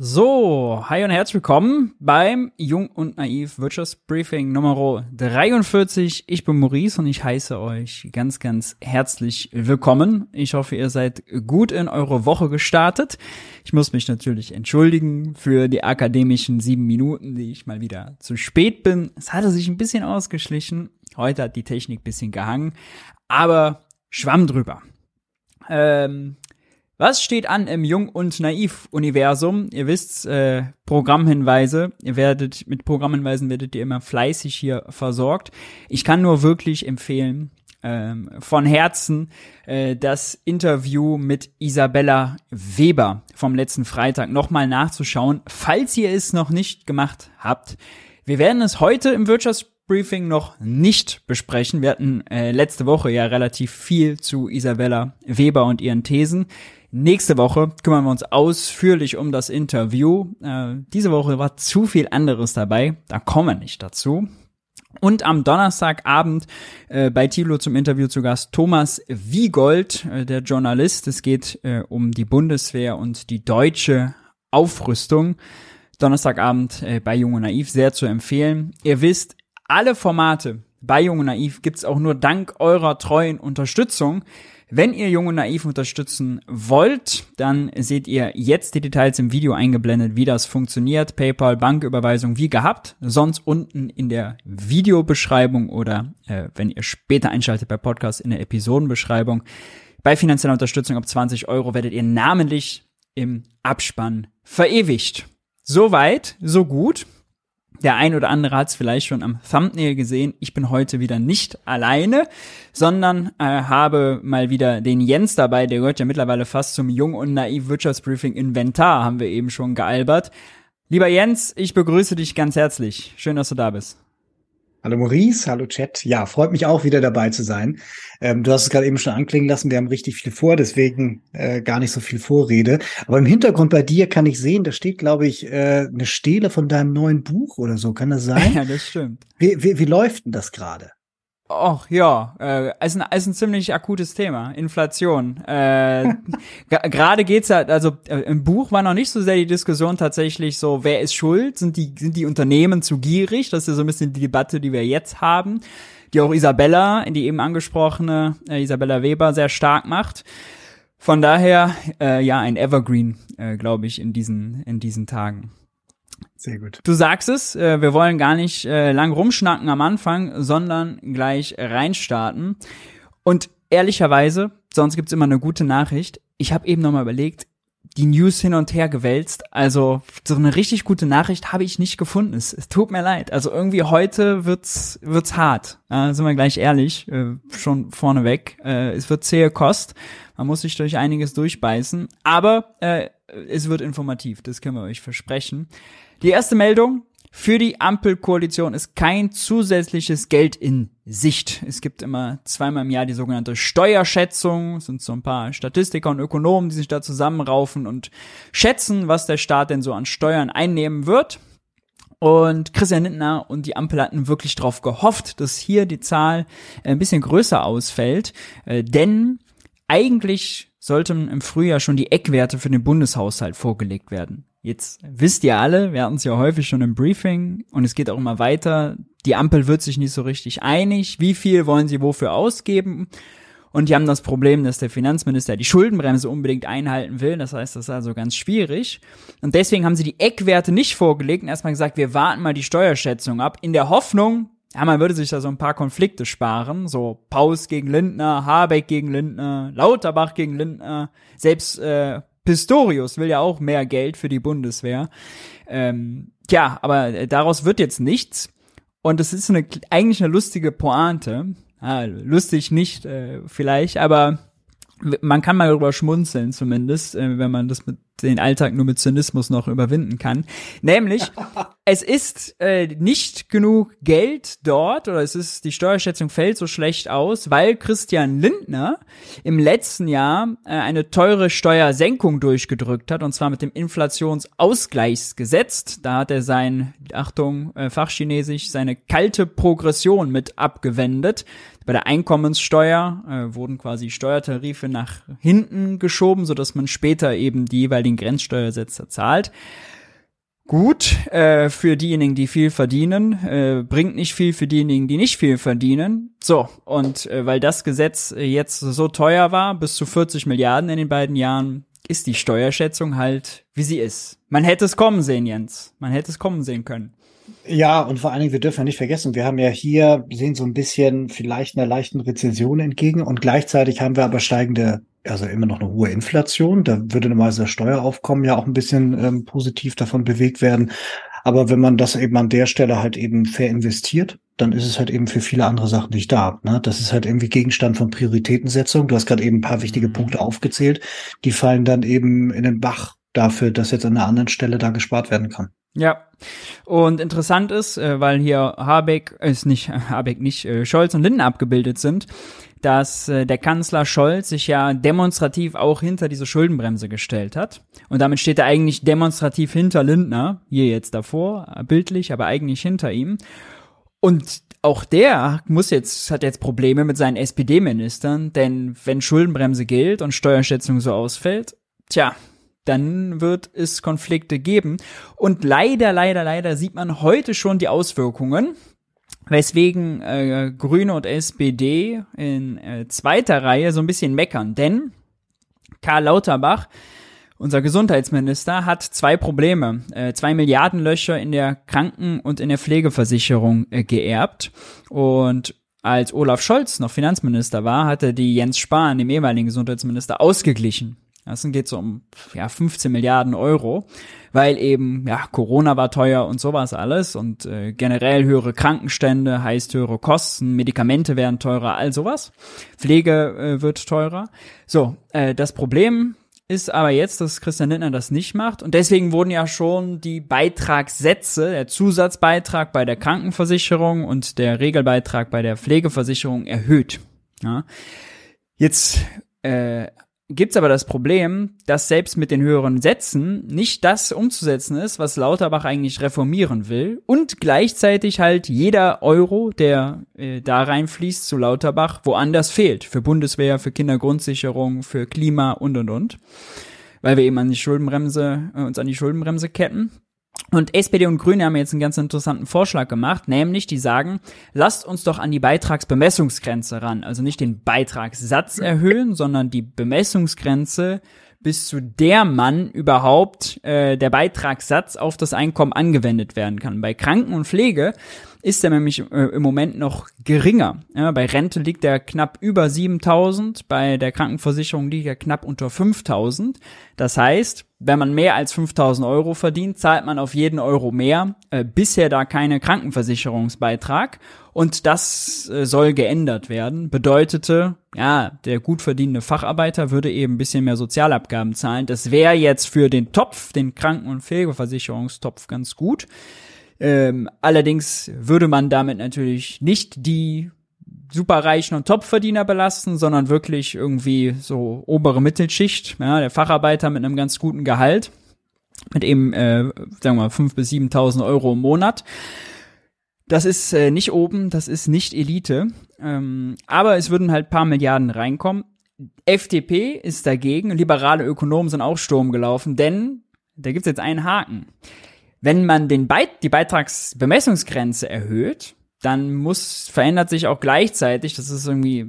So, hi und herzlich willkommen beim Jung und Naiv Wirtschaftsbriefing Nummer 43. Ich bin Maurice und ich heiße euch ganz, ganz herzlich willkommen. Ich hoffe, ihr seid gut in eure Woche gestartet. Ich muss mich natürlich entschuldigen für die akademischen sieben Minuten, die ich mal wieder zu spät bin. Es hatte sich ein bisschen ausgeschlichen. Heute hat die Technik bisschen gehangen, aber schwamm drüber. Ähm, was steht an im Jung- und Naiv-Universum? Ihr wisst, äh, Programmhinweise. Ihr werdet, mit Programmhinweisen werdet ihr immer fleißig hier versorgt. Ich kann nur wirklich empfehlen, ähm, von Herzen äh, das Interview mit Isabella Weber vom letzten Freitag nochmal nachzuschauen, falls ihr es noch nicht gemacht habt. Wir werden es heute im Wirtschaftsbriefing noch nicht besprechen. Wir hatten äh, letzte Woche ja relativ viel zu Isabella Weber und ihren Thesen. Nächste Woche kümmern wir uns ausführlich um das Interview. Äh, diese Woche war zu viel anderes dabei, da kommen wir nicht dazu. Und am Donnerstagabend äh, bei Tilo zum Interview zu Gast Thomas Wiegold, äh, der Journalist. Es geht äh, um die Bundeswehr und die deutsche Aufrüstung. Donnerstagabend äh, bei Jung und Naiv sehr zu empfehlen. Ihr wisst, alle Formate bei Jung und Naiv gibt's auch nur dank eurer treuen Unterstützung. Wenn ihr Jung und Naiv unterstützen wollt, dann seht ihr jetzt die Details im Video eingeblendet, wie das funktioniert. PayPal, Banküberweisung wie gehabt. Sonst unten in der Videobeschreibung oder äh, wenn ihr später einschaltet bei Podcast in der Episodenbeschreibung. Bei finanzieller Unterstützung ab 20 Euro werdet ihr namentlich im Abspann verewigt. Soweit, so gut. Der ein oder andere hat es vielleicht schon am Thumbnail gesehen. Ich bin heute wieder nicht alleine, sondern äh, habe mal wieder den Jens dabei. Der gehört ja mittlerweile fast zum Jung und Naiv Wirtschaftsbriefing Inventar, haben wir eben schon gealbert. Lieber Jens, ich begrüße dich ganz herzlich. Schön, dass du da bist. Hallo Maurice, hallo Chat. Ja, freut mich auch wieder dabei zu sein. Ähm, du hast es gerade eben schon anklingen lassen, wir haben richtig viel vor, deswegen äh, gar nicht so viel Vorrede. Aber im Hintergrund bei dir kann ich sehen, da steht, glaube ich, äh, eine Stele von deinem neuen Buch oder so. Kann das sein? Ja, das stimmt. Wie, wie, wie läuft denn das gerade? Och ja, äh, ist, ein, ist ein ziemlich akutes Thema, Inflation. Äh, Gerade geht's ja, also äh, im Buch war noch nicht so sehr die Diskussion tatsächlich so, wer ist schuld? Sind die sind die Unternehmen zu gierig? Das ist ja so ein bisschen die Debatte, die wir jetzt haben, die auch Isabella, die eben angesprochene äh, Isabella Weber sehr stark macht. Von daher äh, ja ein Evergreen, äh, glaube ich, in diesen in diesen Tagen. Sehr gut. Du sagst es, äh, wir wollen gar nicht äh, lang rumschnacken am Anfang, sondern gleich reinstarten. Und ehrlicherweise, sonst gibt's immer eine gute Nachricht. Ich habe eben nochmal überlegt, die News hin und her gewälzt. Also so eine richtig gute Nachricht habe ich nicht gefunden. Es, es, tut mir leid. Also irgendwie heute wird's wird's hart. Äh, sind wir gleich ehrlich, äh, schon vorneweg. Äh, es wird zähe Kost. Man muss sich durch einiges durchbeißen. Aber äh, es wird informativ. Das können wir euch versprechen. Die erste Meldung. Für die Ampelkoalition ist kein zusätzliches Geld in Sicht. Es gibt immer zweimal im Jahr die sogenannte Steuerschätzung. Es sind so ein paar Statistiker und Ökonomen, die sich da zusammenraufen und schätzen, was der Staat denn so an Steuern einnehmen wird. Und Christian Lindner und die Ampel hatten wirklich darauf gehofft, dass hier die Zahl ein bisschen größer ausfällt. Äh, denn eigentlich sollten im Frühjahr schon die Eckwerte für den Bundeshaushalt vorgelegt werden. Jetzt wisst ihr alle, wir hatten es ja häufig schon im Briefing und es geht auch immer weiter. Die Ampel wird sich nicht so richtig einig. Wie viel wollen sie wofür ausgeben? Und die haben das Problem, dass der Finanzminister die Schuldenbremse unbedingt einhalten will. Das heißt, das ist also ganz schwierig. Und deswegen haben sie die Eckwerte nicht vorgelegt und erstmal gesagt, wir warten mal die Steuerschätzung ab, in der Hoffnung, ja, man würde sich da so ein paar Konflikte sparen. So Paus gegen Lindner, Habeck gegen Lindner, Lauterbach gegen Lindner, selbst äh, Pistorius will ja auch mehr Geld für die Bundeswehr. Ähm, tja, aber daraus wird jetzt nichts. Und es ist eine, eigentlich eine lustige Pointe. Ah, lustig nicht äh, vielleicht, aber man kann mal darüber schmunzeln zumindest, äh, wenn man das mit den Alltag nur mit Zynismus noch überwinden kann. Nämlich, es ist äh, nicht genug Geld dort oder es ist die Steuerschätzung fällt so schlecht aus, weil Christian Lindner im letzten Jahr äh, eine teure Steuersenkung durchgedrückt hat und zwar mit dem Inflationsausgleichsgesetz. Da hat er sein Achtung äh, Fachchinesisch seine kalte Progression mit abgewendet. Bei der Einkommenssteuer äh, wurden quasi Steuertarife nach hinten geschoben, so dass man später eben die jeweiligen Grenzsteuersätze zahlt gut äh, für diejenigen, die viel verdienen, äh, bringt nicht viel für diejenigen, die nicht viel verdienen. So, und äh, weil das Gesetz äh, jetzt so teuer war, bis zu 40 Milliarden in den beiden Jahren, ist die Steuerschätzung halt, wie sie ist. Man hätte es kommen sehen, Jens. Man hätte es kommen sehen können. Ja, und vor allen Dingen, wir dürfen ja nicht vergessen, wir haben ja hier, sehen so ein bisschen vielleicht einer leichten Rezession entgegen und gleichzeitig haben wir aber steigende also immer noch eine hohe Inflation. Da würde normalerweise das Steueraufkommen ja auch ein bisschen ähm, positiv davon bewegt werden. Aber wenn man das eben an der Stelle halt eben fair investiert, dann ist es halt eben für viele andere Sachen nicht da. Ne? Das ist halt irgendwie Gegenstand von Prioritätensetzung. Du hast gerade eben ein paar wichtige mhm. Punkte aufgezählt. Die fallen dann eben in den Bach dafür, dass jetzt an einer anderen Stelle da gespart werden kann. Ja. Und interessant ist, äh, weil hier Habeck, äh, ist nicht, Habeck nicht, äh, Scholz und Linden abgebildet sind, dass äh, der Kanzler Scholz sich ja demonstrativ auch hinter diese Schuldenbremse gestellt hat. Und damit steht er eigentlich demonstrativ hinter Lindner, hier jetzt davor, äh, bildlich, aber eigentlich hinter ihm. Und auch der muss jetzt, hat jetzt Probleme mit seinen SPD-Ministern, denn wenn Schuldenbremse gilt und Steuerschätzung so ausfällt, tja, dann wird es Konflikte geben. Und leider, leider, leider sieht man heute schon die Auswirkungen weswegen äh, Grüne und SPD in äh, zweiter Reihe so ein bisschen meckern. Denn Karl Lauterbach, unser Gesundheitsminister, hat zwei Probleme. Äh, zwei Milliardenlöcher in der Kranken- und in der Pflegeversicherung äh, geerbt. Und als Olaf Scholz noch Finanzminister war, hatte die Jens Spahn, dem ehemaligen Gesundheitsminister, ausgeglichen. Das geht so um ja, 15 Milliarden Euro, weil eben ja Corona war teuer und sowas alles und äh, generell höhere Krankenstände heißt höhere Kosten, Medikamente werden teurer, all sowas. Pflege äh, wird teurer. So, äh, das Problem ist aber jetzt, dass Christian Lindner das nicht macht und deswegen wurden ja schon die Beitragssätze, der Zusatzbeitrag bei der Krankenversicherung und der Regelbeitrag bei der Pflegeversicherung erhöht. Ja. Jetzt äh, gibt's aber das Problem, dass selbst mit den höheren Sätzen nicht das umzusetzen ist, was Lauterbach eigentlich reformieren will und gleichzeitig halt jeder Euro, der äh, da reinfließt zu Lauterbach, woanders fehlt. Für Bundeswehr, für Kindergrundsicherung, für Klima und und und. Weil wir eben an die Schuldenbremse, äh, uns an die Schuldenbremse ketten. Und SPD und Grüne haben jetzt einen ganz interessanten Vorschlag gemacht, nämlich die sagen, lasst uns doch an die Beitragsbemessungsgrenze ran. Also nicht den Beitragssatz erhöhen, sondern die Bemessungsgrenze, bis zu der man überhaupt äh, der Beitragssatz auf das Einkommen angewendet werden kann. Bei Kranken und Pflege ist er nämlich äh, im Moment noch geringer. Ja, bei Rente liegt er knapp über 7000, bei der Krankenversicherung liegt er knapp unter 5000. Das heißt, wenn man mehr als 5000 Euro verdient, zahlt man auf jeden Euro mehr. Äh, bisher da keine Krankenversicherungsbeitrag. Und das äh, soll geändert werden. Bedeutete, ja, der gut verdienende Facharbeiter würde eben ein bisschen mehr Sozialabgaben zahlen. Das wäre jetzt für den Topf, den Kranken- und Pflegeversicherungstopf ganz gut. Ähm, allerdings würde man damit natürlich nicht die superreichen und Topverdiener belasten, sondern wirklich irgendwie so obere Mittelschicht, ja, der Facharbeiter mit einem ganz guten Gehalt, mit eben, äh, sagen wir mal, fünf bis 7.000 Euro im Monat. Das ist äh, nicht oben, das ist nicht Elite, ähm, aber es würden halt paar Milliarden reinkommen. FDP ist dagegen, liberale Ökonomen sind auch Sturm gelaufen, denn da gibt's jetzt einen Haken. Wenn man den Beit die Beitragsbemessungsgrenze erhöht, dann muss, verändert sich auch gleichzeitig, das ist irgendwie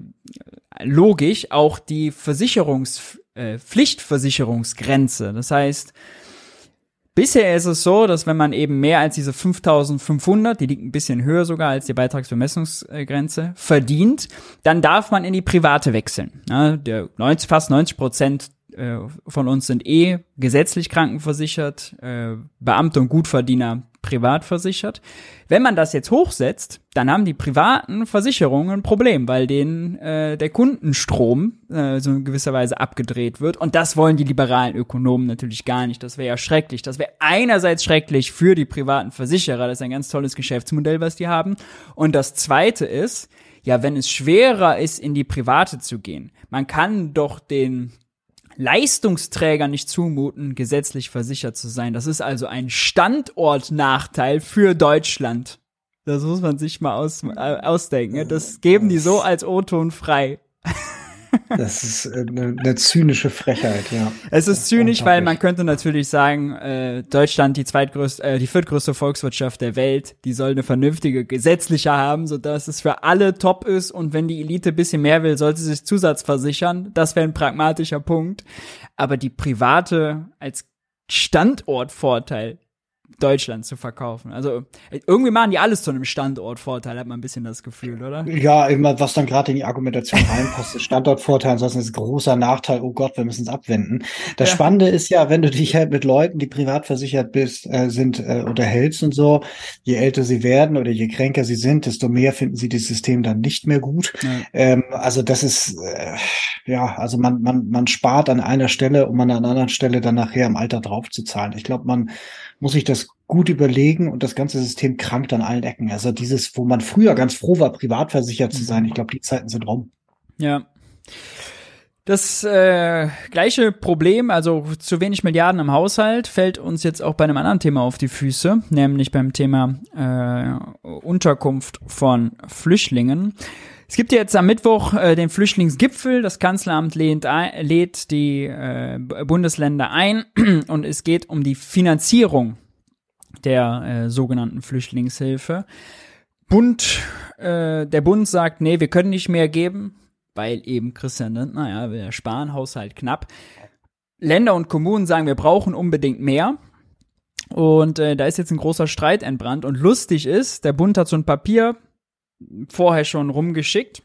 logisch, auch die Versicherungs, äh, Pflichtversicherungsgrenze. Das heißt, bisher ist es so, dass wenn man eben mehr als diese 5500, die liegt ein bisschen höher sogar als die Beitragsbemessungsgrenze, verdient, dann darf man in die private wechseln. Ja, der 90, fast 90 Prozent äh, von uns sind eh gesetzlich krankenversichert, äh, Beamte und Gutverdiener privat versichert. Wenn man das jetzt hochsetzt, dann haben die privaten Versicherungen ein Problem, weil denen äh, der Kundenstrom äh, so in gewisser Weise abgedreht wird. Und das wollen die liberalen Ökonomen natürlich gar nicht. Das wäre ja schrecklich. Das wäre einerseits schrecklich für die privaten Versicherer. Das ist ein ganz tolles Geschäftsmodell, was die haben. Und das Zweite ist, ja, wenn es schwerer ist, in die Private zu gehen, man kann doch den Leistungsträger nicht zumuten, gesetzlich versichert zu sein. Das ist also ein Standortnachteil für Deutschland. Das muss man sich mal aus, äh, ausdenken. Das geben die so als O-Ton frei. Das ist eine, eine, zynische Frechheit, ja. Es ist zynisch, weil man könnte natürlich sagen, äh, Deutschland die zweitgrößte, äh, die viertgrößte Volkswirtschaft der Welt, die soll eine vernünftige gesetzliche haben, so dass es für alle top ist und wenn die Elite bisschen mehr will, sollte sie sich Zusatz versichern. Das wäre ein pragmatischer Punkt. Aber die private als Standortvorteil Deutschland zu verkaufen. Also irgendwie machen die alles zu einem Standortvorteil, hat man ein bisschen das Gefühl, oder? Ja, immer was dann gerade in die Argumentation reinpasst, ist Standortvorteil, ansonsten ist ein großer Nachteil, oh Gott, wir müssen es abwenden. Das ja. Spannende ist ja, wenn du dich halt mit Leuten, die privat versichert bist, äh, sind, äh, unterhältst und so, je älter sie werden oder je kränker sie sind, desto mehr finden sie das System dann nicht mehr gut. Ja. Ähm, also das ist, äh, ja, also man, man, man spart an einer Stelle, um an einer anderen Stelle dann nachher im Alter draufzuzahlen. Ich glaube, man muss ich das gut überlegen und das ganze System krankt an allen Ecken. Also dieses, wo man früher ganz froh war, privat versichert zu sein, ich glaube, die Zeiten sind rum. Ja. Das äh, gleiche Problem, also zu wenig Milliarden im Haushalt, fällt uns jetzt auch bei einem anderen Thema auf die Füße, nämlich beim Thema äh, Unterkunft von Flüchtlingen. Es gibt jetzt am Mittwoch äh, den Flüchtlingsgipfel. Das Kanzleramt lehnt, lädt die äh, Bundesländer ein und es geht um die Finanzierung der äh, sogenannten Flüchtlingshilfe. Bund, äh, der Bund sagt, nee, wir können nicht mehr geben, weil eben Christian Lindner, ja, wir sparen, Haushalt knapp. Länder und Kommunen sagen, wir brauchen unbedingt mehr. Und äh, da ist jetzt ein großer Streit entbrannt. Und lustig ist, der Bund hat so ein Papier vorher schon rumgeschickt,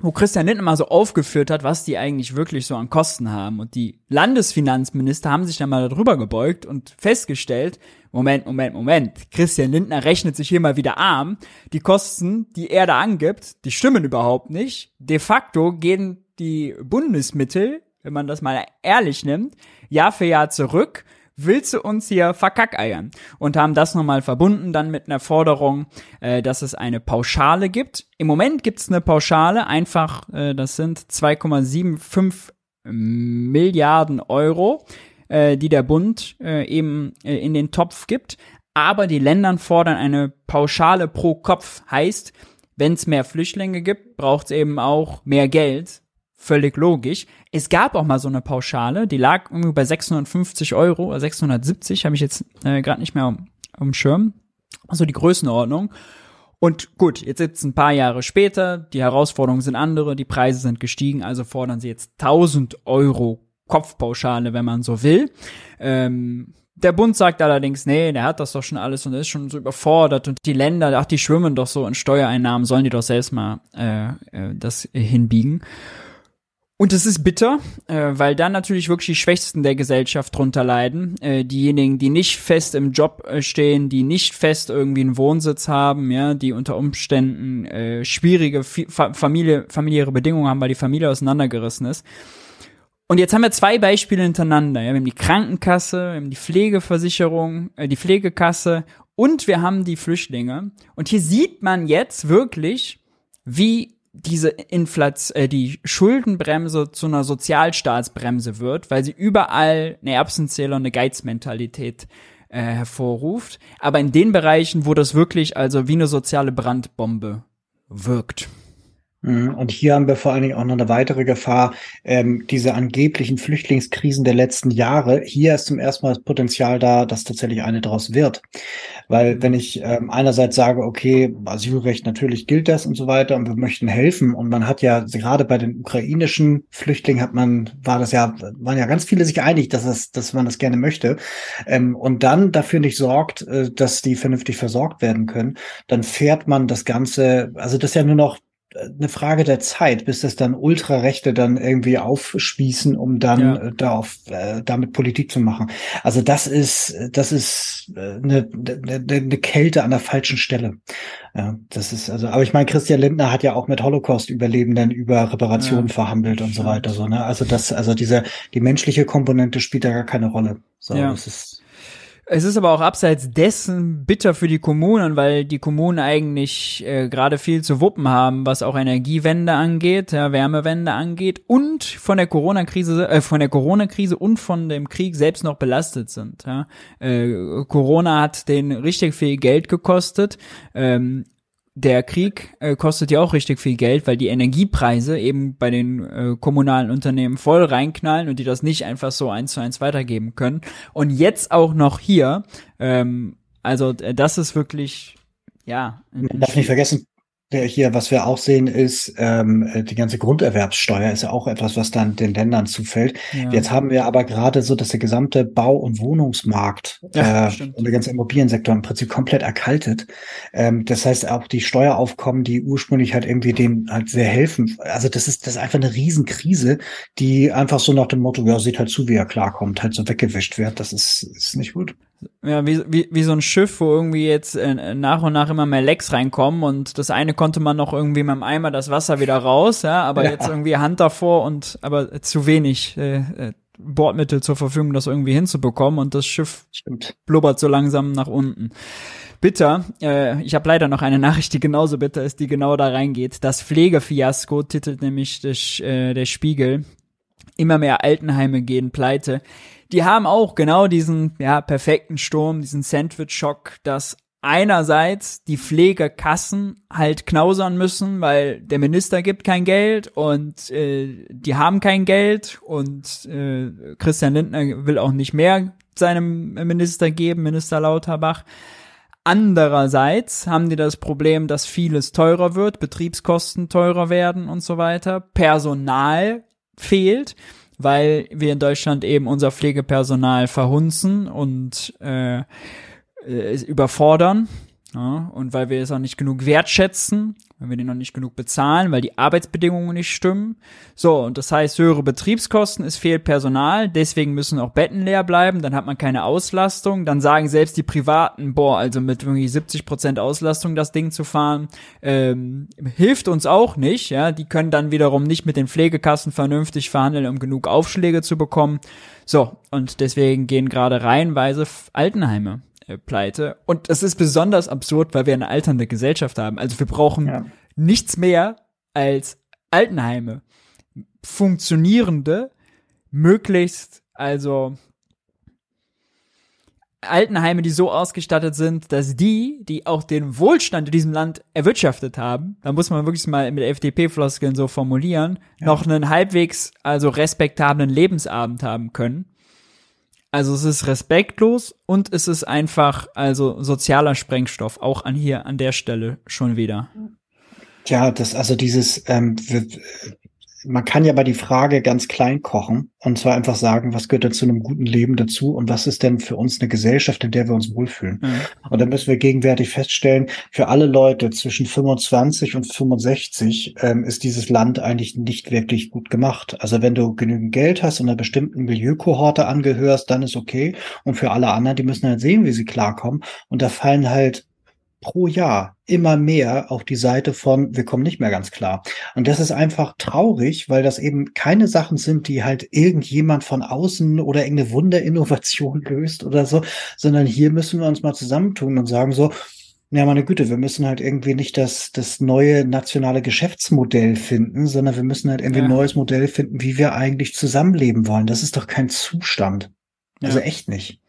wo Christian Lindner mal so aufgeführt hat, was die eigentlich wirklich so an Kosten haben. Und die Landesfinanzminister haben sich dann mal darüber gebeugt und festgestellt, Moment, Moment, Moment, Christian Lindner rechnet sich hier mal wieder arm. Die Kosten, die er da angibt, die stimmen überhaupt nicht. De facto gehen die Bundesmittel, wenn man das mal ehrlich nimmt, Jahr für Jahr zurück willst du uns hier verkackeiern? Und haben das nochmal verbunden dann mit einer Forderung, äh, dass es eine Pauschale gibt. Im Moment gibt es eine Pauschale, einfach, äh, das sind 2,75 Milliarden Euro, äh, die der Bund äh, eben äh, in den Topf gibt. Aber die Länder fordern eine Pauschale pro Kopf. Heißt, wenn es mehr Flüchtlinge gibt, braucht es eben auch mehr Geld völlig logisch. Es gab auch mal so eine Pauschale, die lag irgendwie bei 650 Euro, oder 670, habe ich jetzt äh, gerade nicht mehr um, um Schirm. Also die Größenordnung. Und gut, jetzt sitzt ein paar Jahre später, die Herausforderungen sind andere, die Preise sind gestiegen, also fordern sie jetzt 1000 Euro Kopfpauschale, wenn man so will. Ähm, der Bund sagt allerdings, nee, der hat das doch schon alles und ist schon so überfordert und die Länder, ach, die schwimmen doch so in Steuereinnahmen, sollen die doch selbst mal äh, äh, das hinbiegen. Und es ist bitter, äh, weil dann natürlich wirklich die Schwächsten der Gesellschaft drunter leiden. Äh, diejenigen, die nicht fest im Job äh, stehen, die nicht fest irgendwie einen Wohnsitz haben, ja, die unter Umständen äh, schwierige Fa Familie, familiäre Bedingungen haben, weil die Familie auseinandergerissen ist. Und jetzt haben wir zwei Beispiele hintereinander. Ja. Wir haben die Krankenkasse, wir haben die Pflegeversicherung, äh, die Pflegekasse und wir haben die Flüchtlinge. Und hier sieht man jetzt wirklich, wie diese Inflation, äh, die Schuldenbremse zu einer Sozialstaatsbremse wird, weil sie überall eine Erbsenzähler und eine Geizmentalität äh, hervorruft. Aber in den Bereichen, wo das wirklich also wie eine soziale Brandbombe wirkt. Mhm. Und hier haben wir vor allen Dingen auch noch eine weitere Gefahr, ähm, diese angeblichen Flüchtlingskrisen der letzten Jahre. Hier ist zum ersten Mal das Potenzial da, dass tatsächlich eine daraus wird. Weil wenn ich ähm, einerseits sage, okay, Asylrecht natürlich gilt das und so weiter und wir möchten helfen und man hat ja gerade bei den ukrainischen Flüchtlingen hat man, war das ja, waren ja ganz viele sich einig, dass es, dass man das gerne möchte ähm, und dann dafür nicht sorgt, äh, dass die vernünftig versorgt werden können, dann fährt man das Ganze, also das ist ja nur noch eine Frage der Zeit, bis das dann Ultrarechte dann irgendwie aufspießen, um dann ja. äh, darauf, äh, damit Politik zu machen. Also das ist, das ist äh, eine, eine, eine Kälte an der falschen Stelle. Ja, das ist also, aber ich meine, Christian Lindner hat ja auch mit Holocaust-Überlebenden über Reparationen ja, verhandelt und so weiter. So, ne? Also das, also diese, die menschliche Komponente spielt da gar keine Rolle. So, ja. das ist es ist aber auch abseits dessen bitter für die Kommunen, weil die Kommunen eigentlich äh, gerade viel zu wuppen haben, was auch Energiewende angeht, ja, Wärmewende angeht und von der Corona-Krise, äh, von der Corona-Krise und von dem Krieg selbst noch belastet sind. Ja. Äh, Corona hat den richtig viel Geld gekostet. Ähm, der Krieg äh, kostet ja auch richtig viel Geld, weil die Energiepreise eben bei den äh, kommunalen Unternehmen voll reinknallen und die das nicht einfach so eins zu eins weitergeben können. Und jetzt auch noch hier, ähm, also äh, das ist wirklich, ja. Man darf nicht vergessen, hier, was wir auch sehen, ist, ähm, die ganze Grunderwerbssteuer ist ja auch etwas, was dann den Ländern zufällt. Ja. Jetzt haben wir aber gerade so, dass der gesamte Bau- und Wohnungsmarkt ja, äh, und der ganze Immobiliensektor im Prinzip komplett erkaltet. Ähm, das heißt, auch die Steueraufkommen, die ursprünglich halt irgendwie dem halt sehr helfen. Also das ist, das ist einfach eine Riesenkrise, die einfach so nach dem Motto, ja, sieht halt zu, wie er klarkommt, halt so weggewischt wird. Das ist, ist nicht gut ja, wie, wie, wie so ein Schiff, wo irgendwie jetzt äh, nach und nach immer mehr Lecks reinkommen und das eine konnte man noch irgendwie mit dem Eimer das Wasser wieder raus, ja, aber ja. jetzt irgendwie Hand davor und aber zu wenig äh, äh, Bordmittel zur Verfügung, das irgendwie hinzubekommen und das Schiff Stimmt. blubbert so langsam nach unten. Bitter, äh, ich habe leider noch eine Nachricht, die genauso bitter ist, die genau da reingeht. Das Pflegefiasko titelt nämlich des, äh, der Spiegel. Immer mehr Altenheime gehen pleite die haben auch genau diesen ja, perfekten Sturm, diesen Sandwich-Schock, dass einerseits die Pflegekassen halt knausern müssen, weil der Minister gibt kein Geld und äh, die haben kein Geld und äh, Christian Lindner will auch nicht mehr seinem Minister geben, Minister Lauterbach. Andererseits haben die das Problem, dass vieles teurer wird, Betriebskosten teurer werden und so weiter, Personal fehlt weil wir in Deutschland eben unser Pflegepersonal verhunzen und äh, äh, überfordern. Ja, und weil wir es auch nicht genug wertschätzen, weil wir den noch nicht genug bezahlen, weil die Arbeitsbedingungen nicht stimmen. So, und das heißt, höhere Betriebskosten, es fehlt Personal, deswegen müssen auch Betten leer bleiben, dann hat man keine Auslastung, dann sagen selbst die Privaten, boah, also mit irgendwie 70 Prozent Auslastung das Ding zu fahren, ähm, hilft uns auch nicht, ja, die können dann wiederum nicht mit den Pflegekassen vernünftig verhandeln, um genug Aufschläge zu bekommen. So, und deswegen gehen gerade reihenweise Altenheime pleite. Und es ist besonders absurd, weil wir eine alternde Gesellschaft haben. Also wir brauchen ja. nichts mehr als Altenheime. Funktionierende, möglichst, also Altenheime, die so ausgestattet sind, dass die, die auch den Wohlstand in diesem Land erwirtschaftet haben, da muss man wirklich mal mit FDP-Floskeln so formulieren, ja. noch einen halbwegs, also respektablen Lebensabend haben können. Also es ist respektlos und es ist einfach also sozialer Sprengstoff, auch an hier an der Stelle schon wieder. Ja, das also dieses ähm, man kann ja bei die Frage ganz klein kochen und zwar einfach sagen, was gehört denn zu einem guten Leben dazu und was ist denn für uns eine Gesellschaft, in der wir uns wohlfühlen. Mhm. Und dann müssen wir gegenwärtig feststellen, für alle Leute zwischen 25 und 65 ähm, ist dieses Land eigentlich nicht wirklich gut gemacht. Also wenn du genügend Geld hast und einer bestimmten Milieukohorte angehörst, dann ist okay. Und für alle anderen, die müssen halt sehen, wie sie klarkommen. Und da fallen halt pro Jahr immer mehr auf die Seite von, wir kommen nicht mehr ganz klar. Und das ist einfach traurig, weil das eben keine Sachen sind, die halt irgendjemand von außen oder irgendeine Wunderinnovation löst oder so, sondern hier müssen wir uns mal zusammentun und sagen so, ja, meine Güte, wir müssen halt irgendwie nicht das, das neue nationale Geschäftsmodell finden, sondern wir müssen halt irgendwie ja. ein neues Modell finden, wie wir eigentlich zusammenleben wollen. Das ist doch kein Zustand. Also ja. echt nicht.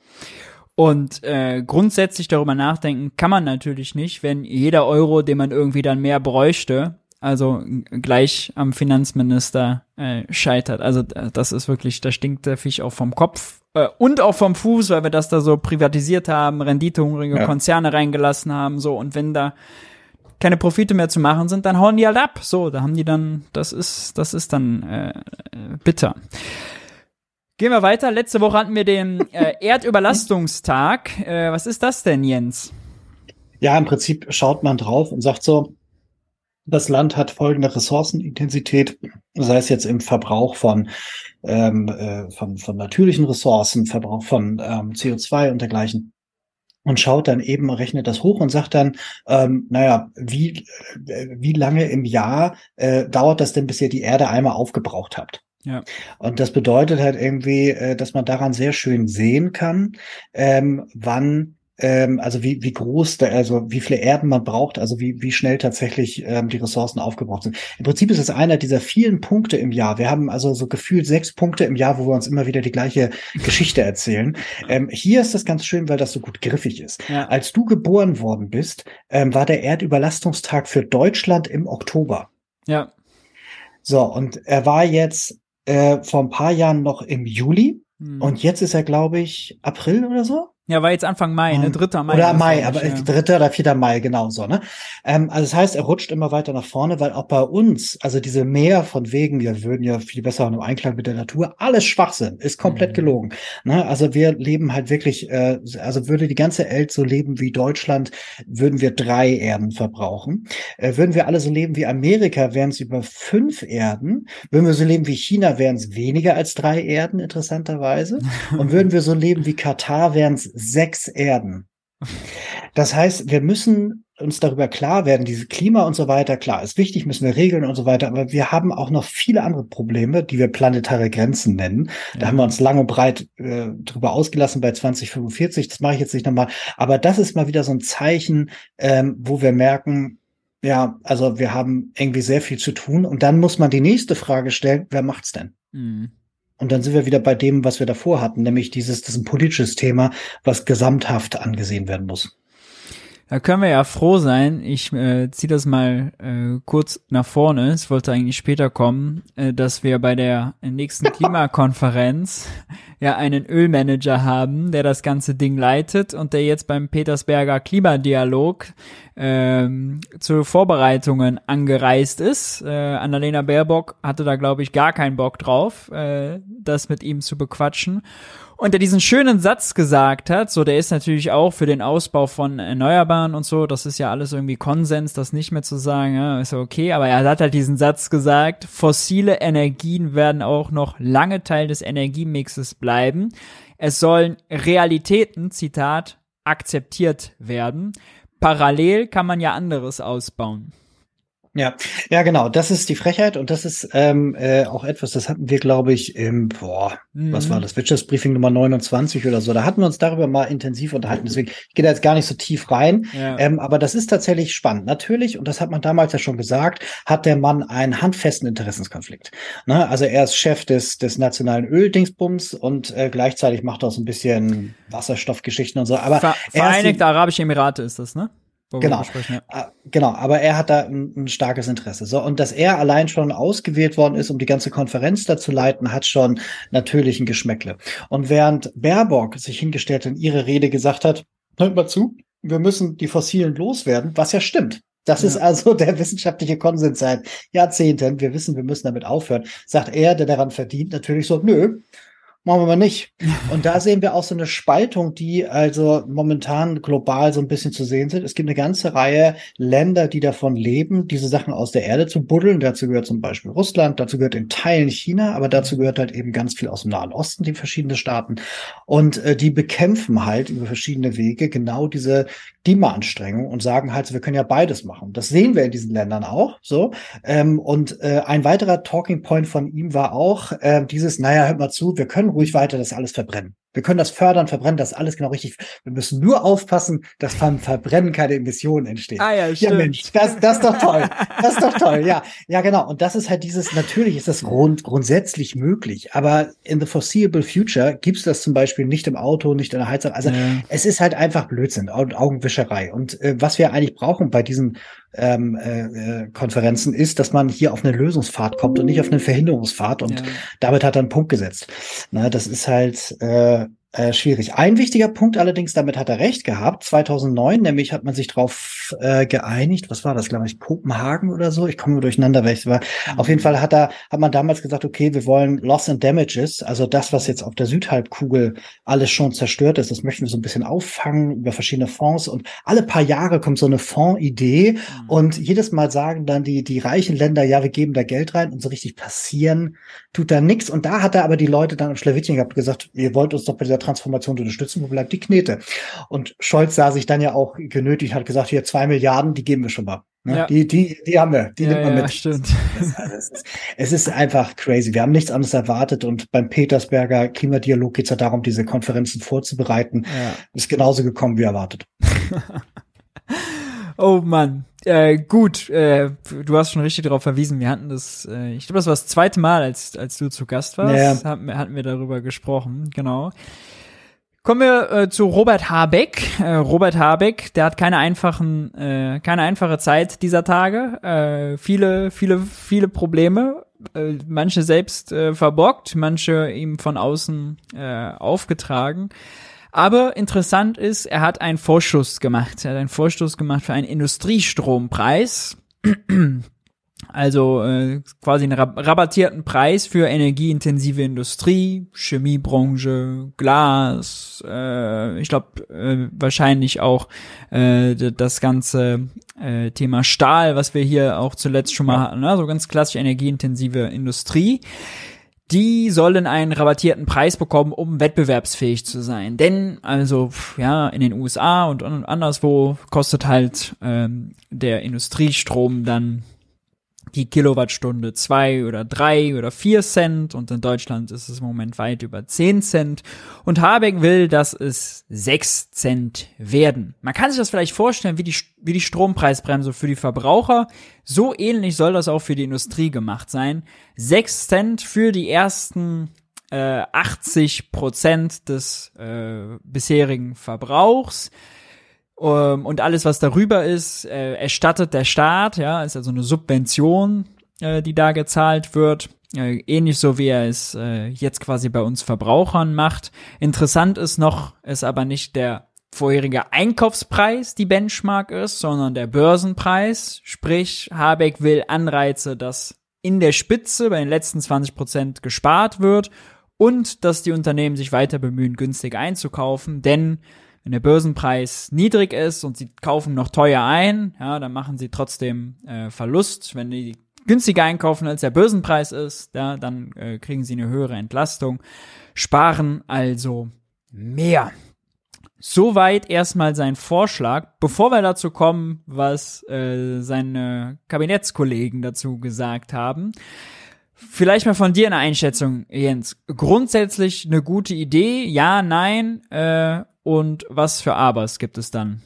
Und äh, grundsätzlich darüber nachdenken kann man natürlich nicht, wenn jeder Euro, den man irgendwie dann mehr bräuchte, also gleich am Finanzminister äh, scheitert. Also das ist wirklich, da stinkt der Fisch auch vom Kopf äh, und auch vom Fuß, weil wir das da so privatisiert haben, renditehungrige ja. Konzerne reingelassen haben, so und wenn da keine Profite mehr zu machen sind, dann hauen die halt ab. So, da haben die dann, das ist, das ist dann äh, äh bitter. Gehen wir weiter. Letzte Woche hatten wir den äh, Erdüberlastungstag. Äh, was ist das denn, Jens? Ja, im Prinzip schaut man drauf und sagt so, das Land hat folgende Ressourcenintensität, sei es jetzt im Verbrauch von, ähm, äh, von, von natürlichen Ressourcen, Verbrauch von ähm, CO2 und dergleichen. und schaut dann eben, rechnet das hoch und sagt dann, ähm, naja, wie, äh, wie lange im Jahr äh, dauert das denn, bis ihr die Erde einmal aufgebraucht habt? Ja. Und das bedeutet halt irgendwie, äh, dass man daran sehr schön sehen kann, ähm, wann ähm, also wie, wie groß, der, also wie viele Erden man braucht, also wie, wie schnell tatsächlich ähm, die Ressourcen aufgebraucht sind. Im Prinzip ist es einer dieser vielen Punkte im Jahr. Wir haben also so gefühlt sechs Punkte im Jahr, wo wir uns immer wieder die gleiche Geschichte erzählen. Ähm, hier ist das ganz schön, weil das so gut griffig ist. Ja. Als du geboren worden bist, ähm, war der Erdüberlastungstag für Deutschland im Oktober. Ja. So, und er war jetzt äh, vor ein paar Jahren noch im Juli. Hm. Und jetzt ist er, glaube ich, April oder so. Ja, war jetzt Anfang Mai, ne? Dritter Mai. Oder Mai, aber ja. dritter oder vierter Mai, genau so, ne? Ähm, also das heißt, er rutscht immer weiter nach vorne, weil auch bei uns, also diese Mehr von wegen, wir würden ja viel besser im Einklang mit der Natur, alles Schwachsinn, ist komplett mhm. gelogen. Ne? Also wir leben halt wirklich, äh, also würde die ganze Welt so leben wie Deutschland, würden wir drei Erden verbrauchen. Äh, würden wir alle so leben wie Amerika, wären es über fünf Erden. Würden wir so leben wie China, wären es weniger als drei Erden, interessanterweise. Und würden wir so leben wie Katar, wären es sechs Erden. Das heißt, wir müssen uns darüber klar werden, diese Klima und so weiter, klar, ist wichtig, müssen wir regeln und so weiter, aber wir haben auch noch viele andere Probleme, die wir planetare Grenzen nennen. Da ja. haben wir uns lang und breit äh, drüber ausgelassen bei 2045, das mache ich jetzt nicht nochmal, aber das ist mal wieder so ein Zeichen, ähm, wo wir merken, ja, also wir haben irgendwie sehr viel zu tun und dann muss man die nächste Frage stellen, wer macht's denn? Mhm. Und dann sind wir wieder bei dem, was wir davor hatten, nämlich dieses, das ist ein politisches Thema, was gesamthaft angesehen werden muss. Da können wir ja froh sein. Ich äh, ziehe das mal äh, kurz nach vorne. Es wollte eigentlich später kommen, äh, dass wir bei der nächsten Klimakonferenz ja einen Ölmanager haben, der das ganze Ding leitet und der jetzt beim Petersberger Klimadialog ähm, zu Vorbereitungen angereist ist. Äh, Annalena Baerbock hatte da, glaube ich, gar keinen Bock drauf, äh, das mit ihm zu bequatschen und der diesen schönen Satz gesagt hat, so der ist natürlich auch für den Ausbau von Erneuerbaren und so, das ist ja alles irgendwie Konsens, das nicht mehr zu sagen, ja, ist okay, aber er hat halt diesen Satz gesagt, fossile Energien werden auch noch lange Teil des Energiemixes bleiben. Es sollen Realitäten, Zitat, akzeptiert werden. Parallel kann man ja anderes ausbauen. Ja, ja, genau. Das ist die Frechheit und das ist ähm, äh, auch etwas, das hatten wir, glaube ich, im, boah, mhm. was war das, Wirtschaftsbriefing Nummer 29 oder so. Da hatten wir uns darüber mal intensiv unterhalten. Deswegen, ich gehe da jetzt gar nicht so tief rein. Ja. Ähm, aber das ist tatsächlich spannend. Natürlich, und das hat man damals ja schon gesagt, hat der Mann einen handfesten Interessenskonflikt. Ne? Also er ist Chef des, des nationalen Öldingsbums und äh, gleichzeitig macht er auch so ein bisschen Wasserstoffgeschichten und so. Aber Ver Vereinigte Arabische Emirate ist das, ne? Genau. Ja. Ah, genau, aber er hat da ein, ein, starkes Interesse. So, und dass er allein schon ausgewählt worden ist, um die ganze Konferenz da zu leiten, hat schon natürlich ein Geschmäckle. Und während Baerbock sich hingestellt in ihre Rede gesagt hat, hört mal zu, wir müssen die Fossilen loswerden, was ja stimmt. Das ja. ist also der wissenschaftliche Konsens seit Jahrzehnten. Wir wissen, wir müssen damit aufhören. Sagt er, der daran verdient, natürlich so, nö, machen wir mal nicht. Und da sehen wir auch so eine Spaltung, die also momentan global so ein bisschen zu sehen sind. Es gibt eine ganze Reihe Länder, die davon leben, diese Sachen aus der Erde zu buddeln. Dazu gehört zum Beispiel Russland, dazu gehört in Teilen China, aber dazu gehört halt eben ganz viel aus dem Nahen Osten, die verschiedenen Staaten. Und äh, die bekämpfen halt über verschiedene Wege genau diese Klimaanstrengung und sagen halt, wir können ja beides machen. Das sehen wir in diesen Ländern auch so. Ähm, und äh, ein weiterer Talking Point von ihm war auch äh, dieses, naja, hört mal zu, wir können ruhig weiter das alles verbrennen. Wir können das fördern, verbrennen, das alles genau richtig. Wir müssen nur aufpassen, dass beim Verbrennen keine Emissionen entstehen. Ah ja, stimmt. Ja Mensch, das, das ist doch toll. Das ist doch toll, ja. Ja, genau. Und das ist halt dieses, natürlich ist das grund, grundsätzlich möglich, aber in the foreseeable future gibt's das zum Beispiel nicht im Auto, nicht in der Heizung. Also ja. es ist halt einfach Blödsinn und Augenwischerei. Und äh, was wir eigentlich brauchen bei diesen ähm, äh, äh, Konferenzen ist, dass man hier auf eine Lösungsfahrt kommt und nicht auf eine Verhinderungsfahrt. Und ja. damit hat er einen Punkt gesetzt. Na, das ist halt äh, äh, schwierig. Ein wichtiger Punkt allerdings, damit hat er recht gehabt. 2009 nämlich hat man sich darauf äh, geeinigt. Was war das, glaube ich, Kopenhagen oder so? Ich komme durcheinander, welches war. Mhm. Auf jeden Fall hat er, hat man damals gesagt, okay, wir wollen Loss and Damages, also das, was jetzt auf der Südhalbkugel alles schon zerstört ist, das möchten wir so ein bisschen auffangen über verschiedene Fonds. Und alle paar Jahre kommt so eine Fondsidee mhm. und jedes Mal sagen dann die die reichen Länder, ja, wir geben da Geld rein und so richtig passieren tut da nichts. Und da hat er aber die Leute dann am Schlawittchen gehabt gesagt, ihr wollt uns doch bei dieser Transformation unterstützen, wo bleibt die Knete? Und Scholz sah sich dann ja auch genötigt, hat gesagt, hier zwei Milliarden, die geben wir schon mal. Ne? Ja. Die, die, die haben wir, die ja, nimmt man ja, mit. Stimmt. Es, ist, es ist einfach crazy. Wir haben nichts anderes erwartet und beim Petersberger Klimadialog geht es ja darum, diese Konferenzen vorzubereiten. Ist genauso gekommen wie erwartet. oh Mann. Äh, gut, äh, du hast schon richtig darauf verwiesen. Wir hatten das, äh, ich glaube, das war das zweite Mal, als, als du zu Gast warst, ja. hatten, hatten wir darüber gesprochen, genau. Kommen wir äh, zu Robert Habeck. Äh, Robert Habeck, der hat keine einfachen, äh, keine einfache Zeit dieser Tage. Äh, viele, viele, viele Probleme. Äh, manche selbst äh, verbockt, manche ihm von außen äh, aufgetragen. Aber interessant ist, er hat einen Vorschuss gemacht. Er hat einen Vorstoß gemacht für einen Industriestrompreis. Also äh, quasi einen rabattierten Preis für energieintensive Industrie, Chemiebranche, Glas, äh, ich glaube äh, wahrscheinlich auch äh, das ganze äh, Thema Stahl, was wir hier auch zuletzt schon mal hatten, ne? so ganz klassisch energieintensive Industrie. Die sollen einen rabattierten Preis bekommen, um wettbewerbsfähig zu sein. Denn, also, ja, in den USA und anderswo kostet halt ähm, der Industriestrom dann die Kilowattstunde zwei oder drei oder vier Cent und in Deutschland ist es im Moment weit über zehn Cent und Habeck will, dass es sechs Cent werden. Man kann sich das vielleicht vorstellen wie die, wie die Strompreisbremse für die Verbraucher. So ähnlich soll das auch für die Industrie gemacht sein. Sechs Cent für die ersten äh, 80 Prozent des äh, bisherigen Verbrauchs. Um, ähm, und alles, was darüber ist, äh, erstattet der Staat, ja, ist also eine Subvention, äh, die da gezahlt wird. Äh, ähnlich so wie er es äh, jetzt quasi bei uns Verbrauchern macht. Interessant ist noch, ist aber nicht der vorherige Einkaufspreis die Benchmark ist, sondern der Börsenpreis. Sprich, Habeck will Anreize, dass in der Spitze bei den letzten 20 Prozent gespart wird und dass die Unternehmen sich weiter bemühen, günstig einzukaufen, denn wenn der Börsenpreis niedrig ist und sie kaufen noch teuer ein, ja, dann machen sie trotzdem äh, Verlust. Wenn die günstiger einkaufen als der Börsenpreis ist, ja, dann äh, kriegen sie eine höhere Entlastung, sparen also mehr. Soweit erstmal sein Vorschlag. Bevor wir dazu kommen, was äh, seine Kabinettskollegen dazu gesagt haben, Vielleicht mal von dir eine Einschätzung, Jens. Grundsätzlich eine gute Idee, ja, nein, äh, und was für Abers gibt es dann?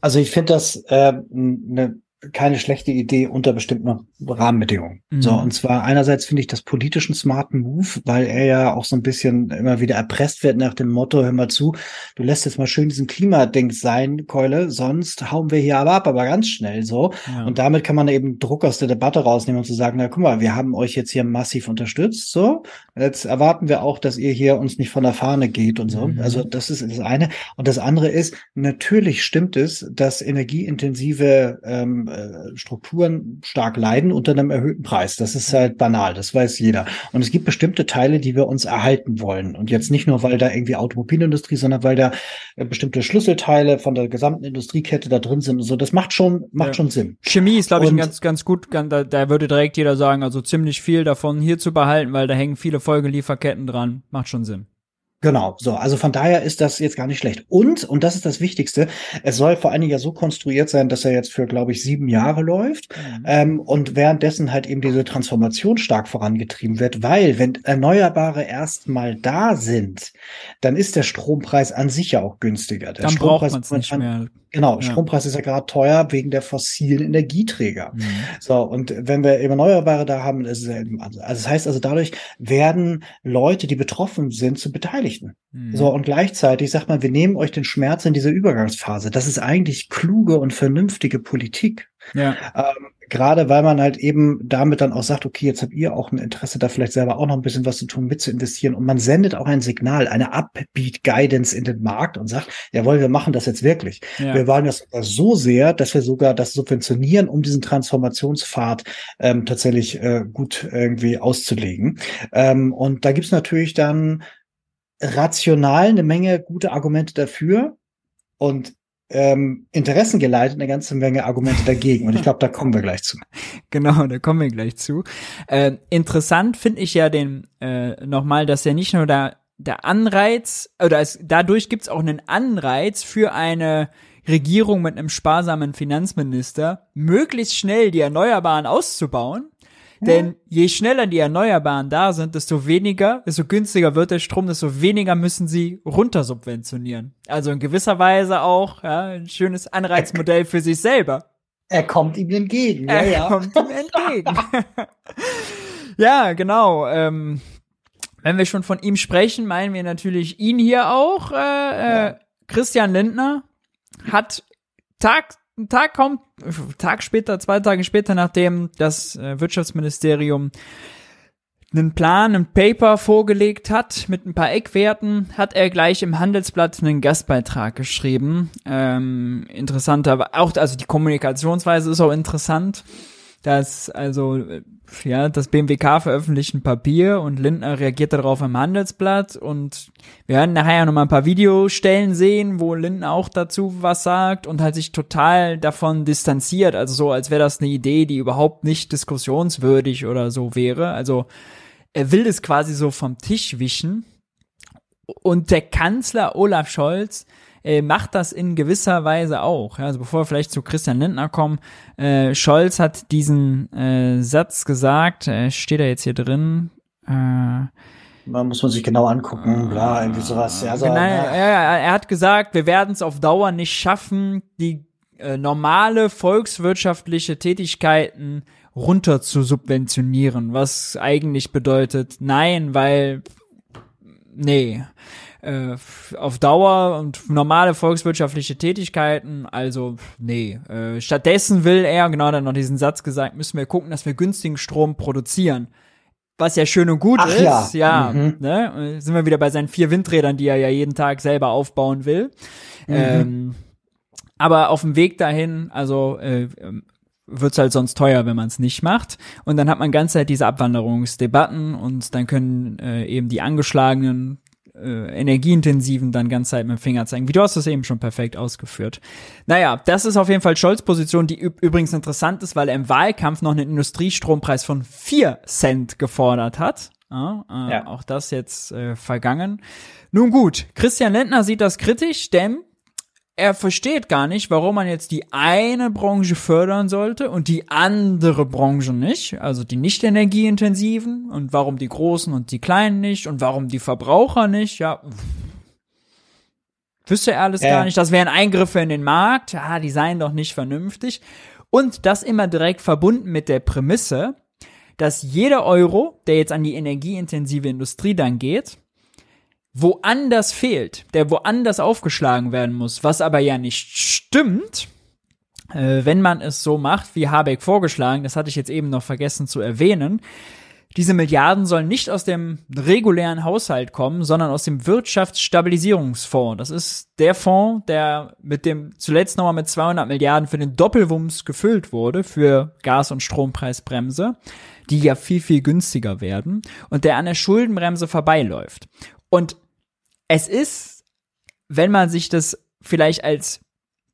Also ich finde das äh, eine keine schlechte Idee unter bestimmten Rahmenbedingungen. Mhm. So, und zwar einerseits finde ich das politischen smarten Move, weil er ja auch so ein bisschen immer wieder erpresst wird nach dem Motto, hör mal zu, du lässt jetzt mal schön diesen Klimading sein, Keule, sonst hauen wir hier aber ab, aber ganz schnell so. Ja. Und damit kann man eben Druck aus der Debatte rausnehmen und zu sagen, na guck mal, wir haben euch jetzt hier massiv unterstützt, so. Jetzt erwarten wir auch, dass ihr hier uns nicht von der Fahne geht und so. Mhm. Also das ist das eine. Und das andere ist, natürlich stimmt es, dass energieintensive ähm, äh, Strukturen stark leiden unter einem erhöhten Preis. Das ist halt banal, das weiß jeder. Und es gibt bestimmte Teile, die wir uns erhalten wollen. Und jetzt nicht nur, weil da irgendwie Automobilindustrie, sondern weil da äh, bestimmte Schlüsselteile von der gesamten Industriekette da drin sind und so. Das macht schon, macht ja. schon Sinn. Chemie ist, glaube ich, ganz, ganz gut. Da, da würde direkt jeder sagen, also ziemlich viel davon hier zu behalten, weil da hängen viele Folgelieferketten dran. Macht schon Sinn. Genau, so. Also von daher ist das jetzt gar nicht schlecht. Und, und das ist das Wichtigste, es soll vor allen Dingen ja so konstruiert sein, dass er jetzt für, glaube ich, sieben Jahre läuft mhm. ähm, und währenddessen halt eben diese Transformation stark vorangetrieben wird, weil wenn Erneuerbare erstmal da sind, dann ist der Strompreis an sich ja auch günstiger. Der dann Strompreis braucht man nicht mehr. Genau, ja. Strompreis ist ja gerade teuer wegen der fossilen Energieträger. Mhm. So, und wenn wir eben Erneuerbare da haben, ist es eben, also das heißt also, dadurch werden Leute, die betroffen sind, zu Beteiligten. Mhm. So, und gleichzeitig sagt man, wir nehmen euch den Schmerz in dieser Übergangsphase. Das ist eigentlich kluge und vernünftige Politik. Ja. Ähm, gerade weil man halt eben damit dann auch sagt, okay, jetzt habt ihr auch ein Interesse, da vielleicht selber auch noch ein bisschen was zu tun, mit zu investieren. Und man sendet auch ein Signal, eine Upbeat-Guidance in den Markt und sagt, jawohl, wir machen das jetzt wirklich. Ja. Wir wollen das so sehr, dass wir sogar das subventionieren, um diesen Transformationspfad ähm, tatsächlich äh, gut irgendwie auszulegen. Ähm, und da gibt's natürlich dann rational eine Menge gute Argumente dafür. Und ähm, Interessen geleitet, eine ganze Menge Argumente dagegen. Und ich glaube, da kommen wir gleich zu. Genau, da kommen wir gleich zu. Äh, interessant finde ich ja den äh, nochmal, dass er nicht nur da der Anreiz, oder es, dadurch gibt es auch einen Anreiz für eine Regierung mit einem sparsamen Finanzminister, möglichst schnell die Erneuerbaren auszubauen. Denn je schneller die Erneuerbaren da sind, desto weniger, desto günstiger wird der Strom, desto weniger müssen sie runtersubventionieren. Also in gewisser Weise auch ja, ein schönes Anreizmodell für sich selber. Er kommt ihm entgegen. Ja, er ja. kommt ihm entgegen. ja, genau. Ähm, wenn wir schon von ihm sprechen, meinen wir natürlich ihn hier auch. Äh, äh, Christian Lindner hat Tag, Tag kommt, Tag später, zwei Tage später, nachdem das äh, Wirtschaftsministerium einen Plan, ein Paper vorgelegt hat mit ein paar Eckwerten, hat er gleich im Handelsblatt einen Gastbeitrag geschrieben. Ähm, interessanter, auch also die Kommunikationsweise ist auch interessant dass also ja das BMWK veröffentlicht ein Papier und Lindner reagiert darauf im Handelsblatt und wir werden nachher noch mal ein paar Videostellen sehen, wo Lindner auch dazu was sagt und halt sich total davon distanziert, also so als wäre das eine Idee, die überhaupt nicht diskussionswürdig oder so wäre. Also er will es quasi so vom Tisch wischen und der Kanzler Olaf Scholz äh, macht das in gewisser Weise auch. Ja, also bevor wir vielleicht zu Christian Lindner kommen, äh, Scholz hat diesen äh, Satz gesagt, äh, steht da jetzt hier drin, äh, man muss man sich genau angucken, bla, irgendwie sowas. Ja, so, genau, ja. Er, er hat gesagt, wir werden es auf Dauer nicht schaffen, die äh, normale volkswirtschaftliche Tätigkeiten runter zu subventionieren, was eigentlich bedeutet, nein, weil nee äh, auf Dauer und normale volkswirtschaftliche Tätigkeiten, also nee. Äh, stattdessen will er, genau dann noch diesen Satz gesagt, müssen wir gucken, dass wir günstigen Strom produzieren. Was ja schön und gut Ach, ist, ja, ja mhm. ne? Sind wir wieder bei seinen vier Windrädern, die er ja jeden Tag selber aufbauen will. Mhm. Ähm, aber auf dem Weg dahin, also äh, wird's halt sonst teuer, wenn man es nicht macht. Und dann hat man ganz halt diese Abwanderungsdebatten und dann können äh, eben die angeschlagenen äh, energieintensiven dann ganz Zeit mit dem Finger zeigen. Wie du hast das eben schon perfekt ausgeführt. Naja, das ist auf jeden Fall Scholz Position, die übrigens interessant ist, weil er im Wahlkampf noch einen Industriestrompreis von vier Cent gefordert hat. Ja, äh, ja. Auch das jetzt äh, vergangen. Nun gut, Christian Lindner sieht das kritisch, denn er versteht gar nicht, warum man jetzt die eine Branche fördern sollte und die andere Branche nicht, also die nicht energieintensiven und warum die großen und die kleinen nicht und warum die Verbraucher nicht, ja. Wüsste er alles ja. gar nicht, das wären Eingriffe in den Markt, ja, die seien doch nicht vernünftig. Und das immer direkt verbunden mit der Prämisse, dass jeder Euro, der jetzt an die energieintensive Industrie dann geht, woanders fehlt, der woanders aufgeschlagen werden muss, was aber ja nicht stimmt, äh, wenn man es so macht, wie Habeck vorgeschlagen, das hatte ich jetzt eben noch vergessen zu erwähnen, diese Milliarden sollen nicht aus dem regulären Haushalt kommen, sondern aus dem Wirtschaftsstabilisierungsfonds. Das ist der Fonds, der mit dem zuletzt nochmal mit 200 Milliarden für den Doppelwumms gefüllt wurde für Gas- und Strompreisbremse, die ja viel, viel günstiger werden und der an der Schuldenbremse vorbeiläuft. Und es ist, wenn man sich das vielleicht als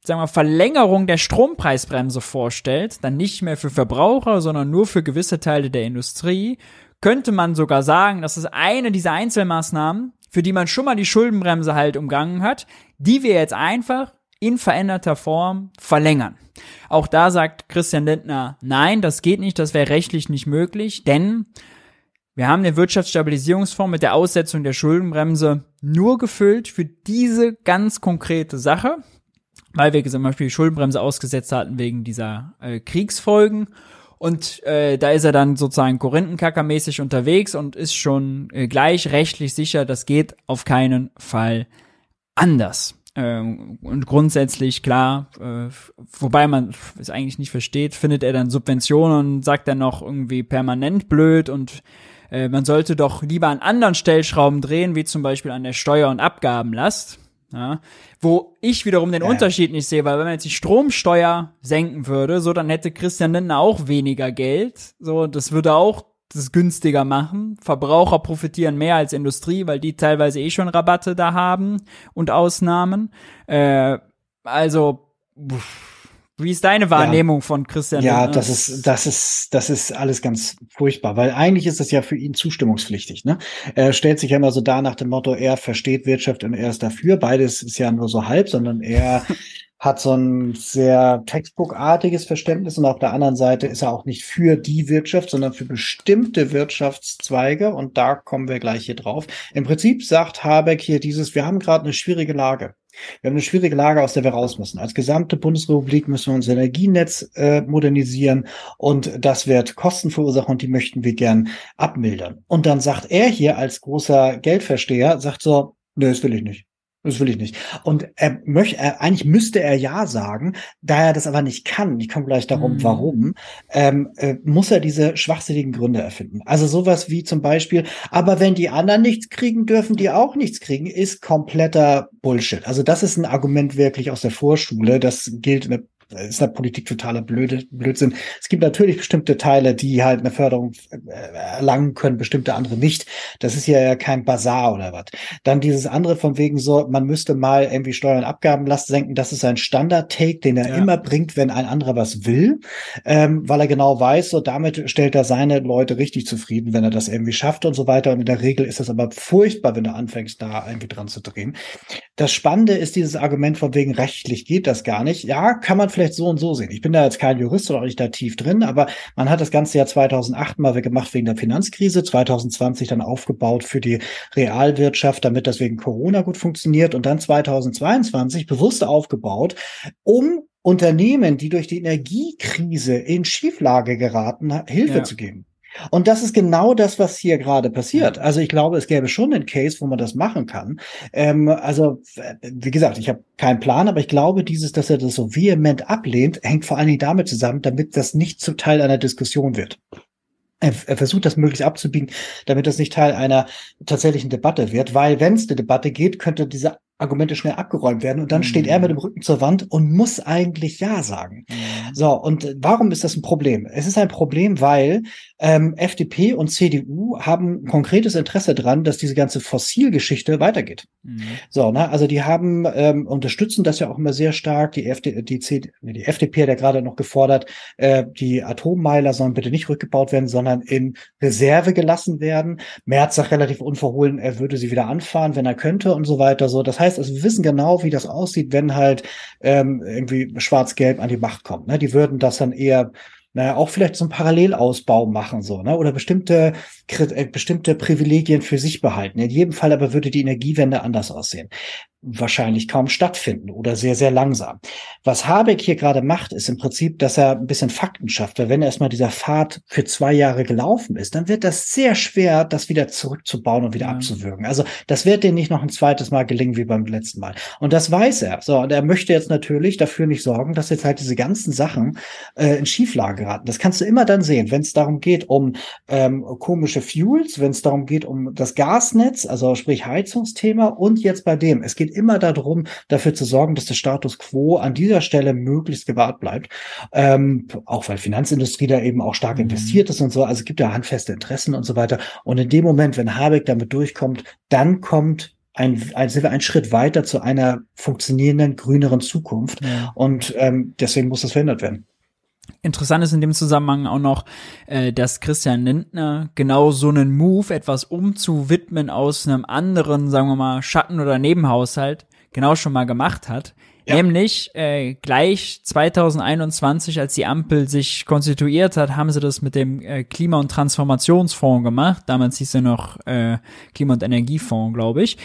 sagen wir, Verlängerung der Strompreisbremse vorstellt, dann nicht mehr für Verbraucher, sondern nur für gewisse Teile der Industrie, könnte man sogar sagen, das ist eine dieser Einzelmaßnahmen, für die man schon mal die Schuldenbremse halt umgangen hat, die wir jetzt einfach in veränderter Form verlängern. Auch da sagt Christian Lindner, nein, das geht nicht, das wäre rechtlich nicht möglich, denn wir haben den Wirtschaftsstabilisierungsfonds mit der Aussetzung der Schuldenbremse nur gefüllt für diese ganz konkrete Sache, weil wir zum Beispiel die Schuldenbremse ausgesetzt hatten wegen dieser äh, Kriegsfolgen. Und äh, da ist er dann sozusagen Korinthenkackermäßig unterwegs und ist schon äh, gleich rechtlich sicher, das geht auf keinen Fall anders. Ähm, und grundsätzlich, klar, äh, wobei man es eigentlich nicht versteht, findet er dann Subventionen und sagt dann noch irgendwie permanent blöd und äh, man sollte doch lieber an anderen Stellschrauben drehen, wie zum Beispiel an der Steuer- und Abgabenlast. Ja, wo ich wiederum den ja. Unterschied nicht sehe, weil wenn man jetzt die Stromsteuer senken würde, so dann hätte Christian Lindner auch weniger Geld. So, das würde auch das günstiger machen. Verbraucher profitieren mehr als Industrie, weil die teilweise eh schon Rabatte da haben und Ausnahmen. Äh, also, pff, Wie ist deine Wahrnehmung ja. von Christian Ja, das ist, das ist, das ist alles ganz furchtbar, weil eigentlich ist das ja für ihn zustimmungspflichtig. Ne? Er stellt sich ja immer so da nach dem Motto, er versteht Wirtschaft und er ist dafür. Beides ist ja nur so halb, sondern er hat so ein sehr Textbook-artiges Verständnis und auf der anderen Seite ist er auch nicht für die Wirtschaft, sondern für bestimmte Wirtschaftszweige und da kommen wir gleich hier drauf. Im Prinzip sagt Habeck hier dieses, wir haben gerade eine schwierige Lage. Wir haben eine schwierige Lage, aus der wir raus müssen. Als gesamte Bundesrepublik müssen wir unser Energienetz äh, modernisieren und das wird Kosten verursachen und die möchten wir gern abmildern. Und dann sagt er hier als großer Geldversteher, sagt so, nö, das will ich nicht. Das will ich nicht. Und er möchte, er, eigentlich müsste er ja sagen, da er das aber nicht kann, ich komme gleich darum, mhm. warum, ähm, äh, muss er diese schwachsinnigen Gründe erfinden. Also sowas wie zum Beispiel, aber wenn die anderen nichts kriegen, dürfen die auch nichts kriegen, ist kompletter Bullshit. Also das ist ein Argument wirklich aus der Vorschule. Das gilt der ist in der Politik totaler Blöde, Blödsinn. Es gibt natürlich bestimmte Teile, die halt eine Förderung äh, erlangen können, bestimmte andere nicht. Das ist ja kein Bazar oder was. Dann dieses andere von wegen so, man müsste mal irgendwie Steuern und Abgabenlast senken. Das ist ein Standard-Take, den er ja. immer bringt, wenn ein anderer was will, ähm, weil er genau weiß, so damit stellt er seine Leute richtig zufrieden, wenn er das irgendwie schafft und so weiter. Und in der Regel ist das aber furchtbar, wenn du anfängst, da irgendwie dran zu drehen. Das Spannende ist dieses Argument von wegen rechtlich geht das gar nicht. Ja, kann man vielleicht so und so sehen. Ich bin da jetzt kein Jurist oder auch nicht da tief drin, aber man hat das ganze Jahr 2008 mal gemacht wegen der Finanzkrise, 2020 dann aufgebaut für die Realwirtschaft, damit das wegen Corona gut funktioniert und dann 2022 bewusst aufgebaut, um Unternehmen, die durch die Energiekrise in Schieflage geraten, Hilfe ja. zu geben. Und das ist genau das, was hier gerade passiert. Also ich glaube, es gäbe schon einen Case, wo man das machen kann. Ähm, also wie gesagt, ich habe keinen Plan, aber ich glaube, dieses, dass er das so vehement ablehnt, hängt vor allen Dingen damit zusammen, damit das nicht zu Teil einer Diskussion wird. Er, er versucht das möglichst abzubiegen, damit das nicht Teil einer tatsächlichen Debatte wird, weil wenn es eine Debatte geht, könnte diese Argumente schnell abgeräumt werden und dann mhm. steht er mit dem Rücken zur Wand und muss eigentlich Ja sagen. Mhm. So, und warum ist das ein Problem? Es ist ein Problem, weil ähm, FDP und CDU haben konkretes Interesse dran, dass diese ganze Fossilgeschichte weitergeht. Mhm. So, ne, also die haben ähm, unterstützen das ja auch immer sehr stark. Die, FD, die, CD, die FDP hat ja gerade noch gefordert, äh, die Atommeiler sollen bitte nicht rückgebaut werden, sondern in Reserve gelassen werden. Merz sagt relativ unverhohlen, er würde sie wieder anfahren, wenn er könnte und so weiter. So, das heißt, also wir wissen genau, wie das aussieht, wenn halt ähm, irgendwie Schwarz-Gelb an die Macht kommt. Ne? Die würden das dann eher naja, auch vielleicht so einen Parallelausbau machen, so, ne? Oder bestimmte, äh, bestimmte Privilegien für sich behalten. In jedem Fall aber würde die Energiewende anders aussehen wahrscheinlich kaum stattfinden oder sehr, sehr langsam. Was Habeck hier gerade macht, ist im Prinzip, dass er ein bisschen Fakten schafft. Weil wenn erstmal dieser Pfad für zwei Jahre gelaufen ist, dann wird das sehr schwer, das wieder zurückzubauen und wieder ja. abzuwürgen. Also das wird dir nicht noch ein zweites Mal gelingen wie beim letzten Mal. Und das weiß er. So, und er möchte jetzt natürlich dafür nicht sorgen, dass jetzt halt diese ganzen Sachen äh, in Schieflage geraten. Das kannst du immer dann sehen, wenn es darum geht um ähm, komische Fuels, wenn es darum geht um das Gasnetz, also sprich Heizungsthema und jetzt bei dem. Es geht immer darum, dafür zu sorgen, dass der Status quo an dieser Stelle möglichst gewahrt bleibt. Ähm, auch weil Finanzindustrie da eben auch stark mhm. investiert ist und so. Also es gibt ja handfeste Interessen und so weiter. Und in dem Moment, wenn Habeck damit durchkommt, dann kommt ein, ein, sind wir einen Schritt weiter zu einer funktionierenden, grüneren Zukunft. Ja. Und ähm, deswegen muss das verändert werden. Interessant ist in dem Zusammenhang auch noch, äh, dass Christian Lindner genau so einen Move, etwas umzuwidmen aus einem anderen, sagen wir mal, Schatten- oder Nebenhaushalt, genau schon mal gemacht hat. Ja. Nämlich äh, gleich 2021, als die Ampel sich konstituiert hat, haben sie das mit dem äh, Klima- und Transformationsfonds gemacht. Damals hieß er noch äh, Klima- und Energiefonds, glaube ich.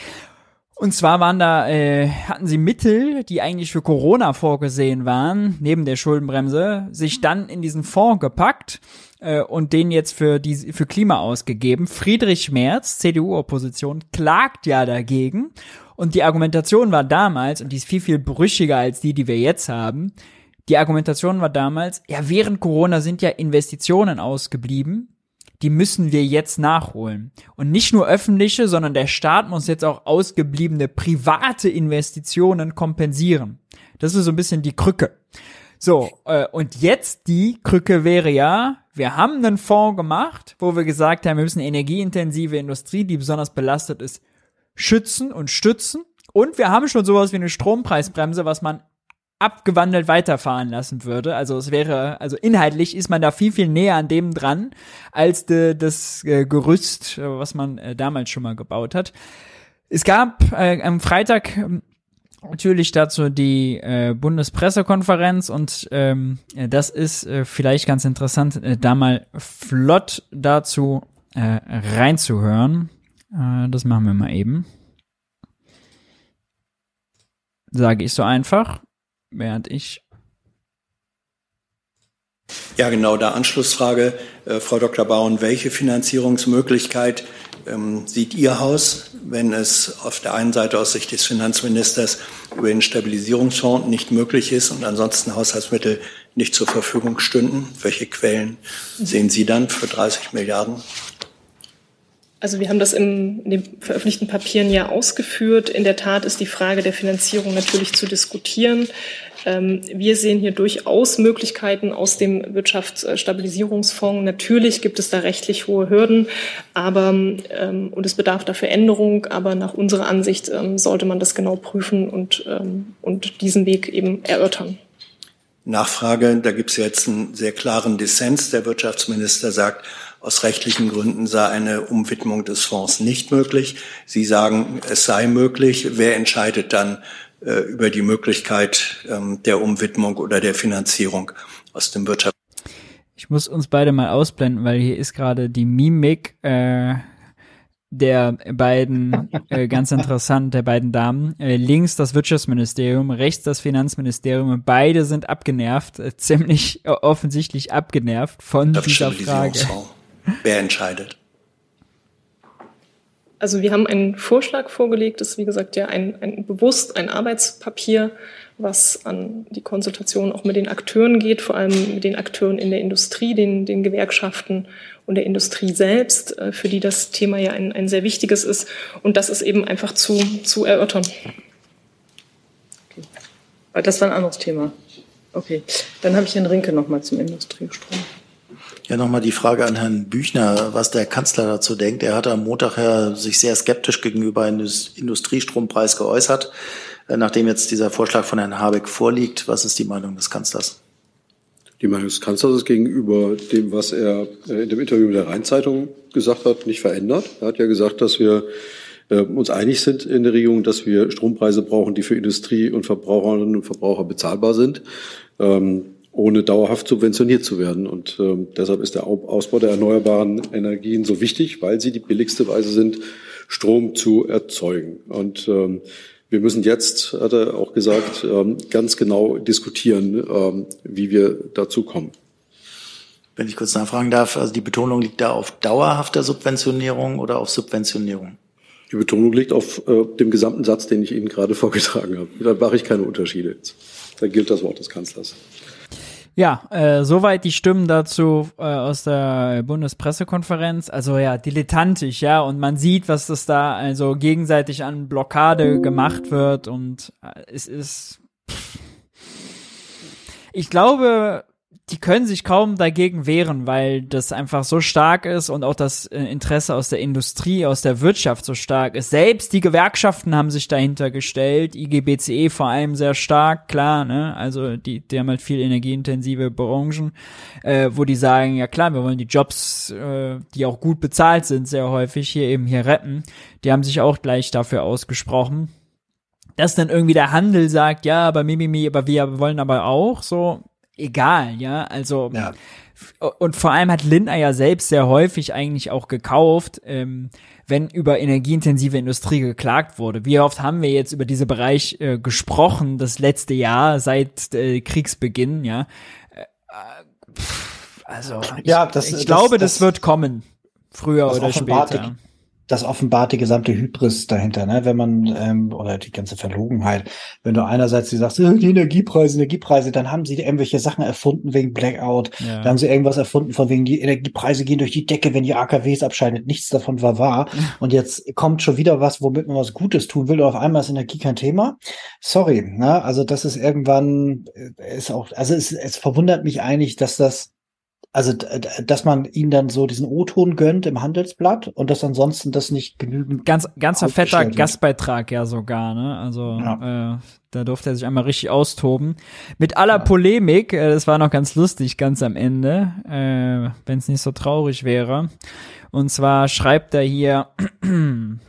Und zwar waren da, äh, hatten sie Mittel, die eigentlich für Corona vorgesehen waren, neben der Schuldenbremse, sich dann in diesen Fonds gepackt äh, und den jetzt für die für Klima ausgegeben. Friedrich Merz, CDU-Opposition, klagt ja dagegen. Und die Argumentation war damals, und die ist viel, viel brüchiger als die, die wir jetzt haben, die Argumentation war damals, ja, während Corona sind ja Investitionen ausgeblieben die müssen wir jetzt nachholen. Und nicht nur öffentliche, sondern der Staat muss jetzt auch ausgebliebene private Investitionen kompensieren. Das ist so ein bisschen die Krücke. So, äh, und jetzt die Krücke wäre ja, wir haben einen Fonds gemacht, wo wir gesagt haben, wir müssen energieintensive Industrie, die besonders belastet ist, schützen und stützen. Und wir haben schon sowas wie eine Strompreisbremse, was man abgewandelt weiterfahren lassen würde. Also es wäre, also inhaltlich ist man da viel, viel näher an dem dran, als de, das äh, Gerüst, äh, was man äh, damals schon mal gebaut hat. Es gab äh, am Freitag ähm, natürlich dazu die äh, Bundespressekonferenz und ähm, das ist äh, vielleicht ganz interessant, äh, da mal flott dazu äh, reinzuhören. Äh, das machen wir mal eben. Sage ich so einfach, während ich ja, genau, da Anschlussfrage, äh, Frau Dr. Bauen, welche Finanzierungsmöglichkeit ähm, sieht Ihr Haus, wenn es auf der einen Seite aus Sicht des Finanzministers über den Stabilisierungsfonds nicht möglich ist und ansonsten Haushaltsmittel nicht zur Verfügung stünden? Welche Quellen sehen Sie dann für 30 Milliarden? Also wir haben das in, den veröffentlichten Papieren ja ausgeführt. In der Tat ist die Frage der Finanzierung natürlich zu diskutieren. Ähm, wir sehen hier durchaus Möglichkeiten aus dem Wirtschaftsstabilisierungsfonds. Natürlich gibt es da rechtlich hohe Hürden, aber ähm, und es bedarf dafür Änderung. Aber nach unserer Ansicht ähm, sollte man das genau prüfen und, und diesen Weg eben erörtern. Nachfrage, da gibt es jetzt einen sehr klaren Dissens. Der Wirtschaftsminister sagt, aus rechtlichen Gründen sei eine Umwidmung des Fonds nicht möglich. Sie sagen, es sei möglich. Wer entscheidet dann äh, über die Möglichkeit ähm, der Umwidmung oder der Finanzierung aus dem Wirtschafts ich muss uns beide mal ausblenden, weil hier ist gerade die Mimik äh, der beiden, äh, ganz interessant, der beiden Damen. Äh, links das Wirtschaftsministerium, rechts das Finanzministerium. Beide sind abgenervt, äh, ziemlich offensichtlich abgenervt von dieser Frage. Wer entscheidet? Also wir haben einen Vorschlag vorgelegt, das ist wie gesagt ja ein, ein bewusst ein Arbeitspapier, was an die Konsultation auch mit den Akteuren geht, vor allem mit den Akteuren in der Industrie, den, den Gewerkschaften und der Industrie selbst, äh, für die das Thema ja ein, ein sehr wichtiges ist. Und das ist eben einfach zu, zu erörtern. Okay. Das war ein anderes Thema. Okay, dann habe ich Herrn Rinke nochmal zum Industriestrom. Ja, nochmal die Frage an Herrn Büchner, was der Kanzler dazu denkt. Er hat am Montag ja sich sehr skeptisch gegenüber einem Industriestrompreis geäußert. Äh, nachdem jetzt dieser Vorschlag von Herrn Habeck vorliegt, was ist die Meinung des Kanzlers? Die Meinung des Kanzlers ist gegenüber dem, was er äh, in dem Interview mit der Rheinzeitung gesagt hat, nicht verändert. Er hat ja gesagt, dass wir äh, uns einig sind in der Regierung, dass wir Strompreise brauchen, die für Industrie und Verbraucherinnen und Verbraucher bezahlbar sind. Ähm, ohne dauerhaft subventioniert zu werden. Und ähm, deshalb ist der Ausbau der erneuerbaren Energien so wichtig, weil sie die billigste Weise sind, Strom zu erzeugen. Und ähm, wir müssen jetzt, hat er auch gesagt, ähm, ganz genau diskutieren, ähm, wie wir dazu kommen. Wenn ich kurz nachfragen darf, also die Betonung liegt da auf dauerhafter Subventionierung oder auf Subventionierung? Die Betonung liegt auf äh, dem gesamten Satz, den ich Ihnen gerade vorgetragen habe. Da mache ich keine Unterschiede jetzt. Da gilt das Wort des Kanzlers. Ja, äh, soweit die Stimmen dazu äh, aus der Bundespressekonferenz. Also ja, dilettantisch, ja, und man sieht, was das da also gegenseitig an Blockade gemacht wird und äh, es ist. Ich glaube, die können sich kaum dagegen wehren, weil das einfach so stark ist und auch das äh, Interesse aus der Industrie, aus der Wirtschaft so stark ist. Selbst die Gewerkschaften haben sich dahinter gestellt, IGBCE vor allem sehr stark, klar, ne? Also die, die haben halt viel energieintensive Branchen, äh, wo die sagen, ja klar, wir wollen die Jobs, äh, die auch gut bezahlt sind, sehr häufig hier eben hier retten. Die haben sich auch gleich dafür ausgesprochen dass dann irgendwie der Handel sagt, ja, aber Mimimi, aber wir wollen aber auch, so, egal, ja. Also ja. und vor allem hat Lindner ja selbst sehr häufig eigentlich auch gekauft, ähm, wenn über energieintensive Industrie geklagt wurde. Wie oft haben wir jetzt über diese Bereich äh, gesprochen, das letzte Jahr seit äh, Kriegsbeginn, ja. Äh, also ja, ich, das, ich das, glaube, das, das, wird kommen, früher oder später das offenbart die gesamte Hybris dahinter, ne? Wenn man, ähm, oder die ganze Verlogenheit, wenn du einerseits die sagst, äh, die Energiepreise, Energiepreise, dann haben sie irgendwelche Sachen erfunden wegen Blackout, ja. dann haben sie irgendwas erfunden von wegen, die Energiepreise gehen durch die Decke, wenn die AKWs abschaltet. Nichts davon war wahr. Und jetzt kommt schon wieder was, womit man was Gutes tun will, und auf einmal ist Energie kein Thema. Sorry, ne? Also das ist irgendwann, äh, ist auch, also es, es verwundert mich eigentlich, dass das Also, dass man ihnen dann so diesen O-Ton gönnt im Handelsblatt und dass ansonsten das nicht genügend. Ganz, ganzer fetter Gastbeitrag ja sogar, ne? Also, ja. äh, da durfte er sich einmal richtig austoben. Mit aller ja. Polemik, äh, das war noch ganz lustig, ganz am Ende, äh, wenn es nicht so traurig wäre. Und zwar schreibt er hier,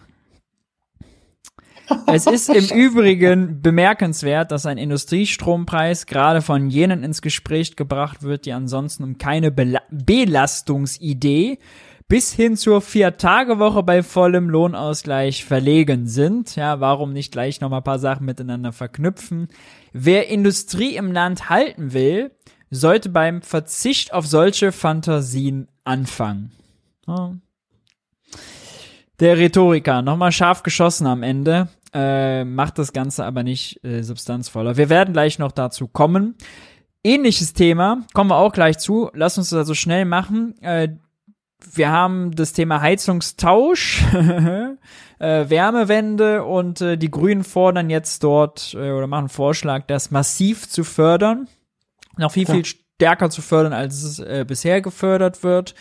es ist im Übrigen bemerkenswert, dass ein Industriestrompreis gerade von jenen ins Gespräch gebracht wird, die ansonsten um keine Bela Belastungsidee bis hin zur Vier-Tage-Woche bei vollem Lohnausgleich verlegen sind. Ja, warum nicht gleich noch mal ein paar Sachen miteinander verknüpfen? Wer Industrie im Land halten will, sollte beim Verzicht auf solche Fantasien anfangen. Ja. Der Rhetoriker, nochmal scharf geschossen am Ende äh, macht das Ganze aber nicht äh, substanzvoller. Wir werden gleich noch dazu kommen. Ähnliches Thema, kommen wir auch gleich zu. Lass uns das also schnell machen. Äh, wir haben das Thema Heizungstausch, äh, Wärmewende und äh, die Grünen fordern jetzt dort äh, oder machen Vorschlag, das massiv zu fördern. Noch viel, ja. viel stärker zu fördern, als es äh, bisher gefördert wird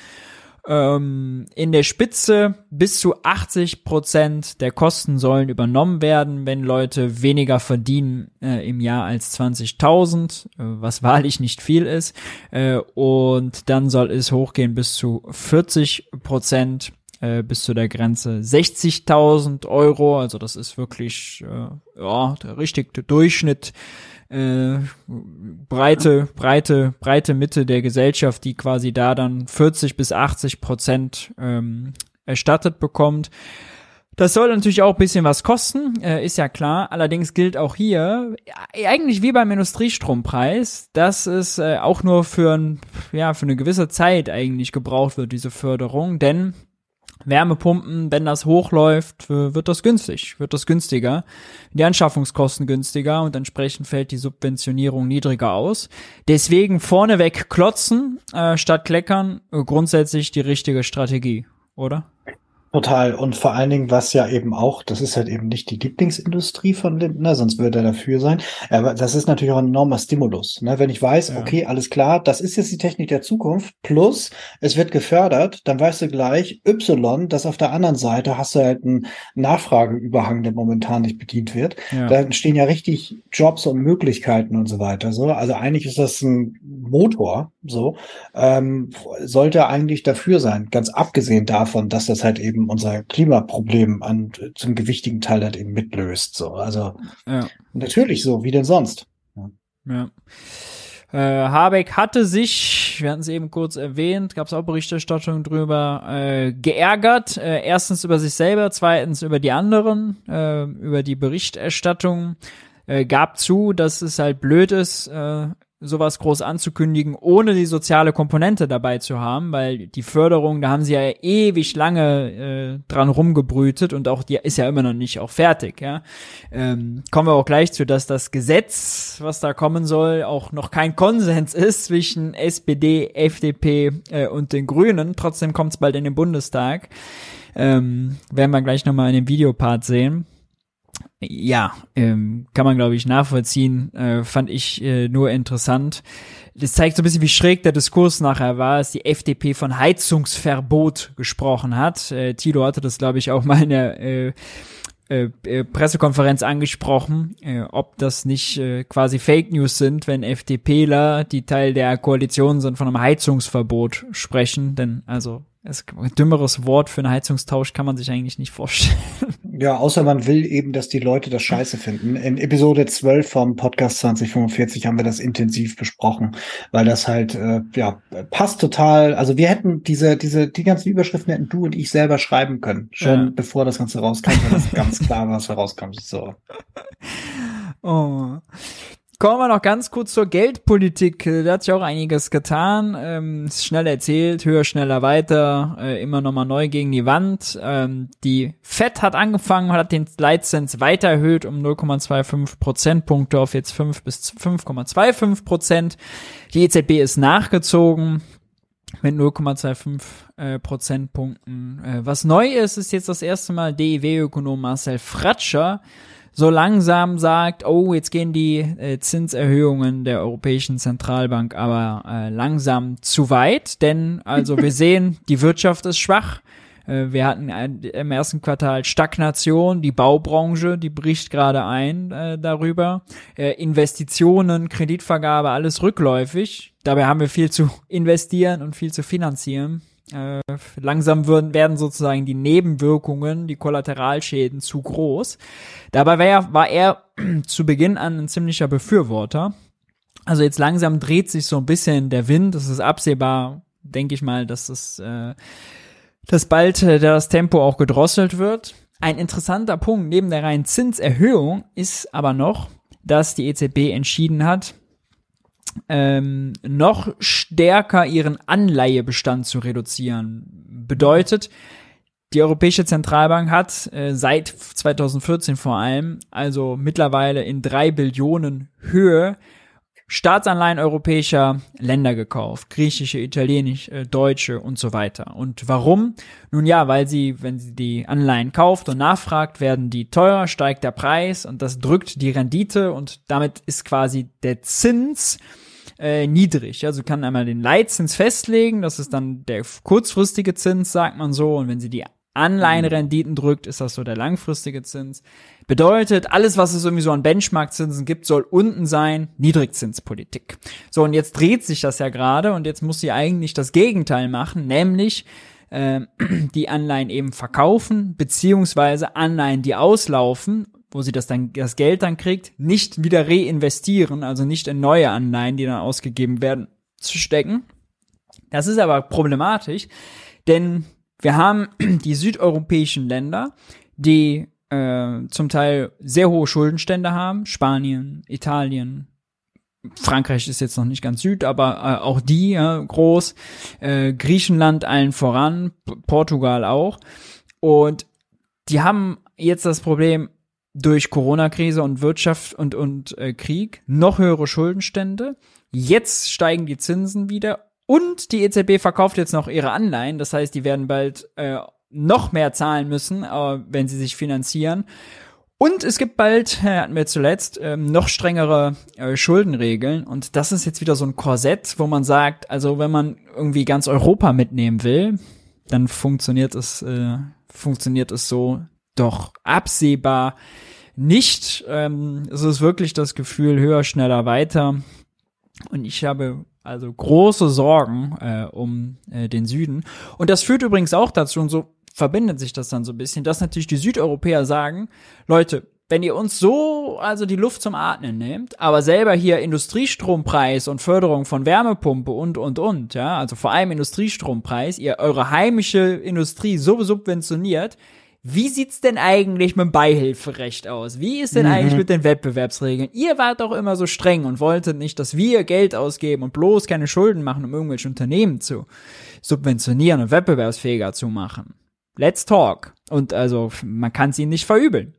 ähm, in der Spitze bis zu 80 Prozent der Kosten sollen übernommen werden, wenn Leute weniger verdienen äh, im Jahr als 20.000, äh, was wahrlich nicht viel ist. Äh, und dann soll es hochgehen bis zu 40 Prozent äh, bis zu der Grenze 60.000 Euro. Also das ist wirklich äh, ja der richtige Durchschnitt äh, breite, breite, breite Mitte der Gesellschaft, die quasi da dann 40 bis 80 Prozent ähm, erstattet bekommt. Das soll natürlich auch ein bisschen was kosten, äh, ist ja klar. Allerdings gilt auch hier, eigentlich wie beim Industriestrompreis, dass es äh, auch nur für, ein, ja, für eine gewisse Zeit eigentlich gebraucht wird, diese Förderung. Denn Wärmepumpen, wenn das hochläuft, wird das günstig, wird das günstiger, die Anschaffungskosten günstiger und entsprechend fällt die Subventionierung niedriger aus. Deswegen vorneweg klotzen äh, statt kleckern, äh, grundsätzlich die richtige Strategie, oder? Total. Und vor allen Dingen, was ja eben auch, das ist halt eben nicht die Lieblingsindustrie von Lindner, sonst würde er dafür sein. Aber das ist natürlich auch ein enormer Stimulus. Ne? Wenn ich weiß, ja. okay, alles klar, das ist jetzt die Technik der Zukunft, plus es wird gefördert, dann weißt du gleich, Y, das auf der anderen Seite hast du halt einen Nachfrageüberhang, der momentan nicht bedient wird. Ja. Da entstehen ja richtig Jobs und Möglichkeiten und so weiter. So, also eigentlich ist das ein Motor, so, ähm, sollte eigentlich dafür sein, ganz abgesehen davon, dass das halt eben eben unser Klimaproblem an, zum gewichtigen Teil halt eben mitlöst. So, also ja. natürlich so, wie denn sonst? Ja. ja. Äh, Habeck hatte sich, wir hatten es eben kurz erwähnt, gab es auch Berichterstattung drüber, äh, geärgert. Äh, erstens über sich selber, zweitens über die anderen, äh, über die Berichterstattung. Äh, gab zu, dass es halt blöd ist, äh, sowas groß anzukündigen, ohne die soziale Komponente dabei zu haben, weil die Förderung, da haben sie ja ewig lange äh, dran rumgebrütet und auch die ist ja immer noch nicht auch fertig, ja. Ähm, kommen wir auch gleich zu, dass das Gesetz, was da kommen soll, auch noch kein Konsens ist zwischen SPD, FDP äh, und den Grünen. Trotzdem kommt es bald in den Bundestag. Ähm, werden wir gleich nochmal in dem Videopart sehen ja, ähm, kann man glaube ich nachvollziehen, äh, fand ich äh, nur interessant. Das zeigt so ein bisschen, wie schräg der Diskurs nachher war, als die FDP von Heizungsverbot gesprochen hat. Äh, Tilo hatte das glaube ich auch mal in der äh, äh, äh, Pressekonferenz angesprochen, äh, ob das nicht äh, quasi Fake News sind, wenn FDPler, die Teil der Koalition sind, von einem Heizungsverbot sprechen. Denn also es, ein dümmeres Wort für einen Heizungstausch kann man sich eigentlich nicht vorstellen. Ja, außer man will eben, dass die Leute das scheiße finden. In Episode 12 vom Podcast 2045 haben wir das intensiv besprochen, weil das halt, äh, ja, passt total. Also wir hätten diese, diese, die ganzen Überschriften hätten du und ich selber schreiben können. Schon ja. bevor das Ganze rauskam, weil das ganz klar war, was herauskommt. So. Oh. Kommen wir noch ganz kurz zur Geldpolitik. Da hat sich auch einiges getan. Ähm, schnell erzählt, höher, schneller, weiter, äh, immer nochmal neu gegen die Wand. Ähm, die FED hat angefangen, hat den Leitzins weiter erhöht um 0,25 Prozentpunkte auf jetzt 5 bis 5,25 Prozent. Die EZB ist nachgezogen mit 0,25 äh, Prozentpunkten. Äh, was neu ist, ist jetzt das erste Mal DIW-Ökonom Marcel Fratscher so langsam sagt, oh, jetzt gehen die äh, Zinserhöhungen der Europäischen Zentralbank aber äh, langsam zu weit, denn also wir sehen, die Wirtschaft ist schwach. Äh, wir hatten ein, im ersten Quartal Stagnation, die Baubranche, die bricht gerade ein äh, darüber. Äh, Investitionen, Kreditvergabe, alles rückläufig. Dabei haben wir viel zu investieren und viel zu finanzieren. Äh, langsam würden, werden sozusagen die Nebenwirkungen, die Kollateralschäden zu groß. Dabei war, war er zu Beginn an ein ziemlicher Befürworter. Also jetzt langsam dreht sich so ein bisschen der Wind. Es ist absehbar, denke ich mal, dass es äh, dass bald äh, das Tempo auch gedrosselt wird. Ein interessanter Punkt neben der reinen Zinserhöhung ist aber noch, dass die EZB entschieden hat, ähm, noch stärker ihren Anleihebestand zu reduzieren. Bedeutet, die Europäische Zentralbank hat äh, seit 2014 vor allem, also mittlerweile in drei Billionen Höhe, Staatsanleihen europäischer Länder gekauft. Griechische, italienische, äh, deutsche und so weiter. Und warum? Nun ja, weil sie, wenn sie die Anleihen kauft und nachfragt, werden die teurer, steigt der Preis und das drückt die Rendite und damit ist quasi der Zins äh, niedrig. Also kann einmal den Leitzins festlegen, das ist dann der kurzfristige Zins, sagt man so. Und wenn sie die Anleihenrenditen drückt, ist das so der langfristige Zins. Bedeutet, alles, was es irgendwie so an Benchmark-Zinsen gibt, soll unten sein, Niedrigzinspolitik. So, und jetzt dreht sich das ja gerade und jetzt muss sie eigentlich das Gegenteil machen, nämlich äh, die Anleihen eben verkaufen, beziehungsweise Anleihen, die auslaufen, wo sie das dann, das Geld dann kriegt, nicht wieder reinvestieren, also nicht in neue Anleihen, die dann ausgegeben werden, zu stecken. Das ist aber problematisch, denn wir haben die südeuropäischen Länder, die äh, zum Teil sehr hohe Schuldenstände haben. Spanien, Italien, Frankreich ist jetzt noch nicht ganz süd, aber äh, auch die äh, groß. Äh, Griechenland allen voran, P Portugal auch. Und die haben jetzt das Problem durch Corona-Krise und Wirtschaft und, und äh, Krieg noch höhere Schuldenstände. Jetzt steigen die Zinsen wieder und die EZB verkauft jetzt noch ihre Anleihen. Das heißt, die werden bald äh, noch mehr zahlen müssen, äh, wenn sie sich finanzieren. Und es gibt bald, äh, hatten wir zuletzt, ähm, noch strengere äh, Schuldenregeln. Und das ist jetzt wieder so ein Korsett, wo man sagt, also wenn man irgendwie ganz Europa mitnehmen will, dann funktioniert es, äh, funktioniert es so doch absehbar nicht. Ähm, es ist wirklich das Gefühl höher, schneller, weiter. Und ich habe also große Sorgen äh, um äh, den Süden. Und das führt übrigens auch dazu, und so verbindet sich das dann so ein bisschen, dass natürlich die Südeuropäer sagen, Leute, wenn ihr uns so also die Luft zum Atmen nehmt, aber selber hier Industriestrompreis und Förderung von Wärmepumpe und und und, ja, also vor allem Industriestrompreis, ihr eure heimische Industrie so subventioniert, wie sieht's denn eigentlich mit dem Beihilferecht aus? Wie ist denn mhm. eigentlich mit den Wettbewerbsregeln? Ihr wart doch immer so streng und wolltet nicht, dass wir Geld ausgeben und bloß keine Schulden machen, um irgendwelche Unternehmen zu subventionieren und wettbewerbsfähiger zu machen. Let's talk. Und also, man kann es ihnen nicht verübeln.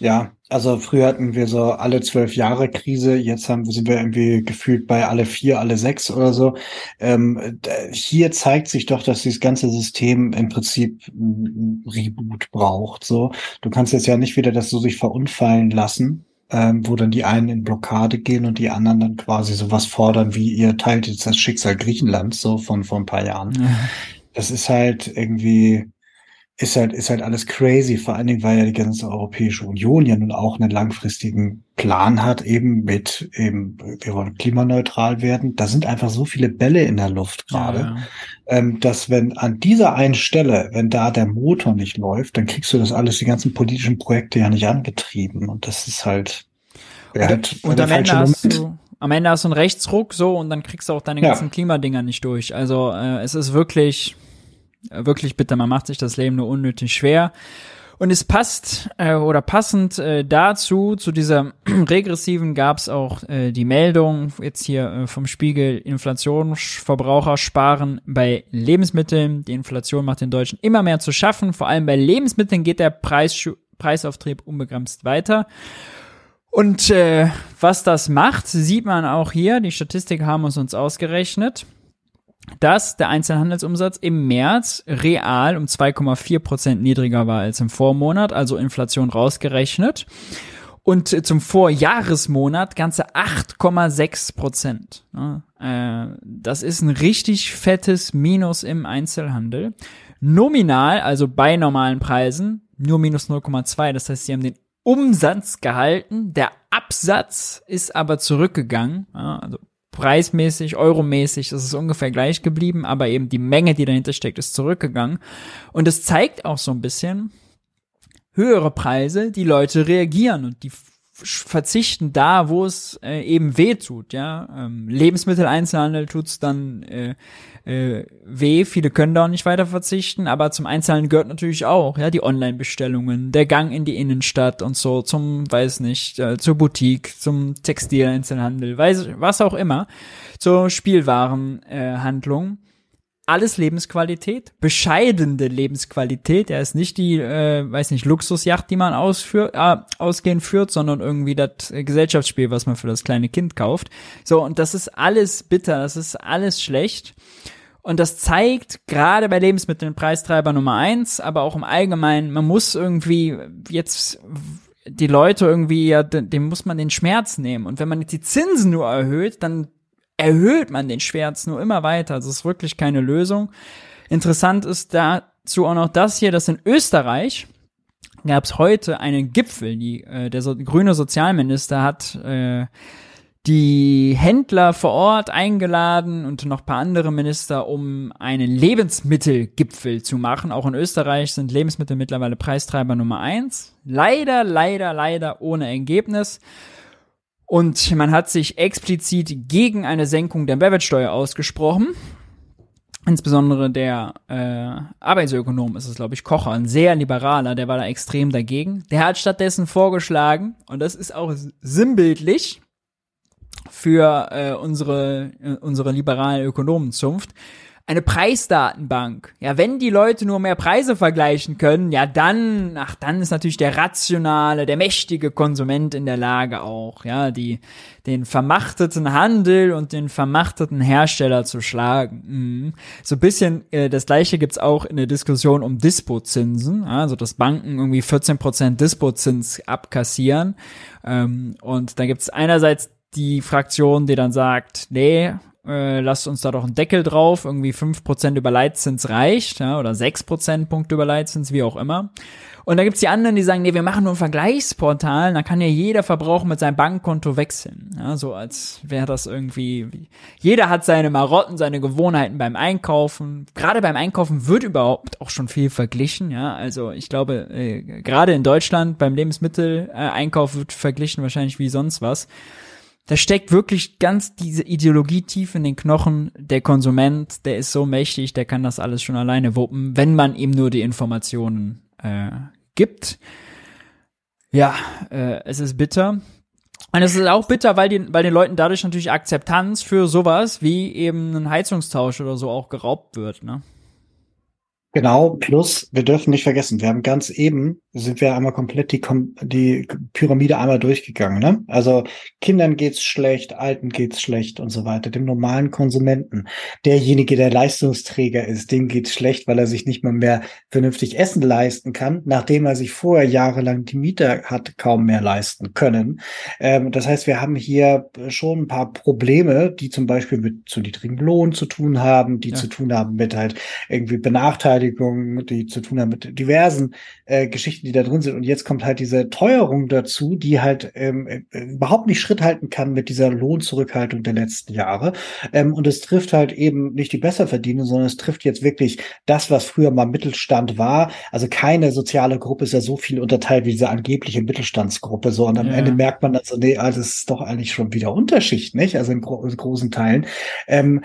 Ja, also früher hatten wir so alle zwölf Jahre Krise, jetzt haben, sind wir irgendwie gefühlt bei alle vier, alle sechs oder so. Ähm, hier zeigt sich doch, dass dieses ganze System im Prinzip ein Reboot braucht. So, du kannst jetzt ja nicht wieder das so sich verunfallen lassen, ähm, wo dann die einen in Blockade gehen und die anderen dann quasi sowas fordern, wie ihr teilt jetzt das Schicksal Griechenlands so von vor ein paar Jahren. Ja das ist halt irgendwie, ist halt, ist halt alles crazy, vor allen Dingen, weil ja die ganze Europäische Union ja nun auch einen langfristigen Plan hat, eben mit, eben, wir wollen klimaneutral werden. Da sind einfach so viele Bälle in der Luft gerade, ja, ja. ähm, dass wenn an dieser einen Stelle, wenn da der Motor nicht läuft, dann kriegst du das alles, die ganzen politischen Projekte ja nicht angetrieben. Und das ist halt, ja, halt und am Ende hast du, am Ende hast du einen Rechtsruck so und dann kriegst du auch deine ganzen Klimadinger nicht durch. Also äh, es ist wirklich, wirklich bitter, man macht sich das Leben nur unnötig schwer. Und es passt äh, oder passend äh, dazu, zu dieser regressiven gab es auch äh, die Meldung jetzt hier äh, vom Spiegel, Inflationsverbraucher sparen bei Lebensmitteln. Die Inflation macht den Deutschen immer mehr zu schaffen. Vor allem bei Lebensmitteln geht der Preis, Preisauftrieb unbegrenzt weiter. Und äh, was das macht, sieht man auch hier. Die Statistik haben uns uns ausgerechnet. Dass der Einzelhandelsumsatz im März real um 2,4 Prozent niedriger war als im Vormonat, also Inflation rausgerechnet. Und zum Vorjahresmonat ganze 8,6 Prozent. Äh, das ist ein richtig fettes Minus im Einzelhandel. Nominal, also bei normalen Preisen, nur minus 0,2. Das heißt, sie haben den Umsatz gehalten. Der Absatz ist aber zurückgegangen. Also preismäßig, euromäßig, das ist ungefähr gleich geblieben, aber eben die Menge, die dahinter steckt, ist zurückgegangen. Und es zeigt auch so ein bisschen, höhere Preise, die Leute reagieren und die verzichten da, wo es äh, eben weh tut, ja. Ähm, Lebensmitteleinzelhandel tut's dann äh, äh, weh, viele können da auch nicht weiter verzichten, aber zum Einzelhandel gehört natürlich auch, ja, die Online-Bestellungen, der Gang in die Innenstadt und so, zum, weiß nicht, äh, zur Boutique, zum Textileinzelhandel, weiß, was auch immer, zur Spielwarenhandlung. Äh, alles Lebensqualität, bescheidene Lebensqualität. Er ist nicht die, äh, weiß nicht, Luxusjacht, die man ausführt, äh, ausgehend führt, sondern irgendwie das Gesellschaftsspiel, was man für das kleine Kind kauft. So, und das ist alles bitter, das ist alles schlecht. Und das zeigt gerade bei Lebensmitteln Preistreiber Nummer eins, aber auch im Allgemeinen, man muss irgendwie jetzt die Leute irgendwie, ja, dem muss man den Schmerz nehmen. Und wenn man jetzt die Zinsen nur erhöht, dann erhöht man den Schmerz nur immer weiter. Also es ist wirklich keine Lösung. Interessant ist dazu auch noch das hier, dass in Österreich gab es heute einen Gipfel. Die, äh, der so, grüne Sozialminister hat äh, die Händler vor Ort eingeladen und noch paar andere Minister, um einen Lebensmittelgipfel zu machen. Auch in Österreich sind Lebensmittel mittlerweile Preistreiber Nummer eins. Leider, leider, leider ohne Ergebnis. Und man hat sich explizit gegen eine Senkung der Mehrwertsteuer ausgesprochen. Insbesondere der äh, Arbeitsökonom ist es, glaube ich, Kocher, ein sehr liberaler, der war da extrem dagegen. Der hat stattdessen vorgeschlagen, und das ist auch sinnbildlich für äh, unsere, äh, unsere liberale Ökonomenzunft, eine Preisdatenbank. Ja, wenn die Leute nur mehr Preise vergleichen können, ja dann, ach, dann ist natürlich der rationale, der mächtige Konsument in der Lage auch, ja, die, den vermachteten Handel und den vermachteten Hersteller zu schlagen. Mhm. So ein bisschen äh, das gleiche gibt's auch in der Diskussion um Dispozinsen, also dass Banken irgendwie 14% Dispozins abkassieren. Ähm, und da gibt's einerseits die Fraktion, die dann sagt, nee, äh, lasst uns da doch einen Deckel drauf, irgendwie fünf Prozent über Leitzins reicht, ja, oder sechs Prozentpunkte über Leitzins, wie auch immer. Und da gibt's die anderen, die sagen, nee, wir machen nur ein Vergleichsportal, dann kann ja jeder Verbraucher mit seinem Bankkonto wechseln. Ja, so als wäre das irgendwie, jeder hat seine Marotten, seine Gewohnheiten beim Einkaufen. Gerade beim Einkaufen wird überhaupt auch schon viel verglichen, ja. Also ich glaube, äh, gerade in Deutschland beim Lebensmitteleinkauf wird verglichen wahrscheinlich wie sonst was da steckt wirklich ganz diese Ideologie tief in den Knochen. Der Konsument, der ist so mächtig, der kann das alles schon alleine wuppen, wenn man ihm nur die Informationen äh, gibt. Ja, äh, es ist bitter. Und es ist auch bitter, weil, die, weil den Leuten dadurch natürlich Akzeptanz für sowas wie eben ein Heizungstausch oder so auch geraubt wird. Ne? Genau, plus wir dürfen nicht vergessen, wir haben ganz eben, sind wir einmal komplett die, die Pyramide einmal durchgegangen. Ne? Also Kindern geht's schlecht, Alten geht's schlecht und so weiter. Dem normalen Konsumenten, derjenige, der Leistungsträger ist, dem geht's schlecht, weil er sich nicht mal mehr vernünftig Essen leisten kann, nachdem er sich vorher jahrelang die Miete hat kaum mehr leisten können. Ähm, das heißt, wir haben hier schon ein paar Probleme, die zum Beispiel mit zu niedrigem Lohn zu tun haben, die ja. zu tun haben mit halt irgendwie Benachteiligungen Beteiligung, die zu tun haben mit diversen äh, Geschichten, die da drin sind. Und jetzt kommt halt diese Teuerung dazu, die halt ähm, äh, überhaupt nicht Schritt halten kann mit dieser Lohnzurückhaltung der letzten Jahre. Ähm, und es trifft halt eben nicht die Besserverdiener, sondern es trifft jetzt wirklich das, was früher mal Mittelstand war. Also keine soziale Gruppe ist ja so viel unterteilt wie diese angebliche Mittelstandsgruppe. So, und am ja. Ende merkt man also, nee, also das ist doch eigentlich schon wieder Unterschicht, nicht? Also in, gro in großen Teilen. Ähm,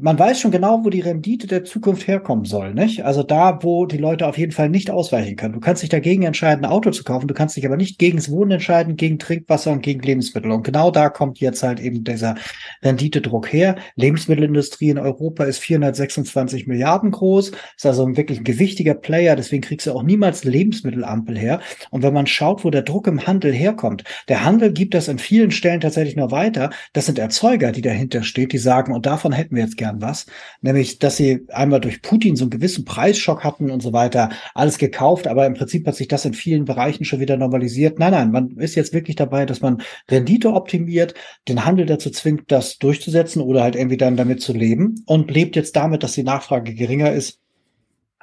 man weiß schon genau, wo die Rendite der Zukunft herkommen soll, nicht? Also da, wo die Leute auf jeden Fall nicht ausweichen können. Du kannst dich dagegen entscheiden, ein Auto zu kaufen, du kannst dich aber nicht gegen das Wohnen entscheiden, gegen Trinkwasser und gegen Lebensmittel. Und genau da kommt jetzt halt eben dieser Renditedruck her. Lebensmittelindustrie in Europa ist 426 Milliarden groß, ist also ein wirklich ein gewichtiger Player, deswegen kriegst du auch niemals Lebensmittelampel her. Und wenn man schaut, wo der Druck im Handel herkommt, der Handel gibt das an vielen Stellen tatsächlich nur weiter. Das sind Erzeuger, die dahinter steht, die sagen, und davon hätten wir jetzt gern was. Nämlich, dass sie einmal durch Putin so einen gewissen Preisschock hatten und so weiter, alles gekauft, aber im Prinzip hat sich das in vielen Bereichen schon wieder normalisiert. Nein, nein, man ist jetzt wirklich dabei, dass man Rendite optimiert, den Handel dazu zwingt, das durchzusetzen oder halt irgendwie dann damit zu leben und lebt jetzt damit, dass die Nachfrage geringer ist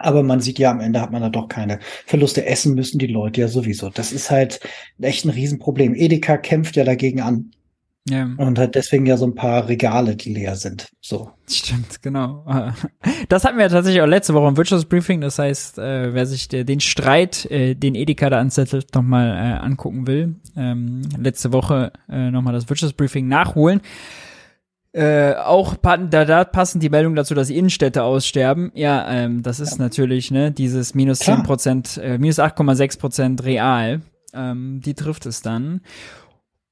aber man sieht ja, am Ende hat man da doch keine Verluste. Essen müssen die Leute ja sowieso. Das ist halt echt ein Riesenproblem. Edeka kämpft ja dagegen an. Ja. Und hat deswegen ja so ein paar Regale, die leer sind. So. Stimmt, genau. Das hatten wir tatsächlich auch letzte Woche im Wirtschaftsbriefing. Das heißt, äh, wer sich der, den Streit, äh, den Edeka da anzettelt, nochmal äh, angucken will, ähm, letzte Woche äh, nochmal das Wirtschaftsbriefing nachholen. Äh, auch da, da passen die Meldungen dazu, dass die Innenstädte aussterben. Ja, ähm, das ist ja. natürlich ne dieses minus zehn Prozent, äh, minus 8,6 Prozent real. Ähm, die trifft es dann.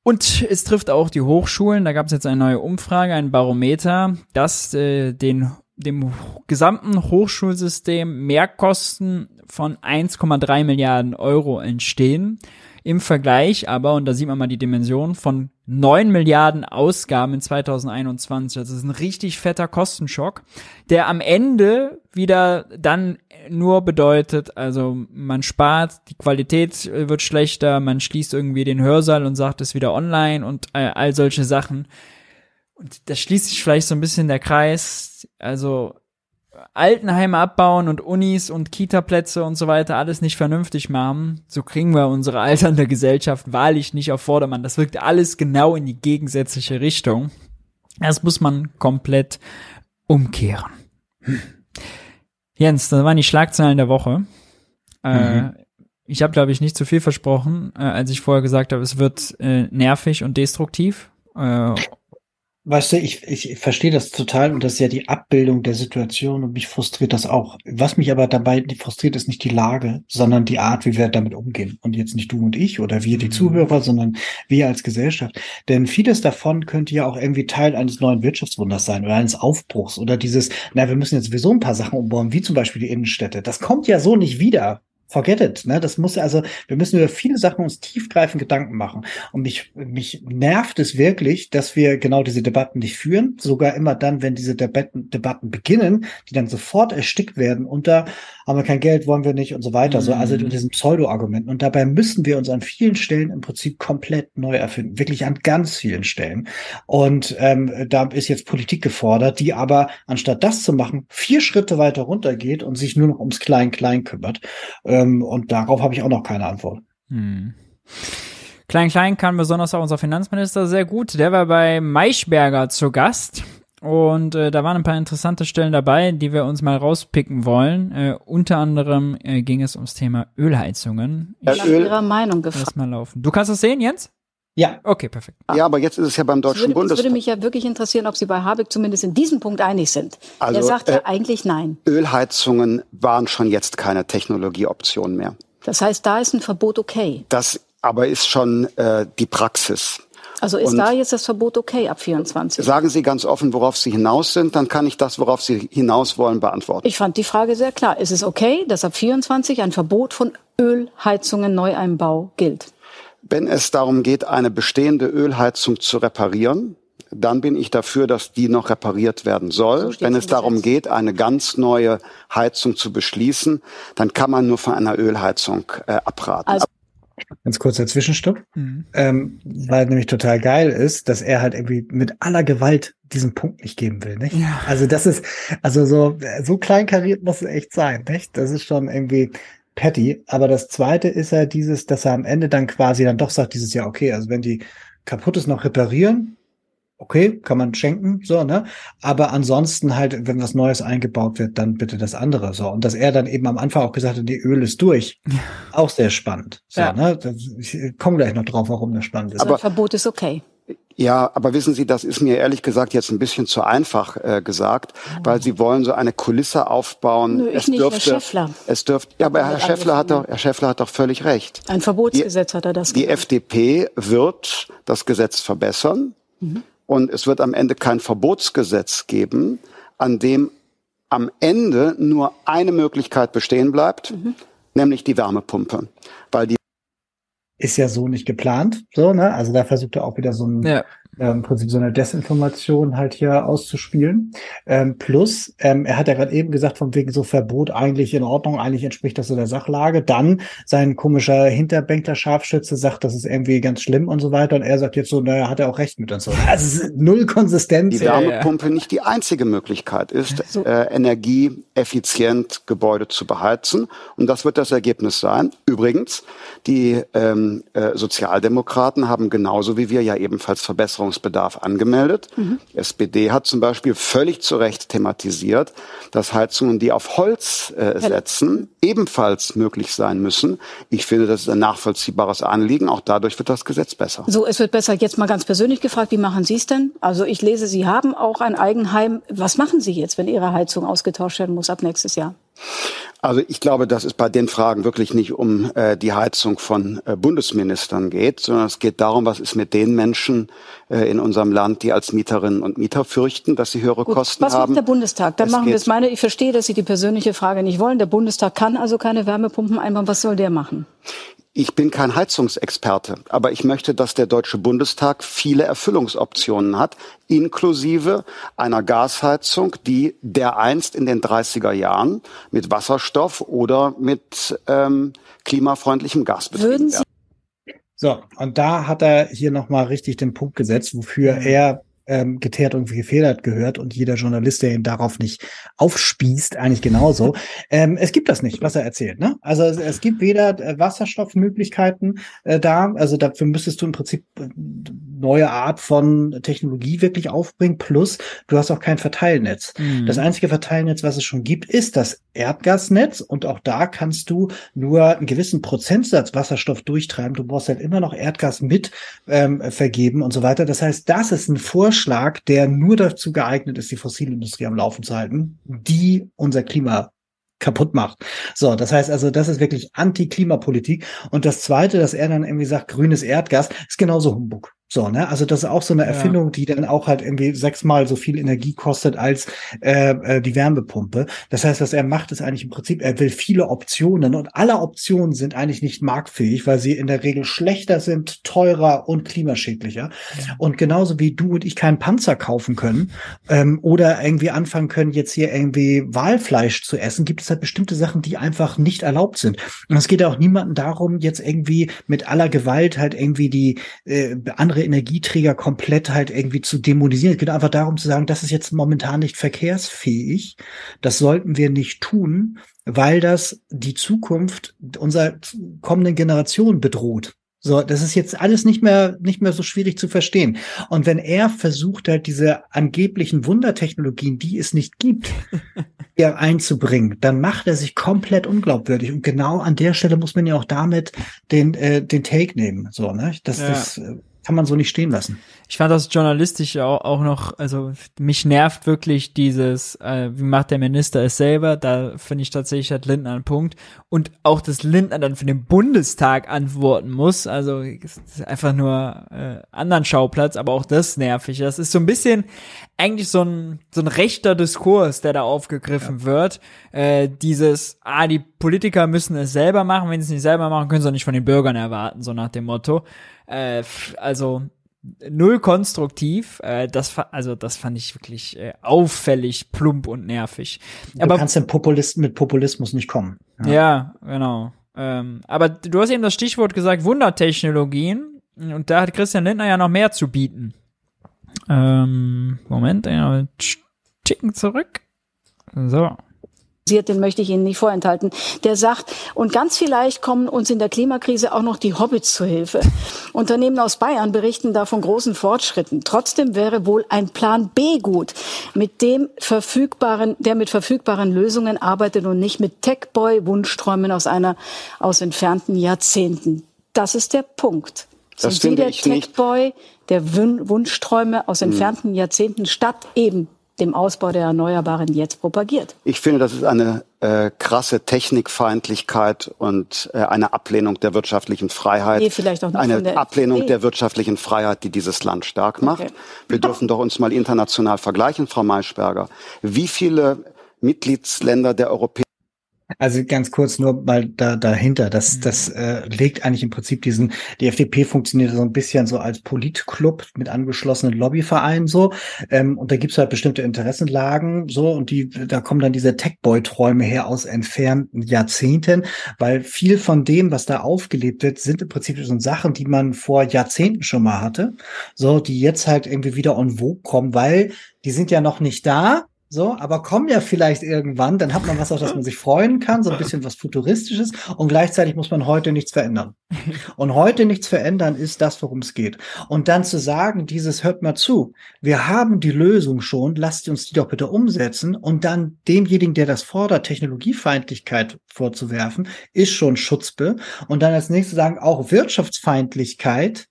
Und es trifft auch die Hochschulen. Da gab es jetzt eine neue Umfrage, ein Barometer, dass äh, den dem gesamten Hochschulsystem Mehrkosten von 1,3 Milliarden Euro entstehen. Im Vergleich aber, und da sieht man mal die Dimension, von 9 Milliarden Ausgaben in 2021. Also das ist ein richtig fetter Kostenschock, der am Ende wieder dann nur bedeutet, also man spart, die Qualität wird schlechter, man schließt irgendwie den Hörsaal und sagt es wieder online und äh, all solche Sachen. Und da schließt sich vielleicht so ein bisschen der Kreis. Also Altenheime abbauen und Unis und Kita-Plätze und so weiter alles nicht vernünftig machen, so kriegen wir unsere alternde Gesellschaft wahrlich nicht auf Vordermann. Das wirkt alles genau in die gegensätzliche Richtung. Das muss man komplett umkehren. Hm. Jens, das waren die Schlagzeilen der Woche. Äh, mhm. Äh, ich habe, glaube ich, nicht zu viel versprochen, äh, als ich vorher gesagt habe, es wird äh, nervig und destruktiv. Äh, Weißt du, ich, ich verstehe das total und das ist ja die Abbildung der Situation und mich frustriert das auch. Was mich aber dabei frustriert, ist nicht die Lage, sondern die Art, wie wir damit umgehen. Und jetzt nicht du und ich oder wir, die mhm. Zuhörer, sondern wir als Gesellschaft. Denn vieles davon könnte ja auch irgendwie Teil eines neuen Wirtschaftswunders sein oder eines Aufbruchs oder dieses, na, wir müssen jetzt sowieso ein paar Sachen umbauen, wie zum Beispiel die Innenstädte. Das kommt ja so nicht wieder forget it. Ne? Das muss also, wir müssen über viele Sachen uns tiefgreifend Gedanken machen. Und mich, mich nervt es wirklich, dass wir genau diese Debatten nicht führen. Sogar immer dann, wenn diese Debatten, Debatten beginnen, die dann sofort erstickt werden unter haben wir kein Geld, wollen wir nicht und so weiter. Mhm. So, also mit mhm. diesen Pseudo-Argumenten. Und dabei müssen wir uns an vielen Stellen im Prinzip komplett neu erfinden. Wirklich an ganz vielen Stellen. Und ähm, da ist jetzt Politik gefordert, die aber anstatt das zu machen, vier Schritte weiter runtergeht und sich nur noch ums Klein-Klein kümmert. Ähm, und darauf habe ich auch noch keine Antwort. Mhm. Klein-Klein kann besonders auch unser Finanzminister sehr gut. Der war bei Maischberger zu Gast. Und äh, da waren ein paar interessante Stellen dabei, die wir uns mal rauspicken wollen. Äh, unter anderem äh, ging es ums Thema Ölheizungen. Ich Nach Öl Ihrer Meinung gefragt. mal laufen. Du kannst es sehen, Jens? Ja. Okay, perfekt. Ja, aber jetzt ist es ja beim Deutschen Bundestag. Es würde mich ja wirklich interessieren, ob Sie bei Habeck zumindest in diesem Punkt einig sind. Also, er sagt ja äh, eigentlich nein. Ölheizungen waren schon jetzt keine Technologieoption mehr. Das heißt, da ist ein Verbot okay. Das aber ist schon äh, die Praxis. Also ist und da jetzt das Verbot okay ab 24? Sagen Sie ganz offen, worauf Sie hinaus sind, dann kann ich das, worauf Sie hinaus wollen, beantworten. Ich fand die Frage sehr klar. Ist es okay, dass ab 24 ein Verbot von Ölheizungen Neueinbau gilt? Wenn es darum geht, eine bestehende Ölheizung zu reparieren, dann bin ich dafür, dass die noch repariert werden soll. So Wenn es darum geht, eine ganz neue Heizung zu beschließen, dann kann man nur von einer Ölheizung äh, abraten. Also Ganz kurzer Zwischenstopp, mhm. ähm, weil nämlich total geil ist, dass er halt irgendwie mit aller Gewalt diesen Punkt nicht geben will, nicht? Ja. Also das ist, also so, so kleinkariert muss es echt sein, nicht? Das ist schon irgendwie petty. Aber das zweite ist ja dieses, dass er am Ende dann quasi dann doch sagt, dieses Jahr, okay, also wenn die kaputt ist, noch reparieren, okay, kann man schenken, so, ne? Aber ansonsten halt, wenn was Neues eingebaut wird, dann bitte das andere, so. Und dass er dann eben am Anfang auch gesagt hat, die Öl ist durch. Auch sehr spannend, so, ja. ne? Ich komme gleich noch drauf, warum das spannend ist. Aber also Verbot ist okay. Ja, aber wissen Sie, das ist mir ehrlich gesagt jetzt ein bisschen zu einfach äh, gesagt, oh. weil Sie wollen so eine Kulisse aufbauen. Nö, es nicht, dürfte, Herr Schäffler. Es dürfte, ja, aber Herr Schäffler hat doch, Herr Schäffler hat doch völlig recht. Ein Verbotsgesetz die, hat er das. Die gesagt. FDP wird das Gesetz verbessern. Mhm. Und es wird am Ende kein Verbotsgesetz geben, an dem am Ende nur eine Möglichkeit bestehen bleibt, mhm. nämlich die Wärmepumpe. Weil die ist ja so nicht geplant, so, ne? Also da versucht er auch wieder so ein, ja. Äh, im Prinzip so eine Desinformation halt hier auszuspielen. Ähm, plus, ähm, er hat ja gerade eben gesagt, von wegen so Verbot eigentlich in Ordnung, eigentlich entspricht das so der Sachlage. Dann sein komischer Hinterbänkler Scharfschütze sagt, das ist irgendwie ganz schlimm und so weiter. Und er sagt jetzt so, naja, hat er auch recht mit und so. Also null Konsistenz. Die Wärmepumpe nicht die einzige Möglichkeit ist, so. äh, energieeffizient Gebäude zu beheizen. Und das wird das Ergebnis sein. Übrigens, die ähm, äh, Sozialdemokraten haben genauso wie wir ja ebenfalls Verbesserungsbedarf angemeldet. Mhm. SPD hat zum Beispiel völlig zu Recht thematisiert, dass Heizungen, die auf Holz äh, setzen, ebenfalls möglich sein müssen. Ich finde, das ist ein nachvollziehbares Anliegen. Auch dadurch wird das Gesetz besser. So, es wird besser. Jetzt mal ganz persönlich gefragt, wie machen Sie es denn? Also ich lese, Sie haben auch ein Eigenheim. Was machen Sie jetzt, wenn Ihre Heizung ausgetauscht werden muss ab nächstes Jahr? Also ich glaube, dass es bei den Fragen wirklich nicht um äh, die Heizung von äh, Bundesministern geht, sondern es geht darum, was ist mit den Menschen äh, in unserem Land, die als Mieterinnen und Mieter fürchten, dass sie höhere Gut, Kosten was haben. Was macht der Bundestag? Dann es machen wir es. Meine, ich verstehe, dass Sie die persönliche Frage nicht wollen. Der Bundestag kann also keine Wärmepumpen einbauen. Was soll der machen? Ich bin kein Heizungsexperte, aber ich möchte, dass der Deutsche Bundestag viele Erfüllungsoptionen hat, inklusive einer Gasheizung, die dereinst in den 30er Jahren mit Wasserstoff oder mit ähm, klimafreundlichem Gas betrieben werden. So, und da hat er hier nochmal richtig den Punkt gesetzt, wofür er ähm, geteert und gefedert gehört und jeder Journalist, der ihn darauf nicht aufspießt, eigentlich genauso. ähm, es gibt das nicht, was er erzählt. Ne? Also es, es gibt weder äh, Wasserstoffmöglichkeiten äh, da, also dafür müsstest du im Prinzip äh, neue Art von Technologie wirklich aufbringen, plus du hast auch kein Verteilnetz. Mhm. Das einzige Verteilnetz, was es schon gibt, ist das Erdgasnetz und auch da kannst du nur einen gewissen Prozentsatz Wasserstoff durchtreiben. Du brauchst halt immer noch Erdgas mit ähm, vergeben und so weiter. Das heißt, das ist ein Vorschlag, Vorschlag, der nur dazu geeignet ist, die Fossilindustrie am Laufen zu halten, die unser Klima kaputt macht. So, das heißt also, das ist wirklich Anti-Klimapolitik. Und das Zweite, dass er dann irgendwie sagt, grünes Erdgas, ist genauso Humbug. So, ne? Also das ist auch so eine Erfindung, ja. die dann auch halt irgendwie sechsmal so viel Energie kostet als äh, äh, die Wärmepumpe. Das heißt, was er macht, ist eigentlich im Prinzip, er will viele Optionen und alle Optionen sind eigentlich nicht marktfähig, weil sie in der Regel schlechter sind, teurer und klimaschädlicher. Ja. Und genauso wie du und ich keinen Panzer kaufen können ähm, oder irgendwie anfangen können, jetzt hier irgendwie Walfleisch zu essen, gibt es halt bestimmte Sachen, die einfach nicht erlaubt sind. Und es geht ja auch niemandem darum, jetzt irgendwie mit aller Gewalt halt irgendwie die äh, andere andere Energieträger komplett halt irgendwie zu dämonisieren. Es geht einfach darum zu sagen, das ist jetzt momentan nicht verkehrsfähig. Das sollten wir nicht tun, weil das die Zukunft unserer kommenden Generation bedroht. So, das ist jetzt alles nicht mehr, nicht mehr so schwierig zu verstehen. Und wenn er versucht halt diese angeblichen Wundertechnologien, die es nicht gibt, einzubringen, dann macht er sich komplett unglaubwürdig. Und genau an der Stelle muss man ja auch damit den, äh, den Take nehmen. So, ne? Das, ja. das kann man so nicht stehen lassen. Ich fand das journalistisch auch, auch noch, also mich nervt wirklich dieses, äh, wie macht der Minister es selber, da finde ich tatsächlich hat Lindner einen Punkt. Und auch, dass Lindner dann für den Bundestag antworten muss, also einfach nur äh, anderen Schauplatz, aber auch das nervig. Das ist so ein bisschen eigentlich so ein, so ein rechter Diskurs, der da aufgegriffen ja. wird. Äh, dieses, ah, die Politiker müssen es selber machen, wenn sie es nicht selber machen, können sie auch nicht von den Bürgern erwarten, so nach dem Motto. Äh, also null konstruktiv. Äh, das, also das fand ich wirklich äh, auffällig, plump und nervig. Du aber kannst den Populist mit Populismus nicht kommen. Ja, ja genau. Ähm, aber du hast eben das Stichwort gesagt, Wundertechnologien. Und da hat Christian Lindner ja noch mehr zu bieten. Ähm, Moment, ja, Chicken zurück. So den möchte ich Ihnen nicht vorenthalten, der sagt, und ganz vielleicht kommen uns in der Klimakrise auch noch die Hobbits zu Hilfe. Unternehmen aus Bayern berichten da von großen Fortschritten. Trotzdem wäre wohl ein Plan B gut, mit dem verfügbaren, der mit verfügbaren Lösungen arbeitet und nicht mit Techboy-Wunschträumen aus einer, aus entfernten Jahrzehnten. Das ist der Punkt. Das Sind Sie der Techboy der Wunschträume aus hm. entfernten Jahrzehnten statt eben dem Ausbau der Erneuerbaren jetzt propagiert. Ich finde, das ist eine äh, krasse Technikfeindlichkeit und äh, eine Ablehnung der wirtschaftlichen Freiheit. Nee, vielleicht auch nicht eine der Ablehnung der wirtschaftlichen Freiheit, die dieses Land stark macht. Okay. Wir dürfen doch uns mal international vergleichen, Frau Maischberger. Wie viele Mitgliedsländer der Europäischen Also ganz kurz nur mal da, dahinter. Das, mhm. das äh, legt eigentlich im Prinzip diesen, die FDP funktioniert so ein bisschen so als Politclub mit angeschlossenen Lobbyvereinen so. Ähm, und da gibt's halt bestimmte Interessenlagen so und die, da kommen dann diese Techboy-Träume her aus entfernten Jahrzehnten, weil viel von dem, was da aufgelebt wird, sind im Prinzip so Sachen, die man vor Jahrzehnten schon mal hatte. So, die jetzt halt irgendwie wieder on vogue kommen, weil die sind ja noch nicht da, so, aber kommen ja vielleicht irgendwann, dann hat man was, auf das man sich freuen kann, so ein bisschen was Futuristisches und gleichzeitig muss man heute nichts verändern. Und heute nichts verändern ist das, worum es geht. Und dann zu sagen, dieses hört mal zu, wir haben die Lösung schon, lasst uns die doch bitte umsetzen und dann demjenigen, der das fordert, Technologiefeindlichkeit vorzuwerfen, ist schon Schutzbe. Und dann als nächstes sagen, auch Wirtschaftsfeindlichkeit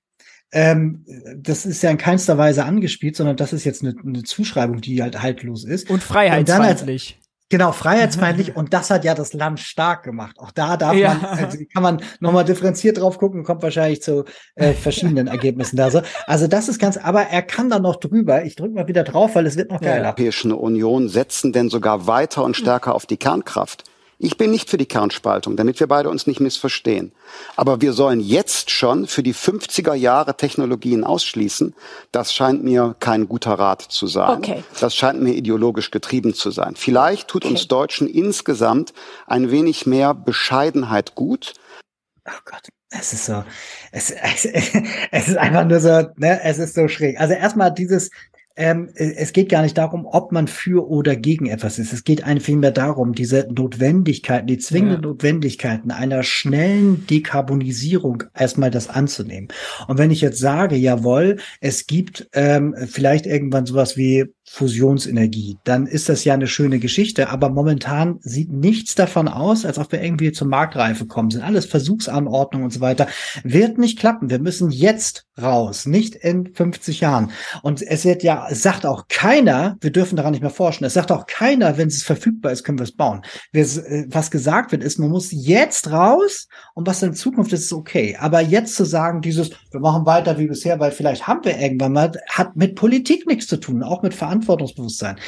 ähm, das ist ja in keinster Weise angespielt, sondern das ist jetzt eine, eine Zuschreibung, die halt haltlos ist. Und freiheitsfeindlich. Und Genau, freiheitsfeindlich und das hat ja das Land stark gemacht. Auch da darf ja. man, also kann man nochmal differenziert drauf gucken, kommt wahrscheinlich zu äh, verschiedenen Ergebnissen da so. Also das ist ganz, aber er kann da noch drüber. Ich drücke mal wieder drauf, weil es wird noch geiler. Die Europäische Union setzen denn sogar weiter und stärker auf die Kernkraft. Ich bin nicht für die Kernspaltung, damit wir beide uns nicht missverstehen. Aber wir sollen jetzt schon für die 50er Jahre Technologien ausschließen. Das scheint mir kein guter Rat zu sein. Okay. Das scheint mir ideologisch getrieben zu sein. Vielleicht tut okay. uns Deutschen insgesamt ein wenig mehr Bescheidenheit gut. Oh Gott. Es ist so, es, es, es ist einfach nur so, ne, es ist so schräg. Also erstmal dieses, ähm, äh, es geht gar nicht darum, ob man für oder gegen etwas ist. Es geht einfach vielmehr darum, diese Notwendigkeiten, die zwingenden ja. Notwendigkeiten einer schnellen Dekarbonisierung erstmal das anzunehmen. Und wenn ich jetzt sage, jawohl, es gibt ähm, vielleicht irgendwann sowas wie Fusionsenergie, dann ist das ja eine schöne Geschichte. Aber momentan sieht nichts davon aus, als ob wir irgendwie zur Marktreife kommen. Sind alles Versuchsanordnungen und so weiter. Wird nicht klappen. Wir müssen jetzt raus, nicht in 50 Jahren. Und es wird ja, es sagt auch keiner, wir dürfen daran nicht mehr forschen. Es sagt auch keiner, wenn es verfügbar ist, können wir es bauen. Äh, was gesagt wird, ist, man muss jetzt raus und was in Zukunft ist, ist okay. Aber jetzt zu sagen, dieses, wir machen weiter wie bisher, weil vielleicht haben wir irgendwann mal, hat mit Politik nichts zu tun, auch mit Verantwortung Verantwortungsbewusstsein.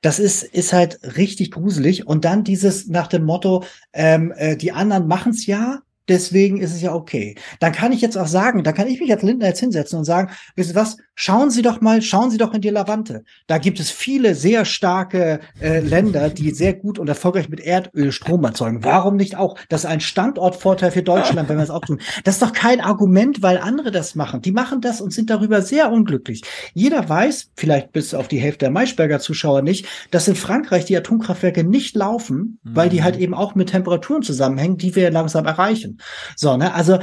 Das ist, ist halt richtig gruselig. Und dann dieses nach dem Motto, ähm, äh, die anderen machen es ja, deswegen ist es ja okay. Dann kann ich jetzt auch sagen, da kann ich mich als Lindner jetzt hinsetzen und sagen, wisst ihr was, schauen Sie doch mal, schauen Sie doch in die Lavante. Da gibt es viele sehr starke äh, Länder, die sehr gut und erfolgreich mit Erdöl Strom erzeugen. Warum nicht auch? Das ist ein Standortvorteil für Deutschland, wenn wir es auch tun. Das ist doch kein Argument, weil andere das machen. Die machen das und sind darüber sehr unglücklich. Jeder weiß, vielleicht bis auf die Hälfte der Maischberger Zuschauer nicht, dass in Frankreich die Atomkraftwerke nicht laufen, mhm. weil die halt eben auch mit Temperaturen zusammenhängen, die wir langsam erreichen. So, ne? Also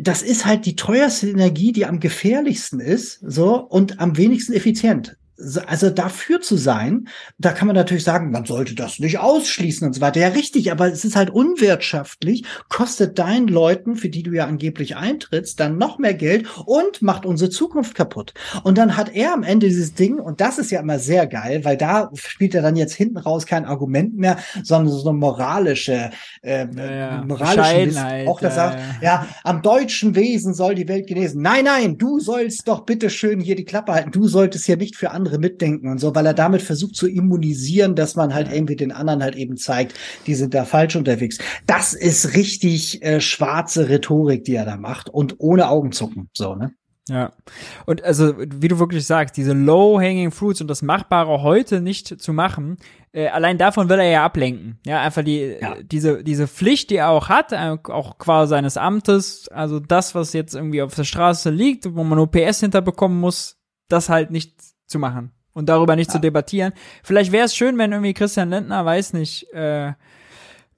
das ist halt die teuerste Energie, die am gefährlichsten ist, so und am wenigsten effizient also dafür zu sein, da kann man natürlich sagen, man sollte das nicht ausschließen und so weiter. Ja, richtig, aber es ist halt unwirtschaftlich, kostet deinen Leuten, für die du ja angeblich eintrittst, dann noch mehr Geld und macht unsere Zukunft kaputt. Und dann hat er am Ende dieses Ding, und das ist ja immer sehr geil, weil da spielt er dann jetzt hinten raus kein Argument mehr, sondern so eine moralische, äh, ja, moralische auch das ja, sagt, ja, am deutschen Wesen soll die Welt genesen. Nein, nein, du sollst doch bitte schön hier die Klappe halten. Du solltest hier nicht für andere andere mitdenken und so, weil er damit versucht zu immunisieren, dass man halt irgendwie den anderen halt eben zeigt, die sind da falsch unterwegs. Das ist richtig äh, schwarze Rhetorik, die er da macht und ohne Augenzucken, so, ne? Ja. Und also, wie du wirklich sagst, diese low-hanging fruits und das Machbare heute nicht zu machen, äh, allein davon will er ja ablenken. Ja, einfach die, ja. diese, diese Pflicht, die er auch hat, äh, auch quasi seines Amtes, also das, was jetzt irgendwie auf der Straße liegt, wo man OPS hinterbekommen muss, das halt nicht zu machen und darüber nicht ja. zu debattieren. Vielleicht wäre es schön, wenn irgendwie Christian Lindner, weiß nicht, äh,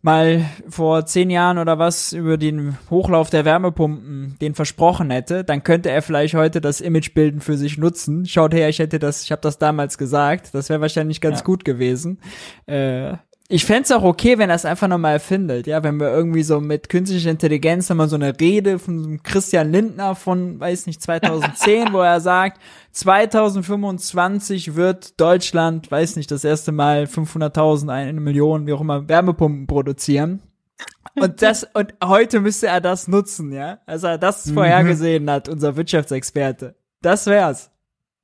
mal vor zehn Jahren oder was über den Hochlauf der Wärmepumpen den versprochen hätte, dann könnte er vielleicht heute das Imagebilden für sich nutzen. Schaut her, ich hätte das, ich habe das damals gesagt. Das wäre wahrscheinlich ganz ja. gut gewesen. Äh, ich fände auch okay, wenn er es einfach nochmal erfindet, ja, wenn wir irgendwie so mit künstlicher Intelligenz nochmal so eine Rede von Christian Lindner von, weiß nicht, 2010, wo er sagt, 2025 wird Deutschland, weiß nicht, das erste Mal 500.000, eine Million, wie auch immer, Wärmepumpen produzieren. Und das, und heute müsste er das nutzen, ja, also er das mhm. vorhergesehen hat, unser Wirtschaftsexperte. Das wär's.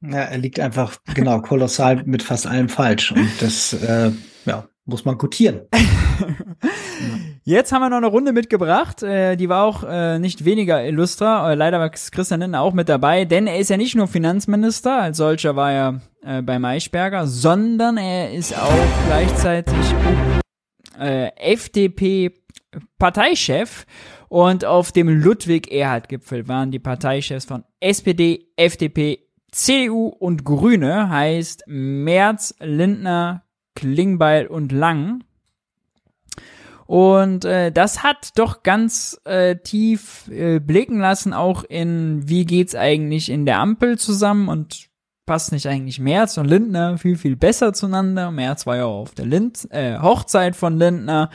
Ja, er liegt einfach, genau, kolossal mit fast allem falsch. Und das, äh, ja, muss man gutieren. Jetzt haben wir noch eine Runde mitgebracht. Äh, die war auch äh, nicht weniger illustra. Äh, leider war Christian Lindner auch mit dabei, denn er ist ja nicht nur Finanzminister, als solcher war er äh, bei Maischberger, sondern er ist auch gleichzeitig äh, FDP-Parteichef. Und auf dem Ludwig-Erhard-Gipfel waren die Parteichefs von SPD, FDP, CDU und Grüne, heißt Merz, Lindner, Klingbeil und Lang. Und äh, das hat doch ganz äh, tief äh, blicken lassen, auch in wie geht's eigentlich in der Ampel zusammen und passt nicht eigentlich Merz und Lindner viel, viel besser zueinander. Merz war ja auch auf der Lind äh, Hochzeit von Lindner.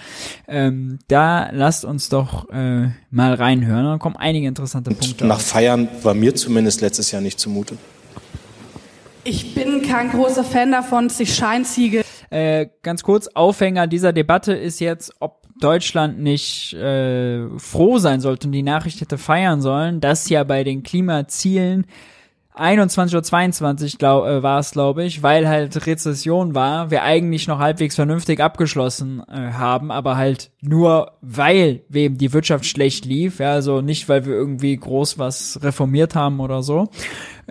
Ähm, da lasst uns doch äh, mal reinhören. Da kommen einige interessante Punkte. Nach Feiern war mir zumindest letztes Jahr nicht zumute. Ich bin kein großer Fan davon, sich Scheinziege. Äh, ganz kurz, Aufhänger dieser Debatte ist jetzt, ob Deutschland nicht äh, froh sein sollte und die Nachricht hätte feiern sollen, dass ja bei den Klimazielen 21.22 Uhr glaub, äh, war es, glaube ich, weil halt Rezession war, wir eigentlich noch halbwegs vernünftig abgeschlossen äh, haben, aber halt nur weil wem die Wirtschaft schlecht lief, ja, also nicht, weil wir irgendwie groß was reformiert haben oder so.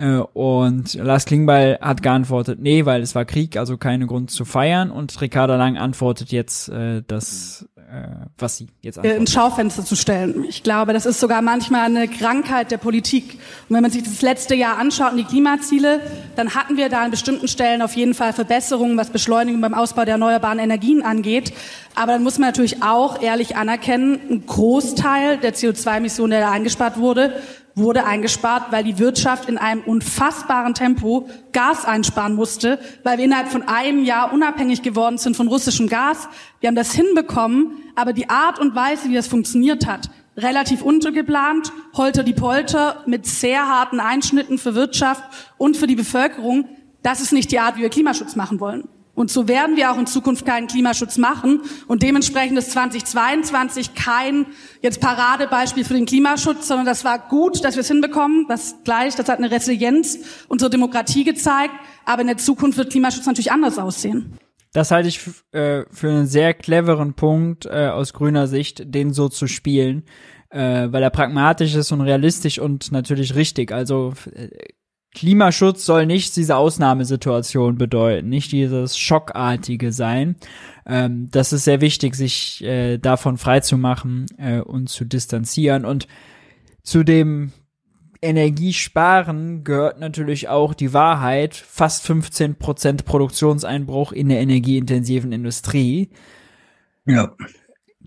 Äh, und Lars Klingbeil hat geantwortet, nee, weil es war Krieg, also keine Grund zu feiern. Und Ricarda Lang antwortet jetzt, äh, dass äh, was sie jetzt antwortet. ins Schaufenster zu stellen. Ich glaube, das ist sogar manchmal eine Krankheit der Politik. Und wenn man sich das letzte Jahr anschaut und die Klimaziele, dann hatten wir da an bestimmten Stellen auf jeden Fall Verbesserungen, was Beschleunigung beim Ausbau der erneuerbaren Energien angeht. Aber dann muss man natürlich auch ehrlich anerkennen, ein Großteil der CO2-Emissionen, der da eingespart wurde, wurde eingespart, weil die Wirtschaft in einem unfassbaren Tempo Gas einsparen musste, weil wir innerhalb von einem Jahr unabhängig geworden sind von russischem Gas. Wir haben das hinbekommen, aber die Art und Weise, wie das funktioniert hat, relativ untergeplant, holter die Polter mit sehr harten Einschnitten für Wirtschaft und für die Bevölkerung, das ist nicht die Art, wie wir Klimaschutz machen wollen. Und so werden wir auch in Zukunft keinen Klimaschutz machen. Und dementsprechend ist 2022 kein jetzt Paradebeispiel für den Klimaschutz, sondern das war gut, dass wir es hinbekommen. Das gleich, das hat eine Resilienz unserer Demokratie gezeigt. Aber in der Zukunft wird Klimaschutz natürlich anders aussehen. Das halte ich äh, für einen sehr cleveren Punkt äh, aus grüner Sicht, den so zu spielen, äh, weil er pragmatisch ist und realistisch und natürlich richtig. Also äh, Klimaschutz soll nicht diese Ausnahmesituation bedeuten, nicht dieses Schockartige sein. Ähm, das ist sehr wichtig, sich äh, davon freizumachen äh, und zu distanzieren. Und zu dem Energiesparen gehört natürlich auch die Wahrheit, fast 15 Prozent Produktionseinbruch in der energieintensiven Industrie. Ja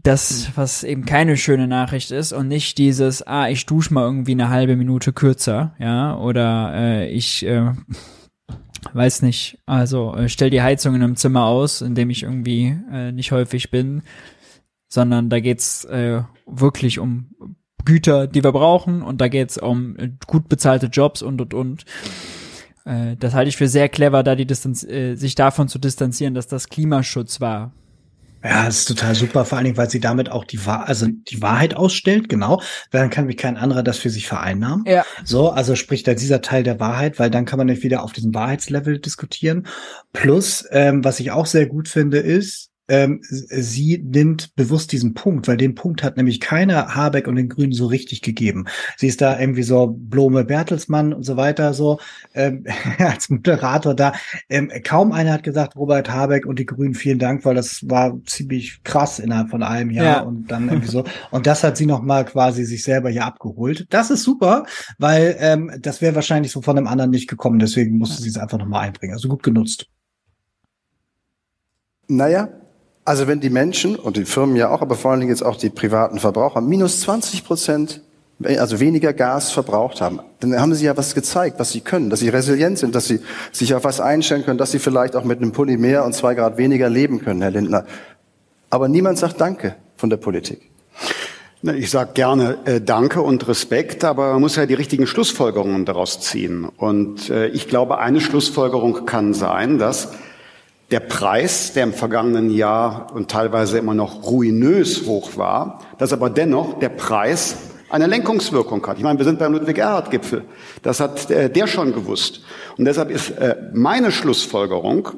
das, was eben keine schöne Nachricht ist und nicht dieses, ah, ich dusche mal irgendwie eine halbe Minute kürzer, ja, oder äh, ich äh, weiß nicht, also äh, stell die Heizung in einem Zimmer aus, in dem ich irgendwie äh, nicht häufig bin, sondern da geht's äh, wirklich um Güter, die wir brauchen und da geht's um äh, gut bezahlte Jobs und und und. Äh, das halte ich für sehr clever, da die Distanz, äh, sich davon zu distanzieren, dass das Klimaschutz war. Ja, das ist total super, vor allen Dingen, weil sie damit auch die, Wahr also die Wahrheit ausstellt, genau. Dann kann wie kein anderer das für sich vereinnahmen. Ja. So, also spricht da dieser Teil der Wahrheit, weil dann kann man nicht wieder auf diesem Wahrheitslevel diskutieren. Plus, ähm, was ich auch sehr gut finde, ist, ähm, sie nimmt bewusst diesen Punkt, weil den Punkt hat nämlich keiner Habeck und den Grünen so richtig gegeben. Sie ist da irgendwie so Blome Bertelsmann und so weiter so ähm, als Moderator da. Ähm, kaum einer hat gesagt, Robert Habeck und die Grünen vielen Dank, weil das war ziemlich krass innerhalb von einem Jahr ja. und dann irgendwie so. Und das hat sie noch mal quasi sich selber hier abgeholt. Das ist super, weil ähm, das wäre wahrscheinlich so von einem anderen nicht gekommen. Deswegen musste sie es einfach noch mal einbringen. Also gut genutzt. Naja, also wenn die Menschen und die Firmen ja auch, aber vor allen Dingen jetzt auch die privaten Verbraucher minus 20 Prozent, also weniger Gas verbraucht haben, dann haben sie ja was gezeigt, was sie können, dass sie resilient sind, dass sie sich auf was einstellen können, dass sie vielleicht auch mit einem Pulli mehr und zwei Grad weniger leben können, Herr Lindner. Aber niemand sagt Danke von der Politik. Ich sage gerne äh, Danke und Respekt, aber man muss ja die richtigen Schlussfolgerungen daraus ziehen. Und äh, ich glaube, eine Schlussfolgerung kann sein, dass der Preis, der im vergangenen Jahr und teilweise immer noch ruinös hoch war, dass aber dennoch der Preis eine Lenkungswirkung hat. Ich meine, wir sind beim Ludwig-Erhard-Gipfel. Das hat äh, der schon gewusst. Und deshalb ist äh, meine Schlussfolgerung,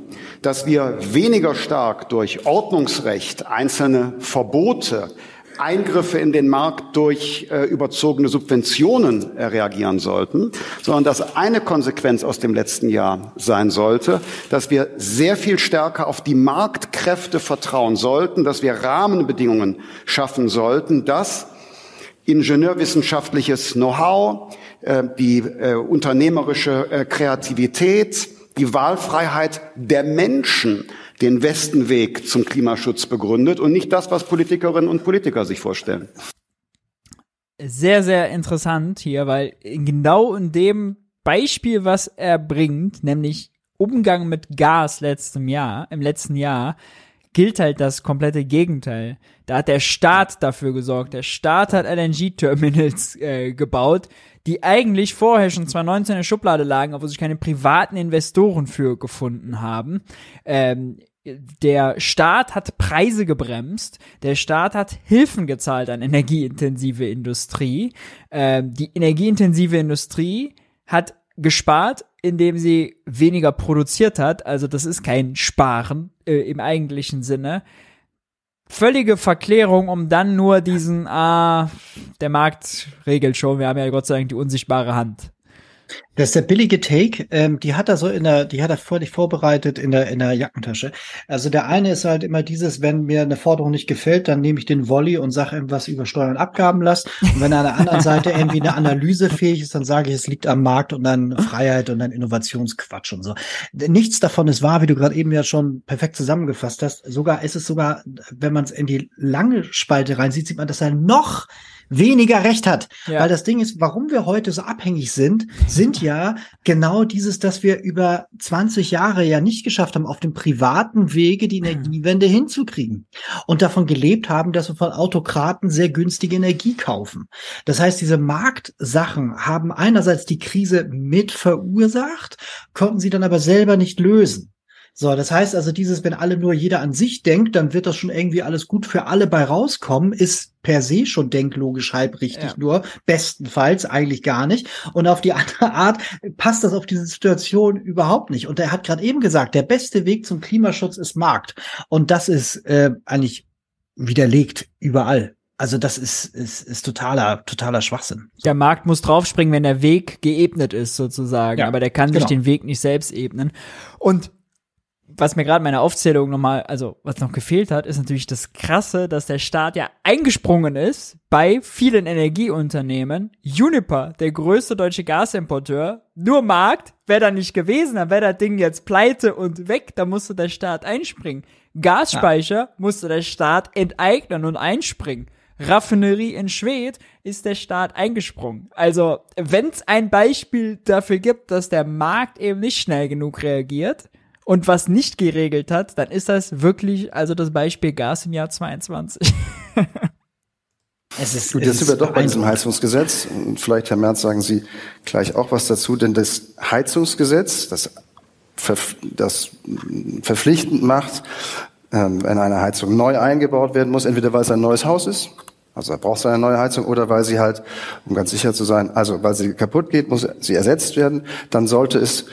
dass wir weniger stark durch Ordnungsrecht, einzelne Verbote, Eingriffe in den Markt durch äh, überzogene Subventionen äh, reagieren sollten, sondern dass eine Konsequenz aus dem letzten Jahr sein sollte, dass wir sehr viel stärker auf die Marktkräfte vertrauen sollten, dass wir Rahmenbedingungen schaffen sollten, dass ingenieurwissenschaftliches Know-how, äh, die äh, unternehmerische äh, Kreativität, die Wahlfreiheit der Menschen den Westenweg zum Klimaschutz begründet und nicht das, was Politikerinnen und Politiker sich vorstellen. Sehr, sehr interessant hier, weil genau in dem Beispiel, was er bringt, nämlich Umgang mit Gas letztem Jahr, im letzten Jahr, gilt halt das komplette Gegenteil. Da hat der Staat dafür gesorgt. Der Staat hat LNG-Terminals äh, gebaut, die eigentlich vorher schon 2019 in der Schublade lagen, obwohl sich keine privaten Investoren für gefunden haben. Ähm, der Staat hat Preise gebremst, der Staat hat Hilfen gezahlt an energieintensive Industrie. Ähm, die energieintensive Industrie hat gespart, indem sie weniger produziert hat. Also das ist kein Sparen äh, im eigentlichen Sinne. Völlige Verklärung, um dann nur diesen, ah, der Markt regelt schon, wir haben ja Gott sei Dank die unsichtbare Hand das ist der billige Take, ähm, die hat er so in der, die hat er völlig vorbereitet in der, in der Jackentasche. Also der eine ist halt immer dieses, wenn mir eine Forderung nicht gefällt, dann nehme ich den Volley und sage irgendwas über Steuern und Abgaben lass. Und wenn an der anderen Seite irgendwie eine Analyse fähig ist, dann sage ich, es liegt am Markt und dann Freiheit und dann Innovationsquatsch und so. Nichts davon ist wahr, wie du gerade eben ja schon perfekt zusammengefasst hast. Sogar ist es sogar, wenn man es in die lange Spalte reinsieht, sieht man, dass er noch weniger Recht hat. Ja. Weil das Ding ist, warum wir heute so abhängig sind, sind ja genau dieses, dass wir über 20 Jahre ja nicht geschafft haben, auf dem privaten Wege die Energiewende hinzukriegen. Und davon gelebt haben, dass wir von Autokraten sehr günstige Energie kaufen. Das heißt, diese Marktsachen haben einerseits die Krise mit verursacht, konnten sie dann aber selber nicht lösen. So, das heißt also, dieses, wenn alle nur jeder an sich denkt, dann wird das schon irgendwie alles gut für alle bei rauskommen, ist per se schon denklogisch halb richtig, ja. nur bestenfalls eigentlich gar nicht. Und auf die andere Art passt das auf diese Situation überhaupt nicht. Und er hat gerade eben gesagt, der beste Weg zum Klimaschutz ist Markt. Und das ist äh, eigentlich widerlegt überall. Also das ist, ist, ist totaler, totaler Schwachsinn. Der Markt muss draufspringen, wenn der Weg geebnet ist, sozusagen. Ja, aber der kann genau. sich den Weg nicht selbst ebnen. Und was mir gerade meine Aufzählung nochmal, also was noch gefehlt hat, ist natürlich das Krasse, dass der Staat ja eingesprungen ist bei vielen Energieunternehmen. Uniper, der größte deutsche Gasimporteur, nur Markt, wäre da nicht gewesen, dann wäre das Ding jetzt pleite und weg, da musste der Staat einspringen. Gasspeicher ja. musste der Staat enteignen und einspringen. Raffinerie in Schwedt ist der Staat eingesprungen. Also, wenn es ein Beispiel dafür gibt, dass der Markt eben nicht schnell genug reagiert, und was nicht geregelt hat, dann ist das wirklich also das Beispiel Gas im Jahr 22. Es ist, Gut, jetzt sind wir doch bei diesem Heizungsgesetz. Und vielleicht, Herr Merz, sagen Sie gleich auch was dazu, denn das Heizungsgesetz, das, das verpflichtend macht, ähm, wenn eine Heizung neu eingebaut werden muss, entweder weil es ein neues Haus ist, also da braucht es eine neue Heizung, oder weil sie halt, um ganz sicher zu sein, also weil sie kaputt geht, muss sie ersetzt werden, dann sollte es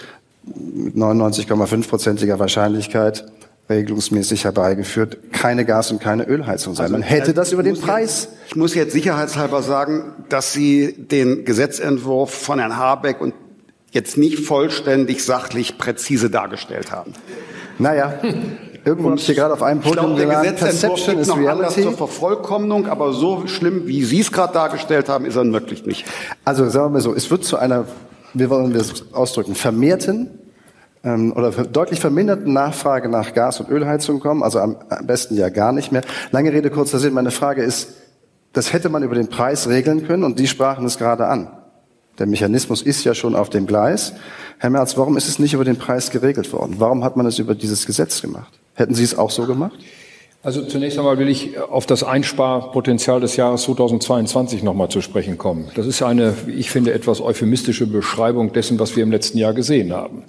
mit 99,5-prozentiger Wahrscheinlichkeit regelungsmäßig herbeigeführt, keine Gas- und keine Ölheizung sein. Also, Man hätte das über den Preis. Ich muss jetzt sicherheitshalber sagen, dass Sie den Gesetzentwurf von Herrn Habeck und jetzt nicht vollständig sachlich präzise dargestellt haben. Naja, irgendwo habe ich hier gerade auf einem Podium gelernt, Perception ist Reality. zur Vervollkommnung, aber so schlimm, wie Sie es gerade dargestellt haben, ist er wirklich nicht. Also sagen wir mal so, es wird zu einer wie wollen wir das ausdrücken, vermehrten ähm, oder deutlich verminderten Nachfrage nach Gas- und Ölheizung kommen, also am, am besten ja gar nicht mehr. Lange Rede, kurzer Sinn. Meine Frage ist, das hätte man über den Preis regeln können und Sie sprachen es gerade an. Der Mechanismus ist ja schon auf dem Gleis. Herr Merz, warum ist es nicht über den Preis geregelt worden? Warum hat man es über dieses Gesetz gemacht? Hätten Sie es auch so gemacht? Also zunächst einmal will ich auf das Einsparpotenzial des Jahres 2022 nochmal zu sprechen kommen. Das ist eine, ich finde, etwas euphemistische Beschreibung dessen, was wir im letzten Jahr gesehen haben.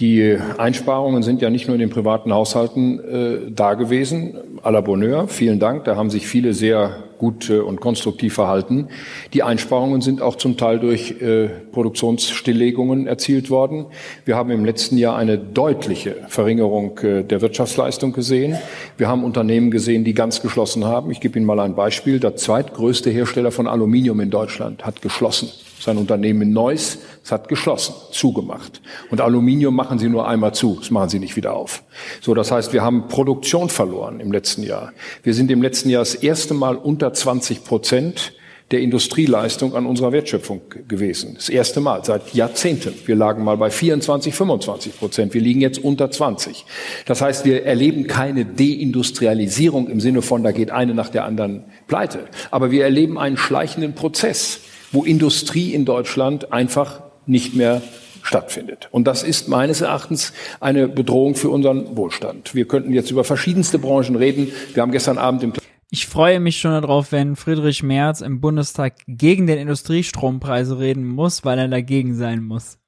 Die Einsparungen sind ja nicht nur in den privaten Haushalten äh, da gewesen. À la Bonheur, vielen Dank. Da haben sich viele sehr gut äh, und konstruktiv verhalten. Die Einsparungen sind auch zum Teil durch äh, Produktionsstilllegungen erzielt worden. Wir haben im letzten Jahr eine deutliche Verringerung äh, der Wirtschaftsleistung gesehen. Wir haben Unternehmen gesehen, die ganz geschlossen haben. Ich gebe Ihnen mal ein Beispiel. Der zweitgrößte Hersteller von Aluminium in Deutschland hat geschlossen. Sein Unternehmen in Neuss, es hat geschlossen, zugemacht. Und Aluminium machen sie nur einmal zu, das machen sie nicht wieder auf. So, das heißt, wir haben Produktion verloren im letzten Jahr. Wir sind im letzten Jahr das erste Mal unter 20 Prozent der Industrieleistung an unserer Wertschöpfung gewesen. Das erste Mal seit Jahrzehnten. Wir lagen mal bei 24, 25 Prozent. Wir liegen jetzt unter 20. Das heißt, wir erleben keine Deindustrialisierung im Sinne von, da geht eine nach der anderen pleite. Aber wir erleben einen schleichenden Prozess, wo Industrie in Deutschland einfach nicht mehr stattfindet. Und das ist meines Erachtens eine Bedrohung für unseren Wohlstand. Wir könnten jetzt über verschiedenste Branchen reden. Wir haben gestern Abend im ich freue mich schon darauf, wenn Friedrich Merz im Bundestag gegen den Industriestrompreise reden muss, weil er dagegen sein muss.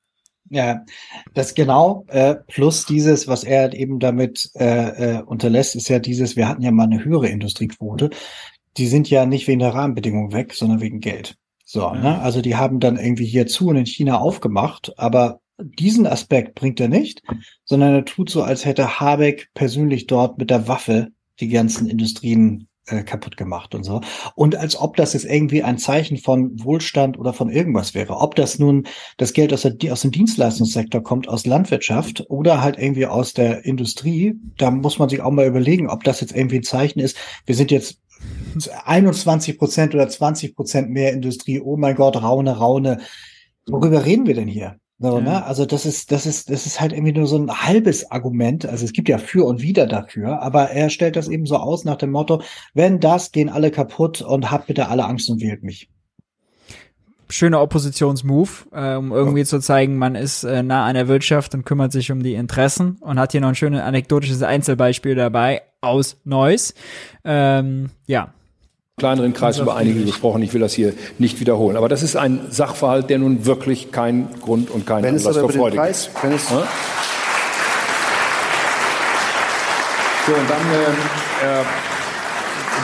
Ja, das genau, äh, plus dieses, was er eben damit äh, äh, unterlässt, ist ja dieses, wir hatten ja mal eine höhere Industriequote. Die sind ja nicht wegen der Rahmenbedingungen weg, sondern wegen Geld. So, ja. ne? Also die haben dann irgendwie hier zu und in China aufgemacht, aber diesen Aspekt bringt er nicht, sondern er tut so, als hätte Habeck persönlich dort mit der Waffe die ganzen Industrien äh, kaputt gemacht und so. Und als ob das jetzt irgendwie ein Zeichen von Wohlstand oder von irgendwas wäre. Ob das nun das Geld aus, der, aus dem Dienstleistungssektor kommt, aus Landwirtschaft oder halt irgendwie aus der Industrie, da muss man sich auch mal überlegen, ob das jetzt irgendwie ein Zeichen ist. Wir sind jetzt 21 Prozent oder 20 Prozent mehr Industrie. Oh mein Gott, Raune, Raune. Worüber reden wir denn hier? So, ja. ne? Also das ist, das ist, das ist halt irgendwie nur so ein halbes Argument. Also es gibt ja für und wider dafür, aber er stellt das eben so aus nach dem Motto, wenn das, gehen alle kaputt und habt bitte alle Angst und wählt mich. Schöner Oppositionsmove, äh, um irgendwie ja. zu zeigen, man ist äh, nah an der Wirtschaft und kümmert sich um die Interessen und hat hier noch ein schönes anekdotisches Einzelbeispiel dabei aus Neuss. Ähm, ja, kleineren Kreis über einige gesprochen. Ich will das hier nicht wiederholen. Aber das ist ein Sachverhalt, der nun wirklich kein Grund und kein wenn Anlass für Freude Preis, wenn es ja? So, und dann, äh, äh,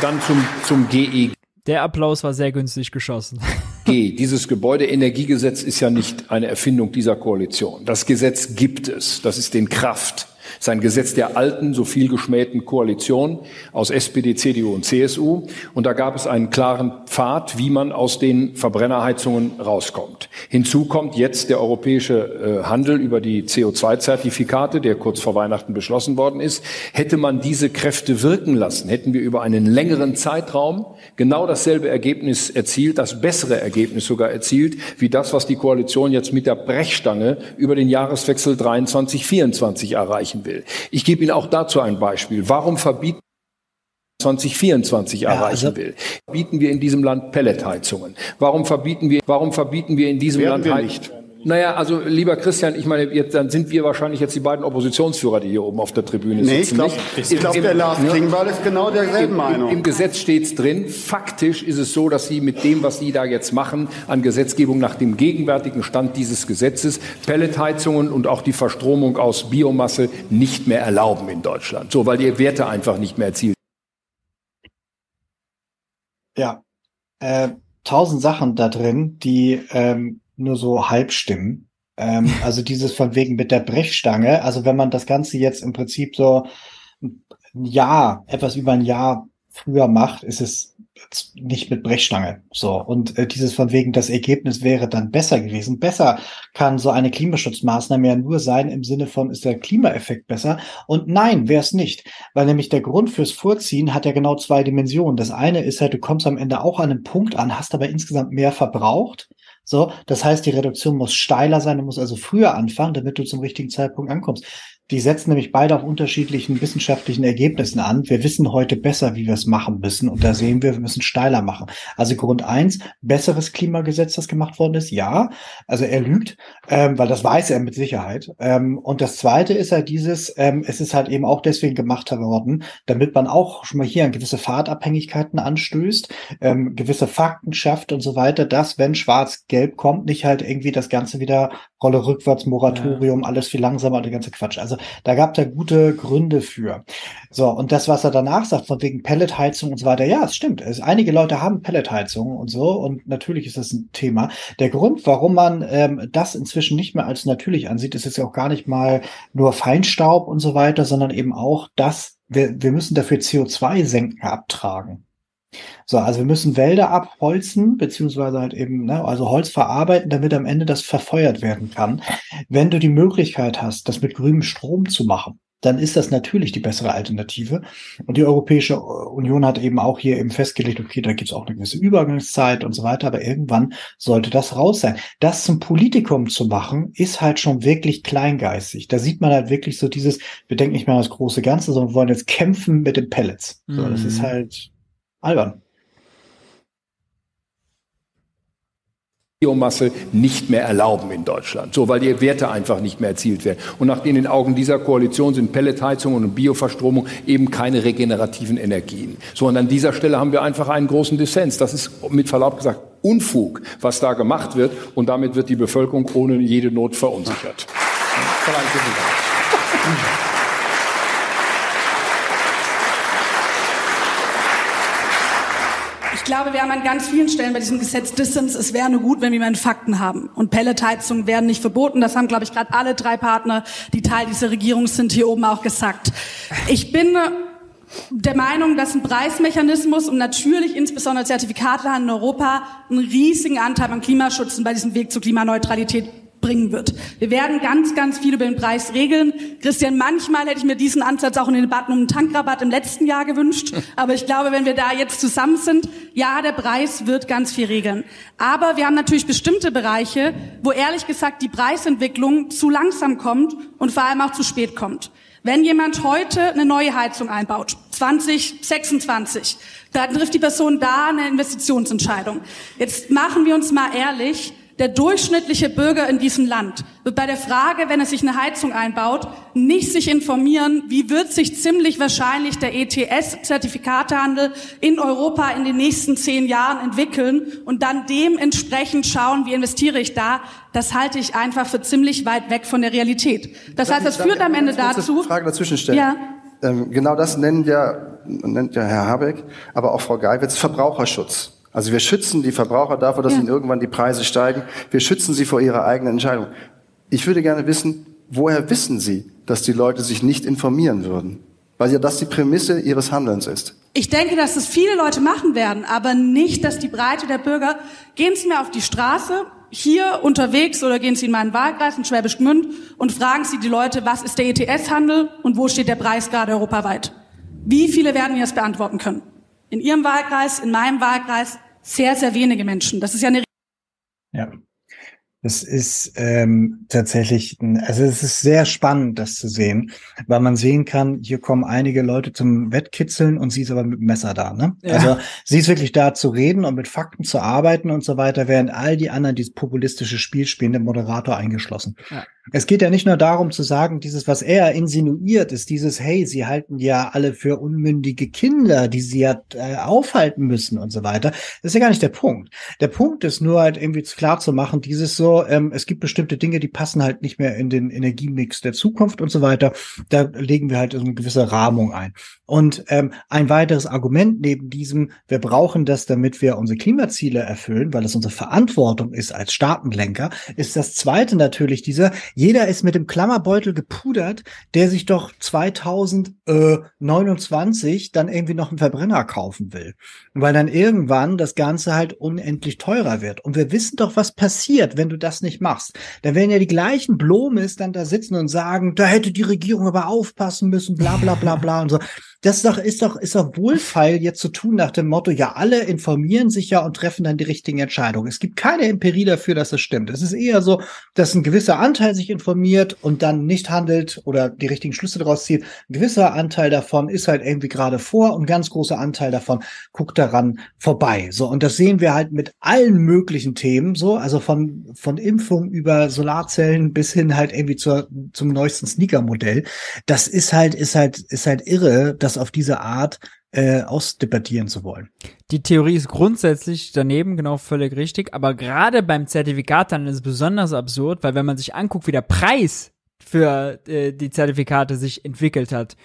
dann zum, zum GEG. Der Applaus war sehr günstig geschossen. G. Dieses Gebäudeenergiegesetz ist ja nicht eine Erfindung dieser Koalition. Das Gesetz gibt es. Das ist in Kraft. Das ist ein Gesetz der alten, so viel geschmähten Koalition aus SPD, CDU und CSU. Und da gab es einen klaren Pfad, wie man aus den Verbrennerheizungen rauskommt. Hinzu kommt jetzt der europäische äh, Handel über die CO2-Zertifikate, der kurz vor Weihnachten beschlossen worden ist. Hätte man diese Kräfte wirken lassen, hätten wir über einen längeren Zeitraum genau dasselbe Ergebnis erzielt, das bessere Ergebnis sogar erzielt, wie das, was die Koalition jetzt mit der Brechstange über den Jahreswechsel 23-24 erreichen will. Ich gebe Ihnen auch dazu ein Beispiel. Warum verbieten 2024 ja, erreichen also will. Bieten wir in diesem Land Pelletheizungen? Warum verbieten wir, warum verbieten wir in diesem Land wir nicht? Naja, also lieber Christian, ich meine, jetzt, dann sind wir wahrscheinlich jetzt die beiden Oppositionsführer, die hier oben auf der Tribüne sitzen. Nee, ich glaube, ich glaub, der Lars Klingbeil ist genau derselben Im, Meinung. Im, Im Gesetz steht's drin. Faktisch ist es so, dass Sie mit dem, was Sie da jetzt machen, an Gesetzgebung nach dem gegenwärtigen Stand dieses Gesetzes Pelletheizungen und auch die Verstromung aus Biomasse nicht mehr erlauben in Deutschland. So, weil die Werte einfach nicht mehr erzielt. Ja, äh, tausend Sachen da drin, die ähm, nur so halb stimmen. Ähm, also dieses von wegen mit der Brechstange. Also wenn man das Ganze jetzt im Prinzip so ein Jahr, etwas über ein Jahr früher macht, ist es nicht mit Brechstange. So. Und äh, dieses von wegen, das Ergebnis wäre dann besser gewesen. Besser kann so eine Klimaschutzmaßnahme ja nur sein im Sinne von, ist der Klimaeffekt besser? Und nein, wäre es nicht. Weil nämlich der Grund fürs Vorziehen hat ja genau zwei Dimensionen. Das eine ist halt, du kommst am Ende auch an einen Punkt an, hast aber insgesamt mehr verbraucht. So, das heißt, die Reduktion muss steiler sein, du musst also früher anfangen, damit du zum richtigen Zeitpunkt ankommst. Die setzen nämlich beide auf unterschiedlichen wissenschaftlichen Ergebnissen an. Wir wissen heute besser, wie wir es machen müssen. Und da sehen wir, wir müssen steiler machen. Also Grund eins, besseres Klimagesetz, das gemacht worden ist. Ja, also er lügt, ähm, weil das weiß er mit Sicherheit. Ähm, und das zweite ist halt dieses, ähm, es ist halt eben auch deswegen gemacht worden, damit man auch schon mal hier an gewisse Fahrtabhängigkeiten anstößt, ähm, gewisse Fakten schafft und so weiter, dass wenn schwarz-gelb kommt, nicht halt irgendwie das Ganze wieder Rolle rückwärts, Moratorium, ja. alles viel langsamer, der ganze Quatsch. Also da gab da gute Gründe für. So, und das, was er danach sagt, von wegen Pelletheizung und so weiter, ja, es stimmt. Es, einige Leute haben Pelletheizung und so, und natürlich ist das ein Thema. Der Grund, warum man ähm, das inzwischen nicht mehr als natürlich ansieht, ist jetzt ja auch gar nicht mal nur Feinstaub und so weiter, sondern eben auch das, wir, wir müssen dafür CO2-Senken abtragen. So, also wir müssen Wälder abholzen, beziehungsweise halt eben, ne, also Holz verarbeiten, damit am Ende das verfeuert werden kann. Wenn du die Möglichkeit hast, das mit grünem Strom zu machen, dann ist das natürlich die bessere Alternative. Und die Europäische Union hat eben auch hier eben festgelegt, okay, da gibt es auch eine gewisse Übergangszeit und so weiter, aber irgendwann sollte das raus sein. Das zum Politikum zu machen, ist halt schon wirklich kleingeistig. Da sieht man halt wirklich so dieses, wir denken nicht mehr an das große Ganze, sondern wollen jetzt kämpfen mit den Pellets. So, das ist mhm. halt albern. Biomasse nicht mehr erlauben in Deutschland, so weil die Werte einfach nicht mehr erzielt werden. Und nach in den Augen dieser Koalition sind Pelletheizung und Bioverstromung eben keine regenerativen Energien. So und an dieser Stelle haben wir einfach einen großen Dissens. Das ist mit Verlaub gesagt Unfug, was da gemacht wird und damit wird die Bevölkerung ohne jede Not verunsichert. Glaube, wir haben an ganz vielen Stellen bei diesem Gesetz Distance, es wäre nur gut, wenn wir mal Fakten haben. Und Pelletheizungen werden nicht verboten. Das haben, glaube ich, gerade alle drei Partner, die Teil dieser Regierung sind, hier oben auch gesagt. Ich bin der Meinung, dass ein Preismechanismus und natürlich insbesondere Zertifikate in Europa einen riesigen Anteil am Klimaschutz und bei diesem Weg zur Klimaneutralität bringen wird. Wir werden ganz, ganz viel über den Preis regeln. Christian, manchmal hätte ich mir diesen Ansatz auch in den Debatten um den Tankrabatt im letzten Jahr gewünscht. Aber ich glaube, wenn wir da jetzt zusammen sind, ja, der Preis wird ganz viel regeln. Aber wir haben natürlich bestimmte Bereiche, wo ehrlich gesagt die Preisentwicklung zu langsam kommt und vor allem auch zu spät kommt. Wenn jemand heute eine neue Heizung einbaut, 2026, dann trifft die Person da eine Investitionsentscheidung. Jetzt machen wir uns mal ehrlich, der durchschnittliche Bürger in diesem Land wird bei der Frage, wenn er sich eine Heizung einbaut, nicht sich informieren, wie wird sich ziemlich wahrscheinlich der ETS-Zertifikatehandel in Europa in den nächsten zehn Jahren entwickeln und dann dementsprechend schauen, wie investiere ich da. Das halte ich einfach für ziemlich weit weg von der Realität. Das heißt, das führt am Ende dazu. Frage dazwischen stellen. Ja. Ähm, genau das nennen ja, nennt ja Herr Habeck, aber auch Frau Geiwitz Verbraucherschutz. Also wir schützen die Verbraucher davor, dass ja. ihnen irgendwann die Preise steigen. Wir schützen sie vor ihrer eigenen Entscheidung. Ich würde gerne wissen, woher wissen Sie, dass die Leute sich nicht informieren würden? Weil ja das die Prämisse ihres Handelns ist. Ich denke, dass das viele Leute machen werden, aber nicht, dass die Breite der Bürger, gehen Sie mir auf die Straße, hier unterwegs oder gehen Sie in meinen Wahlkreis in Schwäbisch Gmünd und fragen Sie die Leute, was ist der ETS-Handel und wo steht der Preis gerade europaweit? Wie viele werden mir das beantworten können? In Ihrem Wahlkreis, in meinem Wahlkreis, sehr, sehr wenige Menschen. Das ist ja eine. Ja. Das ist ähm, tatsächlich, also es ist sehr spannend, das zu sehen, weil man sehen kann, hier kommen einige Leute zum Wettkitzeln und sie ist aber mit dem Messer da. Ne? Ja. Also sie ist wirklich da zu reden und mit Fakten zu arbeiten und so weiter, während all die anderen dieses populistische Spiel spielen, der Moderator eingeschlossen. Ja. Es geht ja nicht nur darum zu sagen, dieses, was er insinuiert, ist dieses, hey, sie halten ja alle für unmündige Kinder, die sie ja äh, aufhalten müssen und so weiter. Das ist ja gar nicht der Punkt. Der Punkt ist nur halt irgendwie klar zu machen, dieses so, ähm, es gibt bestimmte Dinge, die passen halt nicht mehr in den Energiemix der Zukunft und so weiter. Da legen wir halt so eine gewisse Rahmung ein. Und ähm, ein weiteres Argument neben diesem, wir brauchen das, damit wir unsere Klimaziele erfüllen, weil es unsere Verantwortung ist als Staatenlenker, ist das zweite natürlich dieser, jeder ist mit dem Klammerbeutel gepudert, der sich doch 2029 dann irgendwie noch einen Verbrenner kaufen will. Weil dann irgendwann das Ganze halt unendlich teurer wird. Und wir wissen doch, was passiert, wenn du das nicht machst. Da werden ja die gleichen Blomes dann da sitzen und sagen, da hätte die Regierung aber aufpassen müssen, bla bla bla bla und so. Das ist doch, ist doch, ist doch wohlfeil jetzt zu tun nach dem Motto, ja, alle informieren sich ja und treffen dann die richtigen Entscheidungen. Es gibt keine Empirie dafür, dass es stimmt. Es ist eher so, dass ein gewisser Anteil sich informiert und dann nicht handelt oder die richtigen Schlüsse daraus zieht. Ein gewisser Anteil davon ist halt irgendwie gerade vor und ganz großer Anteil davon guckt daran vorbei. So, und das sehen wir halt mit allen möglichen Themen so, also von, von Impfung über Solarzellen bis hin halt irgendwie zur, zum neuesten Sneaker-Modell. Das ist halt, ist halt, ist halt irre, dass auf diese Art äh, ausdebattieren zu wollen. Die Theorie ist grundsätzlich daneben, genau völlig richtig, aber gerade beim Zertifikat dann ist es besonders absurd, weil wenn man sich anguckt, wie der Preis für äh, die Zertifikate sich entwickelt hat,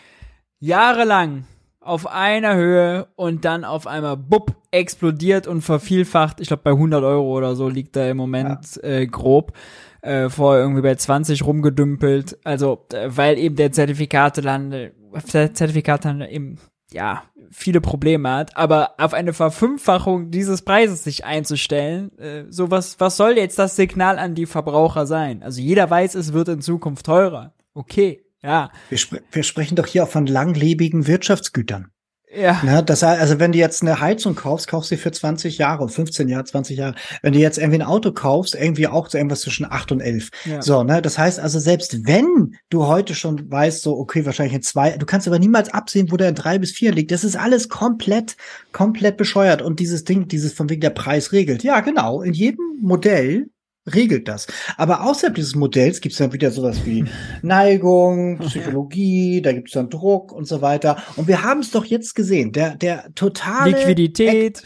jahrelang auf einer Höhe und dann auf einmal bupp explodiert und vervielfacht. Ich glaube bei 100 Euro oder so liegt da im Moment ja. äh, grob. Äh, vorher irgendwie bei 20 rumgedümpelt. Also äh, weil eben der Zertifikatehandel, Zertifikatehandel eben ja viele Probleme hat, aber auf eine Verfünffachung dieses Preises sich einzustellen, äh, so was was soll jetzt das Signal an die Verbraucher sein? Also jeder weiß, es wird in Zukunft teurer. Okay, ja. Wir, spre wir sprechen doch hier auch von langlebigen Wirtschaftsgütern. Ja. Na, das heißt, also wenn du jetzt eine Heizung kaufst, kaufst du für 20 Jahre, 15 Jahre, 20 Jahre. Wenn du jetzt irgendwie ein Auto kaufst, irgendwie auch so irgendwas zwischen 8 und 11. Ja. So, ne, das heißt also, selbst wenn du heute schon weißt, so, okay, wahrscheinlich in zwei, du kannst aber niemals absehen, wo der in drei bis vier liegt. Das ist alles komplett, komplett bescheuert. Und dieses Ding, dieses von wegen der Preis regelt. Ja, genau. In jedem Modell regelt das. Aber außerhalb dieses Modells gibt es dann wieder sowas wie Neigung, Psychologie, da gibt es dann Druck und so weiter. Und wir haben es doch jetzt gesehen, der, der totale Liquidität.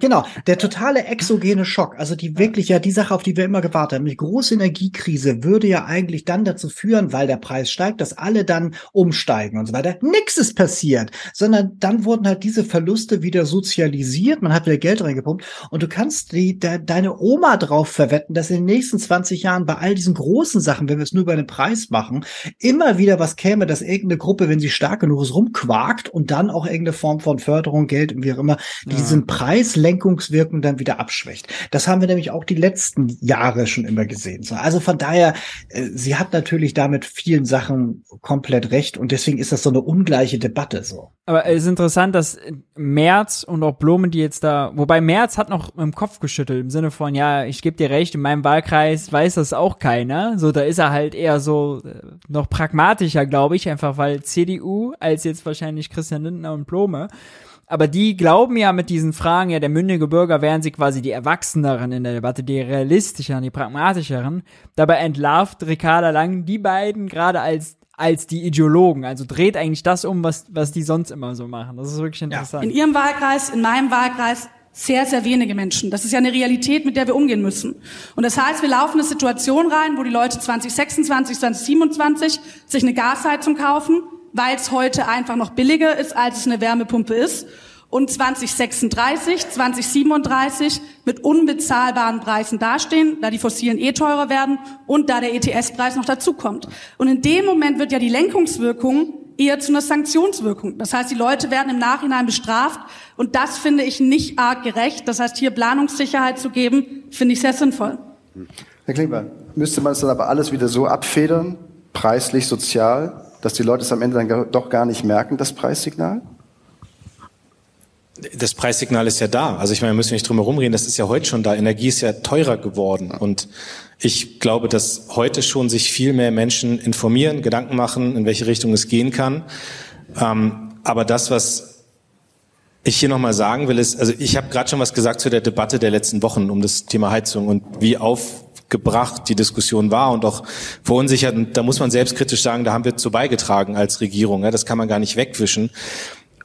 genau, der totale exogene Schock, also die wirklich ja die Sache, auf die wir immer gewartet haben, die große Energiekrise würde ja eigentlich dann dazu führen, weil der Preis steigt, dass alle dann umsteigen und so weiter. Nix ist passiert, sondern dann wurden halt diese Verluste wieder sozialisiert, man hat wieder Geld reingepumpt und du kannst die, de, deine Oma drauf verwetten, dass in den nächsten 20 Jahren bei all diesen großen Sachen, wenn wir es nur über den Preis machen, immer wieder was käme, dass irgendeine Gruppe, wenn sie stark genug ist, rumquakt und dann auch irgendeine Form von Förderung, Geld und wie auch immer, ja. diesen Preislenkungswirkung dann wieder abschwächt. Das haben wir nämlich auch die letzten Jahre schon immer gesehen. Also von daher, äh, sie hat natürlich damit vielen Sachen komplett recht und deswegen ist das so eine ungleiche Debatte so. Aber es ist interessant, dass Merz und auch Blumen, die jetzt da, wobei Merz hat noch im Kopf geschüttelt im Sinne von, ja, ich gebe dir recht, in meinem Wahlkreis weiß das auch keiner. So, da ist er halt eher so äh, noch pragmatischer, glaube ich, einfach weil CDU als jetzt wahrscheinlich Christian Lindner und Blome. Aber die glauben ja mit diesen Fragen, ja, der mündige Bürger wären sie quasi die Erwachseneren in der Debatte, die realistischeren, die pragmatischeren. Dabei entlarvt Ricarda Lang die beiden gerade als als die Ideologen. Also dreht eigentlich das um, was, was die sonst immer so machen. Das ist wirklich interessant. In Ihrem Wahlkreis, in meinem Wahlkreis sehr, sehr wenige Menschen. Das ist ja eine Realität, mit der wir umgehen müssen. Und das heißt, wir laufen eine Situation rein, wo die Leute 2026, 2027 sich eine Gasheizung kaufen, weil es heute einfach noch billiger ist, als es eine Wärmepumpe ist und 2036, 2037 mit unbezahlbaren Preisen dastehen, da die fossilen eh teurer werden und da der ETS-Preis noch dazukommt. Und in dem Moment wird ja die Lenkungswirkung eher zu einer Sanktionswirkung. Das heißt, die Leute werden im Nachhinein bestraft und das finde ich nicht arg gerecht. Das heißt, hier Planungssicherheit zu geben, finde ich sehr sinnvoll. Herr Klingbeil, müsste man es dann aber alles wieder so abfedern, preislich, sozial, dass die Leute es am Ende dann doch gar nicht merken, das Preissignal? Das Preissignal ist ja da. Also ich meine, wir müssen nicht drum herum reden, das ist ja heute schon da. Energie ist ja teurer geworden. Und ich glaube, dass heute schon sich viel mehr Menschen informieren, Gedanken machen, in welche Richtung es gehen kann. Ähm, aber das, was ich hier nochmal sagen will, ist, also ich habe gerade schon was gesagt zu der Debatte der letzten Wochen um das Thema Heizung und wie aufgebracht die Diskussion war und auch verunsichert. Und da muss man selbstkritisch sagen, da haben wir zu beigetragen als Regierung. Ja, das kann man gar nicht wegwischen.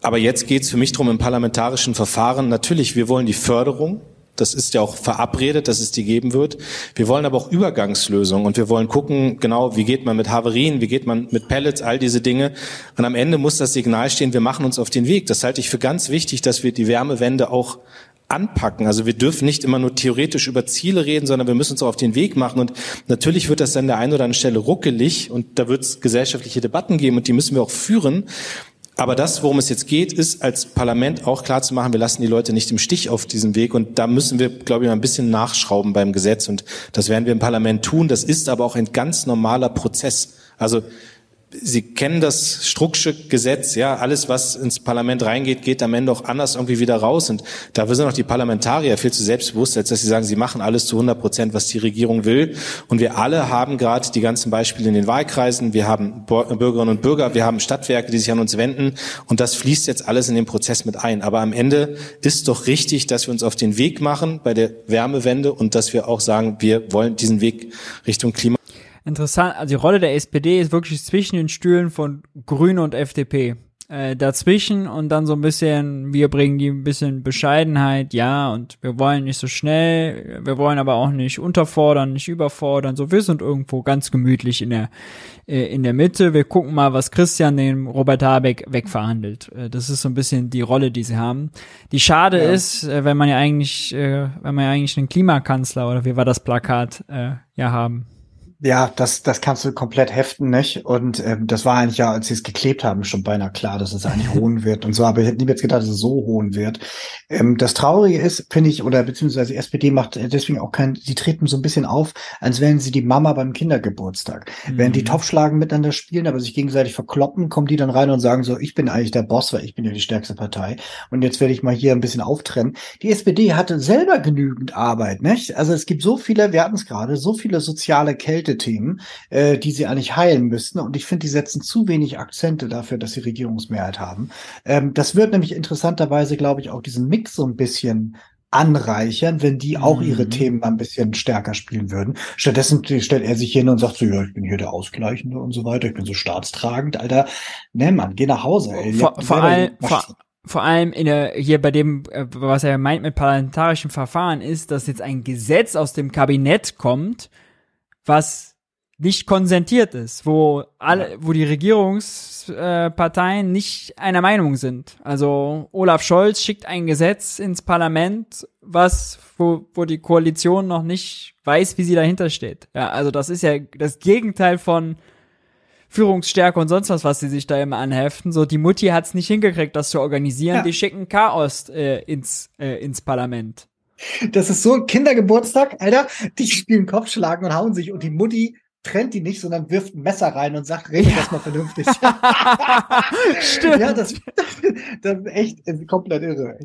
Aber jetzt geht es für mich darum, im parlamentarischen Verfahren, natürlich, wir wollen die Förderung, das ist ja auch verabredet, dass es die geben wird. Wir wollen aber auch Übergangslösungen und wir wollen gucken, genau, wie geht man mit Haverien, wie geht man mit Pellets, all diese Dinge. Und am Ende muss das Signal stehen, wir machen uns auf den Weg. Das halte ich für ganz wichtig, dass wir die Wärmewende auch anpacken. Also wir dürfen nicht immer nur theoretisch über Ziele reden, sondern wir müssen uns auch auf den Weg machen. Und natürlich wird das an der einen oder anderen Stelle ruckelig und da wird es gesellschaftliche Debatten geben und die müssen wir auch führen. Aber das, worum es jetzt geht, ist als Parlament auch klar zu machen, wir lassen die Leute nicht im Stich auf diesem Weg. Und da müssen wir, glaube ich, mal ein bisschen nachschrauben beim Gesetz. Und das werden wir im Parlament tun. Das ist aber auch ein ganz normaler Prozess. Also Sie kennen das Strucksche Gesetz, ja, alles, was ins Parlament reingeht, geht am Ende auch anders irgendwie wieder raus. Und da sind auch die Parlamentarier viel zu selbstbewusst, als dass sie sagen, sie machen alles zu 100 Prozent, was die Regierung will. Und wir alle haben gerade die ganzen Beispiele in den Wahlkreisen. Wir haben Bürgerinnen und Bürger, wir haben Stadtwerke, die sich an uns wenden. Und das fließt jetzt alles in den Prozess mit ein. Aber am Ende ist doch richtig, dass wir uns auf den Weg machen bei der Wärmewende und dass wir auch sagen, wir wollen diesen Weg Richtung Klima Interessant, also die Rolle der SPD ist wirklich zwischen den Stühlen von Grüne und FDP. äh, dazwischen und dann so ein bisschen, wir bringen die ein bisschen Bescheidenheit, ja, und wir wollen nicht so schnell, wir wollen aber auch nicht unterfordern, nicht überfordern, so wir sind irgendwo ganz gemütlich in der äh, in der Mitte. Wir gucken mal, was Christian dem Robert Habeck wegverhandelt. Äh, das ist so ein bisschen die Rolle, die sie haben. Die schade ja. ist, äh, wenn man ja eigentlich, äh, wenn man ja eigentlich einen Klimakanzler oder wie war das Plakat äh, ja haben. Ja, das, das kannst du komplett heften, nicht? Und ähm, das war eigentlich ja, als sie es geklebt haben, schon beinahe klar, dass es eigentlich hohen wird und so. Aber ich hätte niemals gedacht, dass es so hohen wird. Ähm, das Traurige ist, finde ich, oder beziehungsweise die SPD macht deswegen auch kein, sie treten so ein bisschen auf, als wären sie die Mama beim Kindergeburtstag. Mhm. Während die Topfschlagen miteinander spielen, aber sich gegenseitig verkloppen, kommen die dann rein und sagen so, ich bin eigentlich der Boss, weil ich bin ja die stärkste Partei. Und jetzt werde ich mal hier ein bisschen auftrennen. Die SPD hatte selber genügend Arbeit, nicht? Also es gibt so viele, wir hatten es gerade, so viele soziale Kälte Themen, äh, die sie eigentlich heilen müssten. Und ich finde, die setzen zu wenig Akzente dafür, dass sie Regierungsmehrheit haben. Ähm, das wird nämlich interessanterweise, glaube ich, auch diesen Mix so ein bisschen anreichern, wenn die auch ihre mhm. Themen ein bisschen stärker spielen würden. Stattdessen stellt er sich hin und sagt so, ja, ich bin hier der Ausgleichende und so weiter, ich bin so staatstragend, Alter. Ne, Mann, geh nach Hause, ey. Vor, vor allem, vor, vor allem in der, hier bei dem, äh, was er meint mit parlamentarischem Verfahren ist, dass jetzt ein Gesetz aus dem Kabinett kommt, was nicht konsentiert ist, wo alle, wo die Regierungsparteien äh, nicht einer Meinung sind. Also Olaf Scholz schickt ein Gesetz ins Parlament, was, wo, wo die Koalition noch nicht weiß, wie sie dahinter steht. Ja, also das ist ja das Gegenteil von Führungsstärke und sonst was, was sie sich da immer anheften. So, die Mutti hat's nicht hingekriegt, das zu organisieren. Ja. Die schicken Chaos äh, ins, äh, ins Parlament. Das ist so ein Kindergeburtstag, Alter. Die spielen Kopfschlagen und hauen sich und die Mutti trennt die nicht, sondern wirft ein Messer rein und sagt, rede ja. das mal vernünftig. Stimmt. Ja, das, das ist echt komplett irre.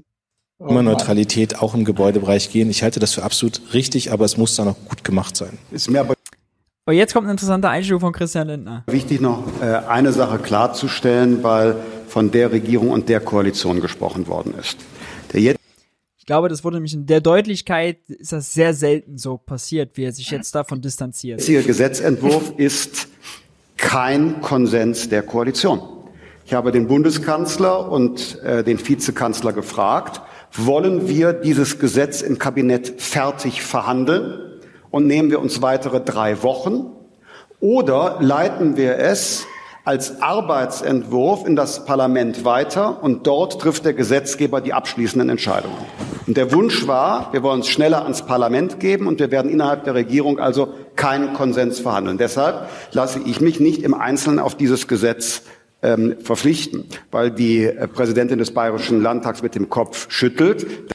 Oh, Immer Neutralität auch im Gebäudebereich gehen. Ich halte das für absolut richtig, aber es muss dann auch gut gemacht sein. Ist mir aber aber jetzt kommt ein interessanter Einschub von Christian Lindner. Wichtig noch äh, eine Sache klarzustellen, weil von der Regierung und der Koalition gesprochen worden ist. Der jetzt ich glaube, das wurde nämlich in der Deutlichkeit ist das sehr selten so passiert, wie er sich jetzt davon distanziert. Der jetzige Gesetzentwurf ist kein Konsens der Koalition. Ich habe den Bundeskanzler und äh, den Vizekanzler gefragt, wollen wir dieses Gesetz im Kabinett fertig verhandeln und nehmen wir uns weitere drei Wochen oder leiten wir es als Arbeitsentwurf in das Parlament weiter und dort trifft der Gesetzgeber die abschließenden Entscheidungen. Und der Wunsch war, wir wollen es schneller ans Parlament geben und wir werden innerhalb der Regierung also keinen Konsens verhandeln. Deshalb lasse ich mich nicht im Einzelnen auf dieses Gesetz ähm, verpflichten, weil die äh, Präsidentin des Bayerischen Landtags mit dem Kopf schüttelt.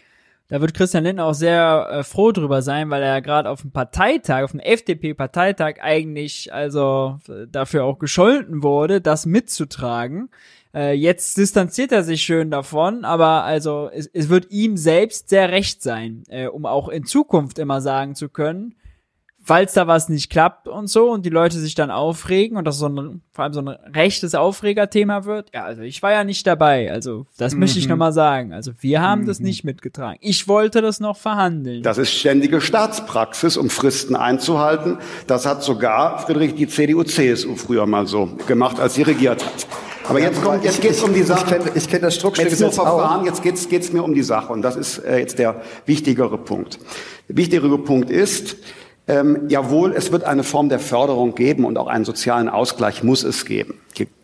Da wird Christian Lindner auch sehr äh, froh drüber sein, weil er gerade auf dem Parteitag, auf dem FDP-Parteitag eigentlich also äh, dafür auch gescholten wurde, das mitzutragen. Äh, jetzt distanziert er sich schön davon, aber also es, es wird ihm selbst sehr recht sein, äh, um auch in Zukunft immer sagen zu können, falls da was nicht klappt und so und die Leute sich dann aufregen und das so ein, vor allem so ein rechtes Aufregerthema wird. Ja, also ich war ja nicht dabei. Also das mhm. möchte ich nochmal sagen. Also wir haben mhm. das nicht mitgetragen. Ich wollte das noch verhandeln. Das ist ständige Staatspraxis, um Fristen einzuhalten. Das hat sogar, Friedrich, die CDU-CSU früher mal so gemacht, als sie regiert hat. Aber jetzt kommt, jetzt geht's um die Sache. Ich kenne kenn das Strukturgesetz Verfahren, jetzt geht's geht's mir um die Sache und das ist äh, jetzt der wichtigere Punkt. Der wichtigere Punkt ist, ähm, jawohl, es wird eine Form der Förderung geben und auch einen sozialen Ausgleich muss es geben.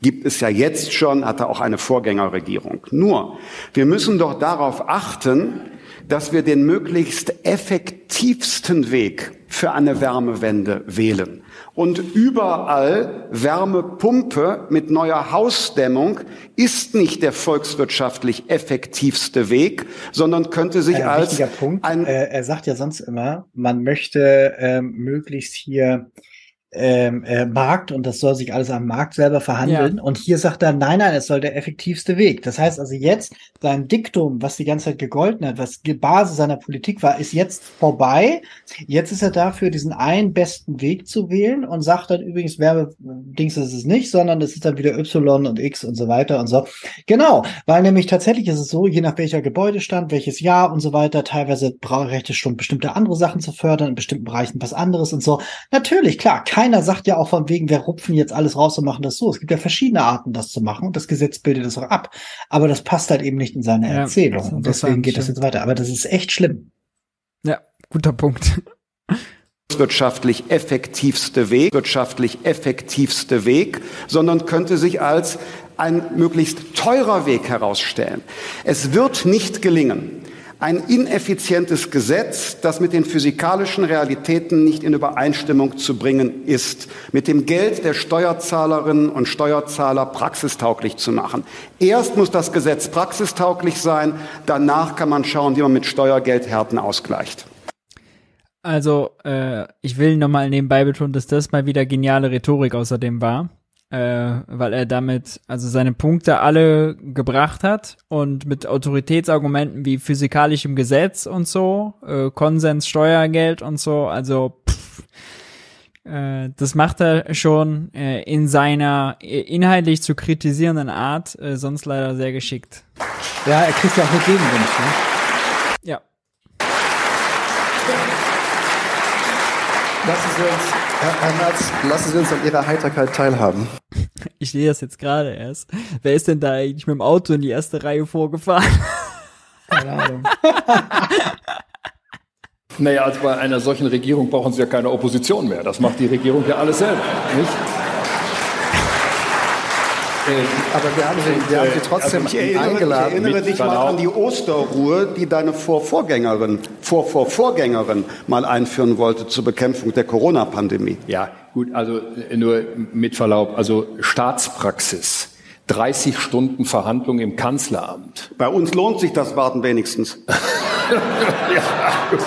Gibt es ja jetzt schon, hatte auch eine Vorgängerregierung. Nur, wir müssen doch darauf achten, dass wir den möglichst effektivsten Weg für eine Wärmewende wählen und überall Wärmepumpe mit neuer Hausdämmung ist nicht der volkswirtschaftlich effektivste Weg, sondern könnte sich ein als Punkt. ein äh, er sagt ja sonst immer, man möchte ähm, möglichst hier ähm, äh, Markt und das soll sich alles am Markt selber verhandeln. Ja. Und hier sagt er, nein, nein, es soll der effektivste Weg. Das heißt also jetzt, sein Diktum, was die ganze Zeit gegolten hat, was die Basis seiner Politik war, ist jetzt vorbei. Jetzt ist er dafür, diesen einen besten Weg zu wählen und sagt dann übrigens, Werbedings ist es nicht, sondern es ist dann wieder Y und X und so weiter und so. Genau, weil nämlich tatsächlich ist es so, je nach welcher Gebäudestand, welches Jahr und so weiter, teilweise braucht es schon bestimmte andere Sachen zu fördern, in bestimmten Bereichen was anderes und so. Natürlich, klar, kein keiner sagt ja auch von wegen, wir rupfen jetzt alles raus und machen das so. Es gibt ja verschiedene Arten, das zu machen und das Gesetz bildet es auch ab. Aber das passt halt eben nicht in seine Ja, Erzählung und deswegen geht das jetzt weiter. Aber das ist echt schlimm. Ja, guter Punkt. wirtschaftlich effektivste Weg, wirtschaftlich effektivste Weg, sondern könnte sich als ein möglichst teurer Weg herausstellen. Es wird nicht gelingen, ein ineffizientes Gesetz, das mit den physikalischen Realitäten nicht in Übereinstimmung zu bringen ist, mit dem Geld der Steuerzahlerinnen und Steuerzahler praxistauglich zu machen. Erst muss das Gesetz praxistauglich sein, danach kann man schauen, wie man mit Steuergeld Härten ausgleicht. Also, äh, ich will nochmal nebenbei betonen, dass das mal wieder geniale Rhetorik außerdem war, äh, weil er damit also seine Punkte alle gebracht hat und mit Autoritätsargumenten wie physikalischem Gesetz und so, äh, Konsens, Steuergeld und so, also pff, äh, das macht er schon äh, in seiner äh, inhaltlich zu kritisierenden Art, äh, sonst leider sehr geschickt. Ja, er kriegt ja auch eine Gegenwind. Ne? Ja. Lassen Sie uns, Herr, Herr Merz, lassen Sie uns an Ihrer Heiterkeit teilhaben. Ich sehe das jetzt gerade erst. Wer ist denn da eigentlich mit dem Auto in die erste Reihe vorgefahren? Keine Ahnung. Naja, also bei einer solchen Regierung brauchen Sie ja keine Opposition mehr. Das macht die Regierung ja alles selber, nicht? Aber wir haben Sie, wir haben Sie trotzdem Ich erinnere, ich eingeladen. erinnere dich mal an die Osterruhe, die deine Vorvorgängerin, Vorvorvorgängerin mal einführen wollte zur Bekämpfung der Corona-Pandemie. Ja, gut, also äh, nur mit Verlaub, also Staatspraxis. 30 Stunden Verhandlung im Kanzleramt. Bei uns lohnt sich das Warten wenigstens. ja, gut.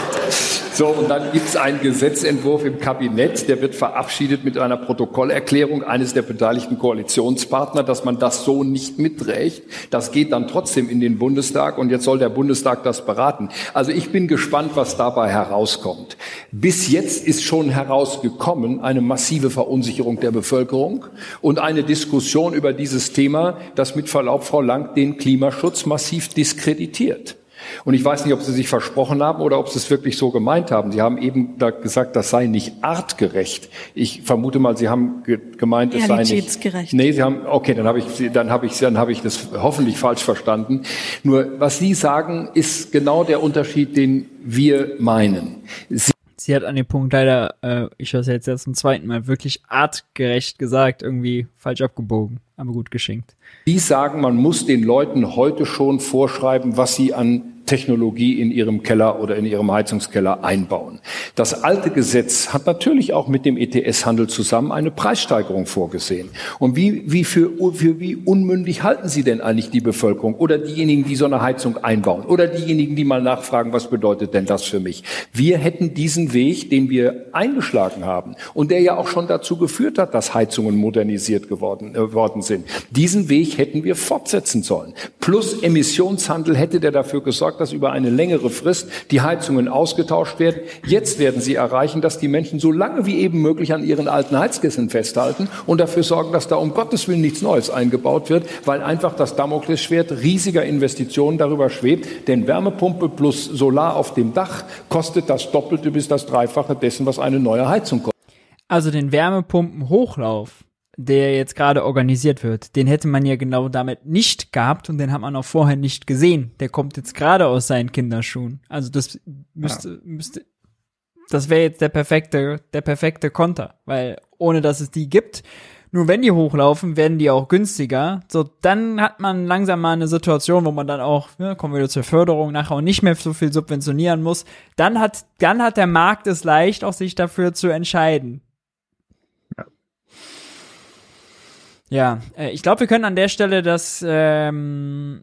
So, und dann gibt es einen Gesetzentwurf im Kabinett, der wird verabschiedet mit einer Protokollerklärung eines der beteiligten Koalitionspartner, dass man das so nicht mitträgt. Das geht dann trotzdem in den Bundestag und jetzt soll der Bundestag das beraten. Also ich bin gespannt, was dabei herauskommt. Bis jetzt ist schon herausgekommen eine massive Verunsicherung der Bevölkerung und eine Diskussion über dieses Thema, das mit Verlaub, Frau Lang, den Klimaschutz massiv diskreditiert. Und ich weiß nicht, ob Sie sich versprochen haben oder ob Sie es wirklich so gemeint haben. Sie haben eben da gesagt, das sei nicht artgerecht. Ich vermute mal, Sie haben ge gemeint, es sei nicht. Nee, Sie haben, okay, dann habe ich, Sie- dann habe ich, dann habe ich das hoffentlich falsch verstanden. Nur, was Sie sagen, ist genau der Unterschied, den wir meinen. Sie Sie hat an dem Punkt leider, äh, ich höre es jetzt erst zum zweiten Mal, wirklich artgerecht gesagt, irgendwie falsch abgebogen, aber gut geschenkt. Die sagen, man muss den Leuten heute schon vorschreiben, was sie an Technologie in ihrem Keller oder in ihrem Heizungskeller einbauen. Das alte Gesetz hat natürlich auch mit dem ETS-Handel zusammen eine Preissteigerung vorgesehen. Und wie, wie für, für wie unmündig halten Sie denn eigentlich die Bevölkerung oder diejenigen, die so eine Heizung einbauen oder diejenigen, die mal nachfragen, was bedeutet denn das für mich? Wir hätten diesen Weg, den wir eingeschlagen haben und der ja auch schon dazu geführt hat, dass Heizungen modernisiert geworden, äh, worden sind. Diesen Weg hätten wir fortsetzen sollen. Plus Emissionshandel hätte der dafür gesorgt, dass über eine längere Frist die Heizungen ausgetauscht werden. Jetzt werden sie erreichen, dass die Menschen so lange wie eben möglich an ihren alten Heizkissen festhalten und dafür sorgen, dass da um Gottes Willen nichts Neues eingebaut wird, weil einfach das Damoklesschwert riesiger Investitionen darüber schwebt. Denn Wärmepumpe plus Solar auf dem Dach kostet das Doppelte bis das Dreifache dessen, was eine neue Heizung kostet. Also den Wärmepumpenhochlauf, der jetzt gerade organisiert wird, den hätte man ja genau damit nicht gehabt und den hat man auch vorher nicht gesehen. Der kommt jetzt gerade aus seinen Kinderschuhen. Also das müsste, müsste, das wäre jetzt der perfekte, der perfekte Konter, weil ohne dass es die gibt, nur wenn die hochlaufen, werden die auch günstiger. So, dann hat man langsam mal eine Situation, wo man dann auch, ja, kommen wir wieder zur Förderung, nachher auch nicht mehr so viel subventionieren muss. Dann hat, dann hat der Markt es leicht, auch sich dafür zu entscheiden. Ja, äh, ich glaube, wir können an der Stelle das ähm,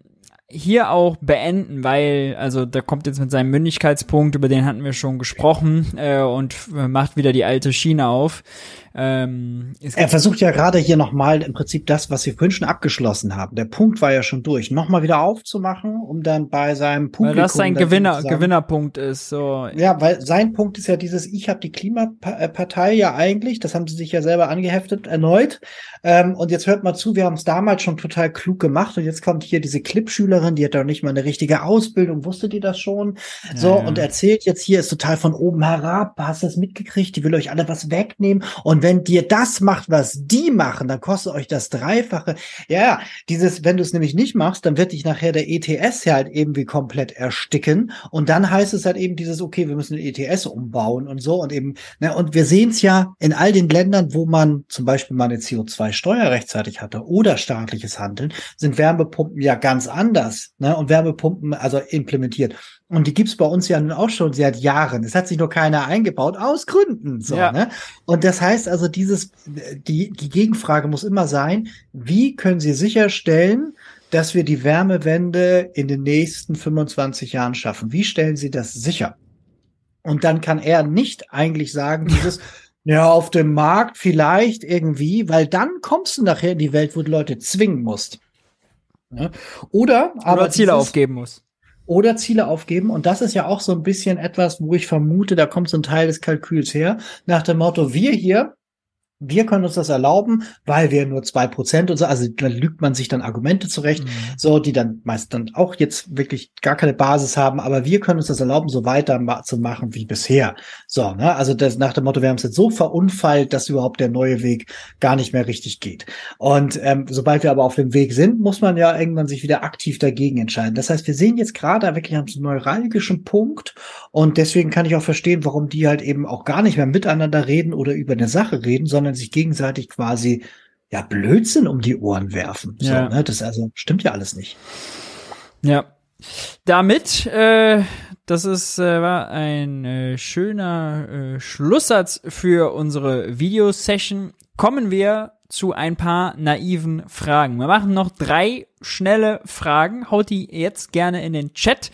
hier auch beenden, weil, also da kommt jetzt mit seinem Mündigkeitspunkt, über den hatten wir schon gesprochen, äh, und äh, macht wieder die alte Schiene auf. Ähm, Er versucht ja gerade hier nochmal im Prinzip das, was wir vorhin schon abgeschlossen haben. Der Punkt war ja schon durch, nochmal wieder aufzumachen, um dann bei seinem weil Publikum. das sein Gewinner, Gewinnerpunkt ist. So. Ja, weil sein Punkt ist ja dieses, ich habe die Klimapartei ja eigentlich, das haben sie sich ja selber angeheftet, erneut. Ähm, und jetzt hört mal zu, wir haben es damals schon total klug gemacht und jetzt kommt hier diese Clipschülerin Ministerin, die hat doch nicht mal eine richtige Ausbildung, wusstet ihr das schon? So, Ja, ja. und erzählt jetzt hier, ist total von oben herab, hast du das mitgekriegt, die will euch alle was wegnehmen. Und wenn dir das macht, was die machen, dann kostet euch das Dreifache. Ja, ja, dieses, wenn du es nämlich nicht machst, dann wird dich nachher der ETS ja halt eben wie komplett ersticken. Und dann heißt es halt eben dieses, okay, wir müssen den ETS umbauen und so und eben, ne, und wir sehen es ja in all den Ländern, wo man zum Beispiel mal eine CO2-Steuer rechtzeitig hatte oder staatliches Handeln, sind Wärmepumpen ja ganz anders, ne, und Wärmepumpen also implementiert. Und die gibt's bei uns ja nun auch schon seit Jahren. Es hat sich nur keiner eingebaut, aus Gründen. So, Ja. ne? Und das heißt also, dieses, die, die Gegenfrage muss immer sein, wie können Sie sicherstellen, dass wir die Wärmewende in den nächsten 25 Jahren schaffen? Wie stellen Sie das sicher? Und dann kann er nicht eigentlich sagen, dieses, ja, auf dem Markt vielleicht irgendwie, weil dann kommst du nachher in die Welt, wo du Leute zwingen musst. Ne? Oder aber Oder Ziele dieses- aufgeben muss. oder Ziele aufgeben. Und das ist ja auch so ein bisschen etwas, wo ich vermute, da kommt so ein Teil des Kalküls her, nach dem Motto, wir hier, wir können uns das erlauben, weil wir nur zwei Prozent und so, also da lügt man sich dann Argumente zurecht, so, die dann meist dann auch jetzt wirklich gar keine Basis haben, aber wir können uns das erlauben, so weiter ma zu machen wie bisher. So, ne, also das nach dem Motto, wir haben es jetzt so verunfallt, dass überhaupt der neue Weg gar nicht mehr richtig geht. Und ähm, sobald wir aber auf dem Weg sind, muss man ja irgendwann sich wieder aktiv dagegen entscheiden. Das heißt, wir sehen jetzt gerade wirklich einem neuralgischen Punkt und deswegen kann ich auch verstehen, warum die halt eben auch gar nicht mehr miteinander reden oder über eine Sache reden, sondern sich gegenseitig quasi ja Blödsinn um die Ohren werfen. Ja. So, ne? Das also stimmt ja alles nicht. Ja. Damit, äh, das ist, äh, war ein äh, schöner äh, Schlusssatz für unsere Videosession. Kommen wir zu ein paar naiven Fragen. Wir machen noch drei schnelle Fragen. Haut die jetzt gerne in den Chat.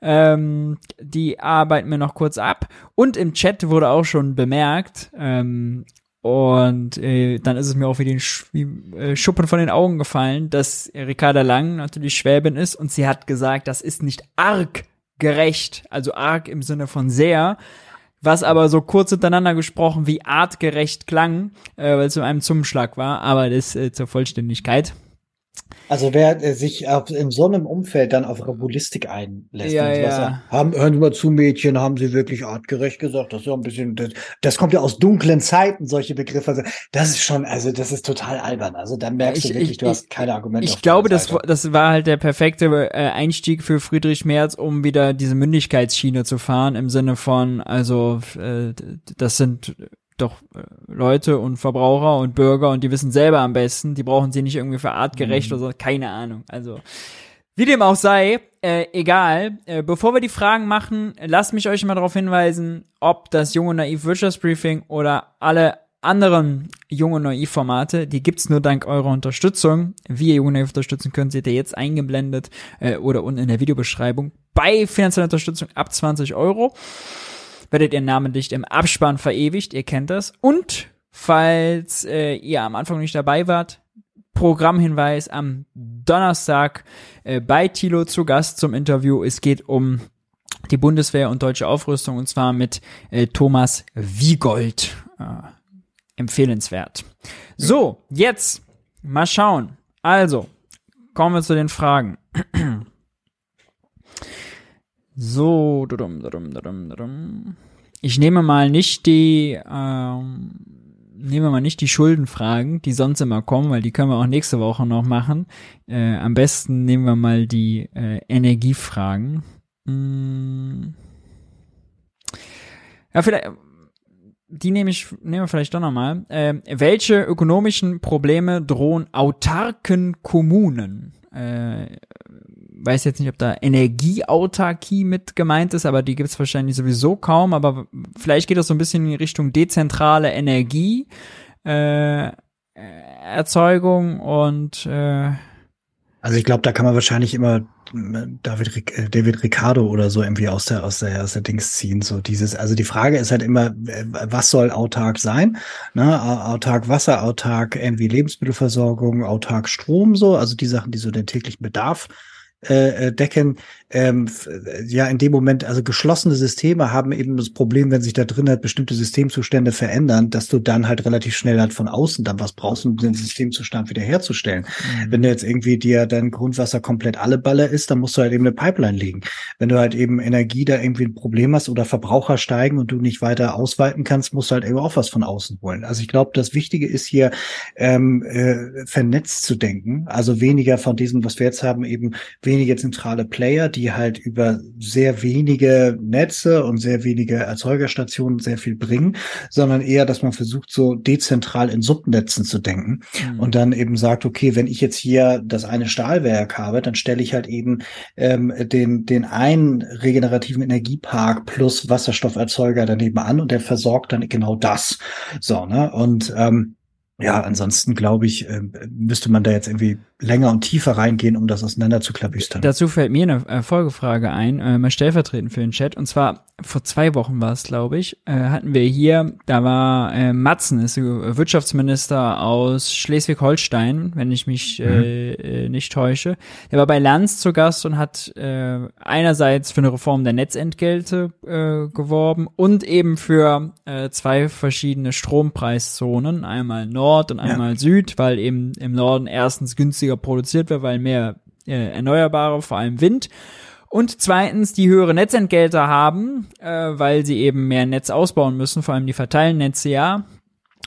Ähm, die arbeiten wir noch kurz ab. Und im Chat wurde auch schon bemerkt, ähm, und äh, dann ist es mir auch wie den Sch wie, äh, Schuppen von den Augen gefallen, dass Ricarda Lang natürlich Schwäbin ist und sie hat gesagt, das ist nicht arg gerecht, also arg im Sinne von sehr, was aber so kurz hintereinander gesprochen wie artgerecht klang, äh, weil es so einem Zungenschlag war, aber das äh, zur Vollständigkeit. Also wer äh, sich auf, in so einem Umfeld dann auf Rabulistik einlässt, Ja, ja. haben, hören Sie mal zu, Mädchen, haben Sie wirklich artgerecht gesagt? Das ist ja ein bisschen, das, das kommt ja aus dunklen Zeiten, solche Begriffe. Also, das ist schon, also das ist total albern. Also dann merkst Ich- du wirklich, ich- du hast keine Argumente. Ich glaube, das, das war halt der perfekte äh, Einstieg für Friedrich Merz, um wieder diese Mündigkeitsschiene zu fahren, im Sinne von, also, äh, das sind doch äh, Leute und Verbraucher und Bürger und die wissen selber am besten, die brauchen sie nicht irgendwie für artgerecht Mhm. oder so, keine Ahnung. Also, wie dem auch sei, äh, egal. Äh, bevor wir die Fragen machen, lasst mich euch mal darauf hinweisen, ob das junge Naiv Wirtschaftsbriefing oder alle anderen junge Naiv-Formate, die gibt's nur dank eurer Unterstützung. Wie ihr junge Naiv unterstützen könnt, seht ihr jetzt eingeblendet äh, oder unten in der Videobeschreibung. Bei finanzieller Unterstützung ab 20 Euro werdet ihr namentlich im Abspann verewigt, ihr kennt das. Und falls äh, ihr am Anfang nicht dabei wart, Programmhinweis am Donnerstag äh, bei Tilo zu Gast zum Interview. Es geht um die Bundeswehr und deutsche Aufrüstung und zwar mit äh, Thomas Wiegold. Äh, empfehlenswert. So, jetzt mal schauen. Also, kommen wir zu den Fragen. So, ich nehme mal nicht die, ähm, nehme mal nicht die Schuldenfragen, die sonst immer kommen, weil die können wir auch nächste Woche noch machen. Äh, am besten nehmen wir mal die äh, Energiefragen. Hm. Ja, vielleicht, die nehme ich, nehmen wir vielleicht doch nochmal. Ähm, welche ökonomischen Probleme drohen autarken Kommunen? Äh, weiß jetzt nicht, ob da Energieautarkie mit gemeint ist, aber die gibt's wahrscheinlich sowieso kaum. Aber vielleicht geht das so ein bisschen in Richtung dezentrale Energie, äh, Erzeugung und äh, Also ich glaube, da kann man wahrscheinlich immer äh, David, äh, David Ricardo oder so irgendwie aus der, aus der, aus der Dings ziehen. So dieses, also die Frage ist halt immer, äh, was soll autark sein? Ne? Au- Autark Wasser, autark irgendwie Lebensmittelversorgung, autark Strom, so, also die Sachen, die so den täglichen Bedarf äh, äh decken, ähm, ja in dem Moment, also geschlossene Systeme haben eben das Problem, wenn sich da drin halt bestimmte Systemzustände verändern, dass du dann halt relativ schnell halt von außen dann was brauchst, um den Systemzustand wiederherzustellen. Mhm. Wenn du jetzt irgendwie dir dein Grundwasser komplett alle Baller ist, dann musst du halt eben eine Pipeline legen. Wenn du halt eben Energie da irgendwie ein Problem hast oder Verbraucher steigen und du nicht weiter ausweiten kannst, musst du halt eben auch was von außen holen. Also ich glaube, das Wichtige ist hier ähm, äh, vernetzt zu denken, also weniger von diesem, was wir jetzt haben, eben weniger zentrale Player, die die halt über sehr wenige Netze und sehr wenige Erzeugerstationen sehr viel bringen, sondern eher, dass man versucht, so dezentral in Subnetzen zu denken mhm. und dann eben sagt, okay, wenn ich jetzt hier das eine Stahlwerk habe, dann stelle ich halt eben ähm, den, den einen regenerativen Energiepark plus Wasserstofferzeuger daneben an und der versorgt dann genau das. So, ne? Und ähm, ja, ansonsten glaube ich, äh, müsste man da jetzt irgendwie länger und tiefer reingehen, um das auseinander zu klabüstern. Dazu fällt mir eine äh, Folgefrage ein, äh, mal stellvertretend für den Chat. Und zwar vor zwei Wochen war es, glaube ich, äh, hatten wir hier, da war äh, Matzen, ist Wirtschaftsminister aus Schleswig-Holstein, wenn ich mich äh, mhm. äh, nicht täusche. Der war bei Lanz zu Gast und hat äh, einerseits für eine Reform der Netzentgelte äh, geworben und eben für äh, zwei verschiedene Strompreiszonen, einmal Nord und einmal ja. Süd, weil eben im Norden erstens günstiger günstiger produziert wird, weil mehr äh, Erneuerbare, vor allem Wind. Und zweitens, die höhere Netzentgelte haben, äh, weil sie eben mehr Netz ausbauen müssen, vor allem die Verteilnetze ja.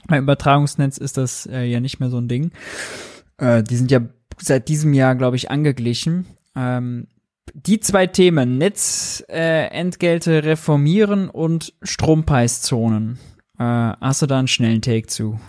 Beim Übertragungsnetz ist das äh, ja nicht mehr so ein Ding. Äh, die sind ja seit diesem Jahr, glaube ich, angeglichen. Ähm, die zwei Themen, Netzentgelte äh, reformieren und Strompreiszonen. Äh, hast du da einen schnellen Take zu?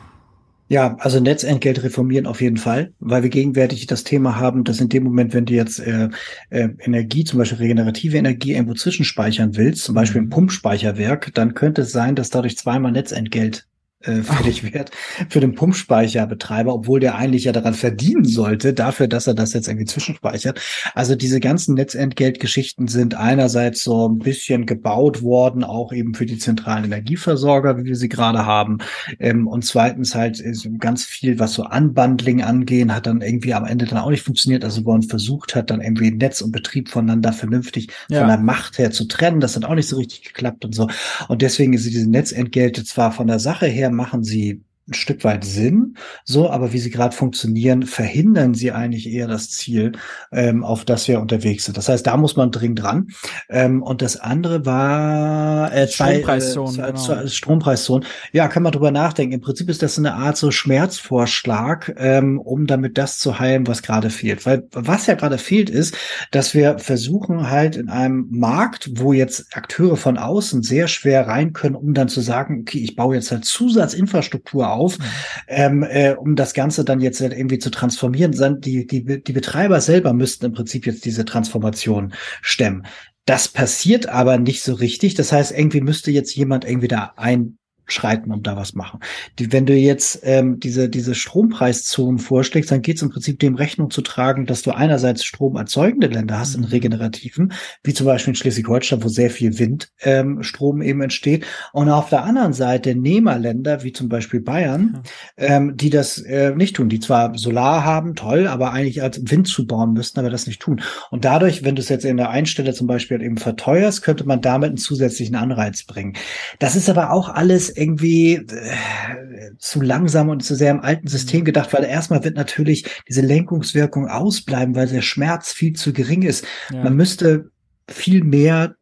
Ja, also Netzentgelt reformieren auf jeden Fall, weil wir gegenwärtig das Thema haben, dass in dem Moment, wenn du jetzt äh, äh, Energie, zum Beispiel regenerative Energie, irgendwo zwischenspeichern willst, zum Beispiel ein mhm. Pumpspeicherwerk, dann könnte es sein, dass dadurch zweimal Netzentgelt äh, oh. wird für den Pumpspeicherbetreiber, obwohl der eigentlich ja daran verdienen sollte, dafür, dass er das jetzt irgendwie zwischenspeichert. Also diese ganzen Netzentgeltgeschichten sind einerseits so ein bisschen gebaut worden, auch eben für die zentralen Energieversorger, wie wir sie gerade haben. Ähm, und zweitens halt ganz viel, was so Unbundling angehen, hat dann irgendwie am Ende dann auch nicht funktioniert. Also wo man versucht hat, dann irgendwie Netz und Betrieb voneinander vernünftig ja. von der Macht her zu trennen. Das hat auch nicht so richtig geklappt und so. Und deswegen ist diese Netzentgelte zwar von der Sache her machen sie ein Stück weit Sinn, so, aber wie sie gerade funktionieren, verhindern sie eigentlich eher das Ziel, ähm, auf das wir unterwegs sind. Das heißt, da muss man dringend dran. Ähm, und das andere war äh, Strompreiszonen. Äh, genau. Strompreiszonen. Ja, kann man drüber nachdenken. Im Prinzip ist das eine Art so Schmerzvorschlag, ähm, um damit das zu heilen, was gerade fehlt. Weil was ja gerade fehlt, ist, dass wir versuchen halt in einem Markt, wo jetzt Akteure von außen sehr schwer rein können, um dann zu sagen, okay, ich baue jetzt halt Zusatzinfrastruktur auf, mhm. ähm, äh, um das Ganze dann jetzt irgendwie zu transformieren. Die, die, die Betreiber selber müssten im Prinzip jetzt diese Transformation stemmen. Das passiert aber nicht so richtig. Das heißt, irgendwie müsste jetzt jemand irgendwie da ein schreiten und da was machen. Die, wenn du jetzt ähm, diese, diese Strompreiszonen vorschlägst, dann geht es im Prinzip dem Rechnung zu tragen, dass du einerseits stromerzeugende Länder hast mhm. in regenerativen, wie zum Beispiel in Schleswig-Holstein, wo sehr viel Windstrom ähm, eben entsteht, und auf der anderen Seite Nehmerländer, wie zum Beispiel Bayern, mhm. ähm, die das äh, nicht tun, die zwar Solar haben, toll, aber eigentlich als Wind zubauen müssten, aber das nicht tun. Und dadurch, wenn du es jetzt in der Einstelle zum Beispiel eben verteuerst, könnte man damit einen zusätzlichen Anreiz bringen. Das ist aber auch alles irgendwie äh, zu langsam und zu sehr im alten System mhm. gedacht, weil erstmal wird natürlich diese Lenkungswirkung ausbleiben, weil der Schmerz viel zu gering ist. Ja. Man müsste viel mehr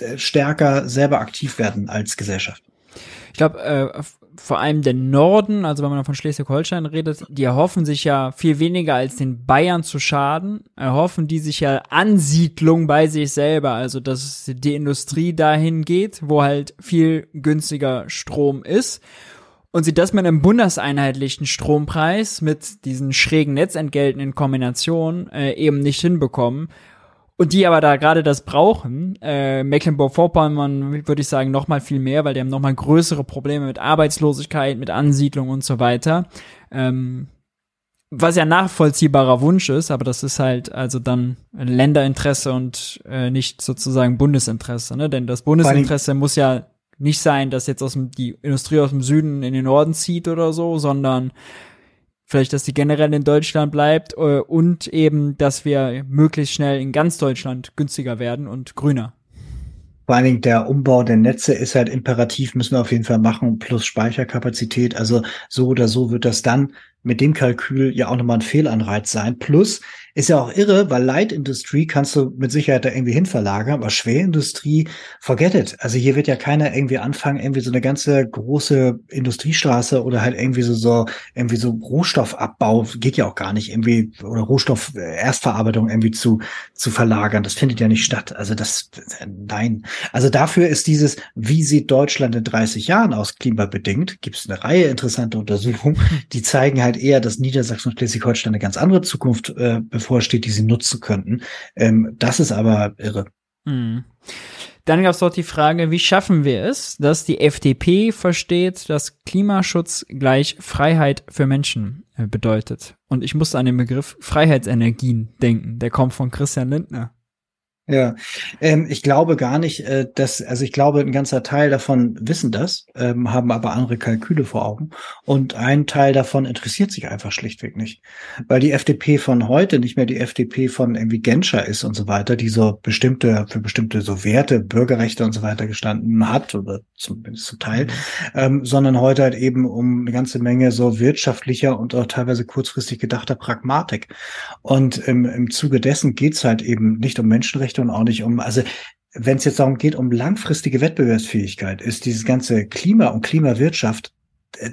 äh, stärker selber aktiv werden als Gesellschaft. Ich glaube, äh, vor allem der Norden, also wenn man von Schleswig-Holstein redet, die erhoffen sich ja viel weniger als den Bayern zu schaden, erhoffen die sich ja Ansiedlung bei sich selber, also dass die Industrie dahin geht, wo halt viel günstiger Strom ist. Und sie das mit einem bundeseinheitlichen Strompreis mit diesen schrägen Netzentgelten in Kombination äh, eben nicht hinbekommen und die aber da gerade das brauchen, äh, Mecklenburg-Vorpommern würde ich sagen noch mal viel mehr, weil die haben noch mal größere Probleme mit Arbeitslosigkeit, mit Ansiedlung und so weiter. Ähm, was ja nachvollziehbarer Wunsch ist, aber das ist halt also dann Länderinteresse und äh, nicht sozusagen Bundesinteresse, ne? Denn das Bundesinteresse muss ja nicht sein, dass jetzt aus dem, die Industrie aus dem Süden in den Norden zieht oder so, sondern Vielleicht, dass die generell in Deutschland bleibt äh, und eben, dass wir möglichst schnell in ganz Deutschland günstiger werden und grüner. Vor allen Dingen der Umbau der Netze ist halt imperativ, müssen wir auf jeden Fall machen, plus Speicherkapazität. Also so oder so wird das dann mit dem Kalkül ja auch nochmal ein Fehlanreiz sein. Plus ist ja auch irre, weil Light Industry kannst du mit Sicherheit da irgendwie hinverlagern, aber Schwerindustrie, forget it. Also hier wird ja keiner irgendwie anfangen, irgendwie so eine ganze große Industriestraße oder halt irgendwie so, so irgendwie so Rohstoffabbau, geht ja auch gar nicht, irgendwie, oder Rohstoff Erstverarbeitung irgendwie zu, zu verlagern. Das findet ja nicht statt. Also das, nein. Also dafür ist dieses, wie sieht Deutschland in 30 Jahren aus, klimabedingt, gibt es eine Reihe interessanter Untersuchungen, die zeigen halt eher, dass Niedersachsen und Schleswig-Holstein eine ganz andere Zukunft äh, bevorsteht, die sie nutzen könnten. Ähm, das ist aber irre. Mhm. Dann gab es dort die Frage, wie schaffen wir es, dass die FDP versteht, dass Klimaschutz gleich Freiheit für Menschen äh, bedeutet. Und ich musste an den Begriff Freiheitsenergien denken. Der kommt von Christian Lindner. Ja, ähm, ich glaube gar nicht, äh, dass, also ich glaube, ein ganzer Teil davon wissen das, ähm, haben aber andere Kalküle vor Augen. Und ein Teil davon interessiert sich einfach schlichtweg nicht. Weil die FDP von heute nicht mehr die FDP von irgendwie Genscher ist und so weiter, die so bestimmte, für bestimmte so Werte, Bürgerrechte und so weiter gestanden hat, oder zumindest zum Teil, mhm. ähm, sondern heute halt eben um eine ganze Menge so wirtschaftlicher und auch teilweise kurzfristig gedachter Pragmatik. Und im, im Zuge dessen geht's halt eben nicht um Menschenrechte, Menschenrechte und auch nicht um, also wenn es jetzt darum geht, um langfristige Wettbewerbsfähigkeit, ist dieses ganze Klima und Klimawirtschaft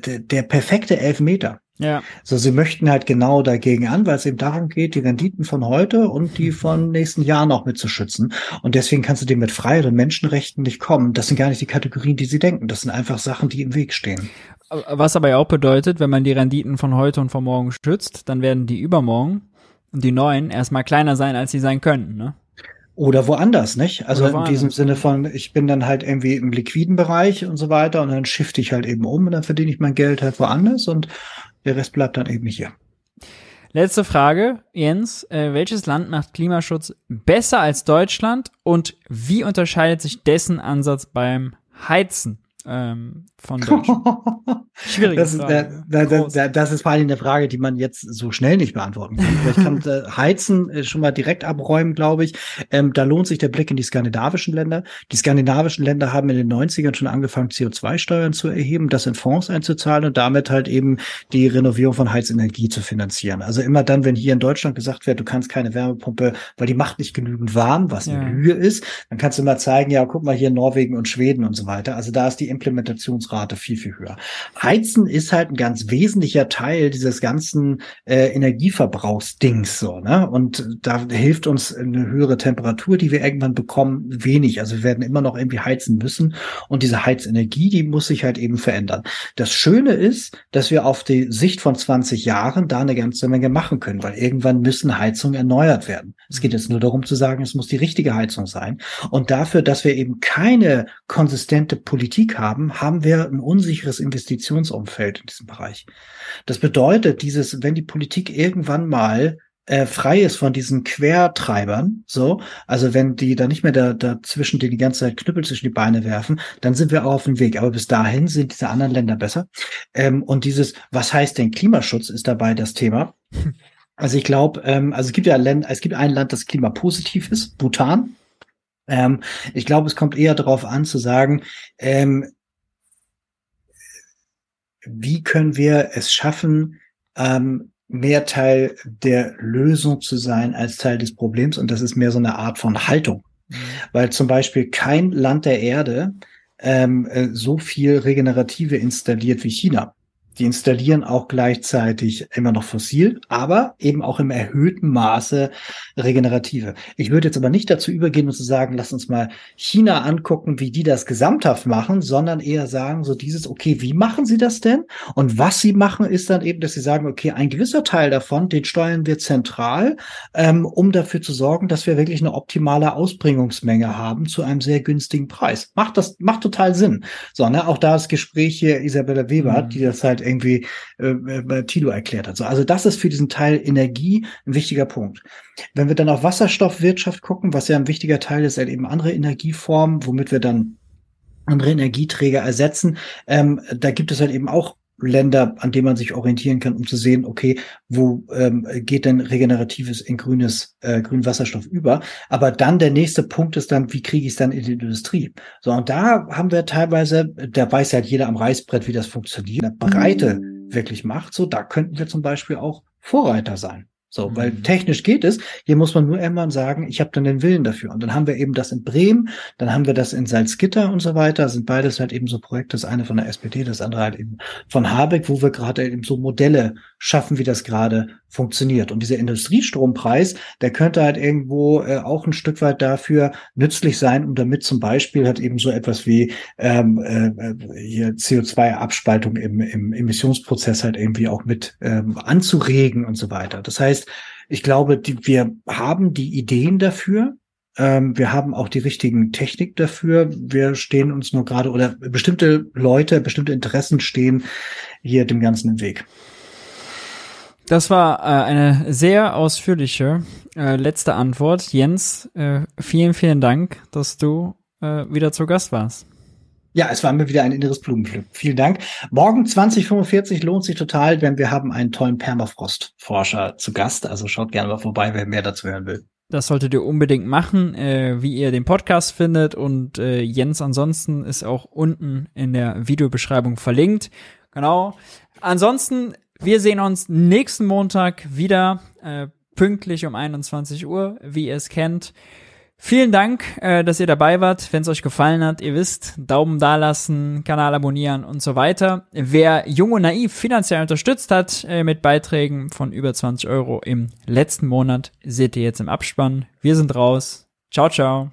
der, der perfekte Elfmeter. Ja. So, sie möchten halt genau dagegen an, weil es eben darum geht, die Renditen von heute und die von nächsten Jahren auch mitzuschützen. Und deswegen kannst du dem mit Freiheit und Menschenrechten nicht kommen. Das sind gar nicht die Kategorien, die sie denken. Das sind einfach Sachen, die im Weg stehen. Was aber ja auch bedeutet, wenn man die Renditen von heute und von morgen schützt, dann werden die übermorgen und die neuen erstmal kleiner sein, als sie sein könnten, ne? Oder woanders, nicht? Also in diesem Sinne von, ich bin dann halt irgendwie im liquiden Bereich und so weiter und dann shifte ich halt eben um und dann verdiene ich mein Geld halt woanders und der Rest bleibt dann eben hier. Letzte Frage, Jens. Äh, welches Land macht Klimaschutz besser als Deutschland und wie unterscheidet sich dessen Ansatz beim Heizen? Ähm, von Deutschland? Schwierig. Das, Frage. Da, da, da, das ist vor allem eine Frage, die man jetzt so schnell nicht beantworten kann. Ich kann äh, Heizen äh, schon mal direkt abräumen, glaube ich. Ähm, da lohnt sich der Blick in die skandinavischen Länder. Die skandinavischen Länder haben in den 90ern schon angefangen, CO2-Steuern zu erheben, das in Fonds einzuzahlen und damit halt eben die Renovierung von Heizenergie zu finanzieren. Also immer dann, wenn hier in Deutschland gesagt wird, du kannst keine Wärmepumpe, weil die macht nicht genügend warm, was eine ja. Lüge ist, dann kannst du immer zeigen, ja, guck mal hier Norwegen und Schweden und so weiter. Also da ist die Implementationsrate viel, viel höher. Heizen ist halt ein ganz wesentlicher Teil dieses ganzen äh, Energieverbrauchsdings so, ne? Und da hilft uns eine höhere Temperatur, die wir irgendwann bekommen, wenig. Also wir werden immer noch irgendwie heizen müssen. Und diese Heizenergie, die muss sich halt eben verändern. Das Schöne ist, dass wir auf die Sicht von 20 Jahren da eine ganze Menge machen können, weil irgendwann müssen Heizungen erneuert werden. Es geht jetzt nur darum zu sagen, es muss die richtige Heizung sein. Und dafür, dass wir eben keine konsistente Politik haben, haben wir ein unsicheres Investitionsumfeld in diesem Bereich. Das bedeutet, dieses, wenn die Politik irgendwann mal äh, frei ist von diesen Quertreibern, so, also wenn die da nicht mehr da, dazwischen die, die ganze Zeit Knüppel zwischen die Beine werfen, dann sind wir auch auf dem Weg. Aber bis dahin sind diese anderen Länder besser. Ähm, und dieses, was heißt denn Klimaschutz, ist dabei das Thema. Also ich glaube, ähm, also es gibt ja Länder, es gibt ein Land, das klimapositiv ist, Bhutan. Ähm, ich glaube, es kommt eher darauf an zu sagen, ähm, wie können wir es schaffen, ähm, mehr Teil der Lösung zu sein als Teil des Problems. Und das ist mehr so eine Art von Haltung. Mhm. Weil zum Beispiel kein Land der Erde ähm, äh, so viel Regenerative installiert wie China. Die installieren auch gleichzeitig immer noch fossil, aber eben auch im erhöhten Maße regenerative. Ich würde jetzt aber nicht dazu übergehen und zu sagen, lass uns mal China angucken, wie die das gesamthaft machen, sondern eher sagen, so dieses, okay, wie machen sie das denn? Und was sie machen, ist dann eben, dass sie sagen, okay, ein gewisser Teil davon, den steuern wir zentral, ähm, um dafür zu sorgen, dass wir wirklich eine optimale Ausbringungsmenge haben zu einem sehr günstigen Preis. Macht das, macht total Sinn. So, ne, auch da das Gespräch hier Isabella Weber, mhm. die das halt irgendwie äh, äh, Tilo erklärt hat. So, also das ist für diesen Teil Energie ein wichtiger Punkt. Wenn wir dann auf Wasserstoffwirtschaft gucken, was ja ein wichtiger Teil ist, halt eben andere Energieformen, womit wir dann andere Energieträger ersetzen, ähm, da gibt es halt eben auch Länder, an denen man sich orientieren kann, um zu sehen, okay, wo ähm, geht denn regeneratives in grünes, äh, grünen Wasserstoff über? Aber dann der nächste Punkt ist dann, wie kriege ich es dann in die Industrie? So, und da haben wir teilweise, da weiß ja halt jeder am Reißbrett, wie das funktioniert, eine Breite wirklich macht. So, da könnten wir zum Beispiel auch Vorreiter sein. So, weil Mhm. technisch geht es. Hier muss man nur irgendwann sagen, ich habe dann den Willen dafür. Und dann haben wir eben das in Bremen, dann haben wir das in Salzgitter und so weiter. Das sind beides halt eben so Projekte. Das eine von der SPD, das andere halt eben von Habeck, wo wir gerade eben so Modelle schaffen, wie das gerade funktioniert. Und dieser Industriestrompreis, der könnte halt irgendwo äh, auch ein Stück weit dafür nützlich sein, um damit zum Beispiel halt eben so etwas wie ähm, äh, hier CO2-Abspaltung im, im Emissionsprozess halt irgendwie auch mit ähm, anzuregen und so weiter. Das heißt, ich glaube, die, wir haben die Ideen dafür. Ähm, wir haben auch die richtigen Technik dafür. Wir stehen uns nur gerade oder bestimmte Leute, bestimmte Interessen stehen hier dem Ganzen im Weg. Das war äh, eine sehr ausführliche äh, letzte Antwort. Jens, äh, vielen, vielen Dank, dass du äh, wieder zu Gast warst. Ja, es war mir wieder ein inneres Blumenpflück. Vielen Dank. Morgen 2045 lohnt sich total, denn wir haben einen tollen Permafrost-Forscher zu Gast. Also schaut gerne mal vorbei, wer mehr dazu hören will. Das solltet ihr unbedingt machen, äh, wie ihr den Podcast findet. Und äh, Jens ansonsten ist auch unten in der Videobeschreibung verlinkt. Genau. Ansonsten, wir sehen uns nächsten Montag wieder äh, pünktlich um 21 Uhr, wie ihr es kennt. Vielen Dank, äh, dass ihr dabei wart. Wenn es euch gefallen hat, ihr wisst, Daumen dalassen, Kanal abonnieren und so weiter. Wer Jung und Naiv finanziell unterstützt hat äh, mit Beiträgen von über 20 Euro im letzten Monat, seht ihr jetzt im Abspann. Wir sind raus. Ciao, ciao.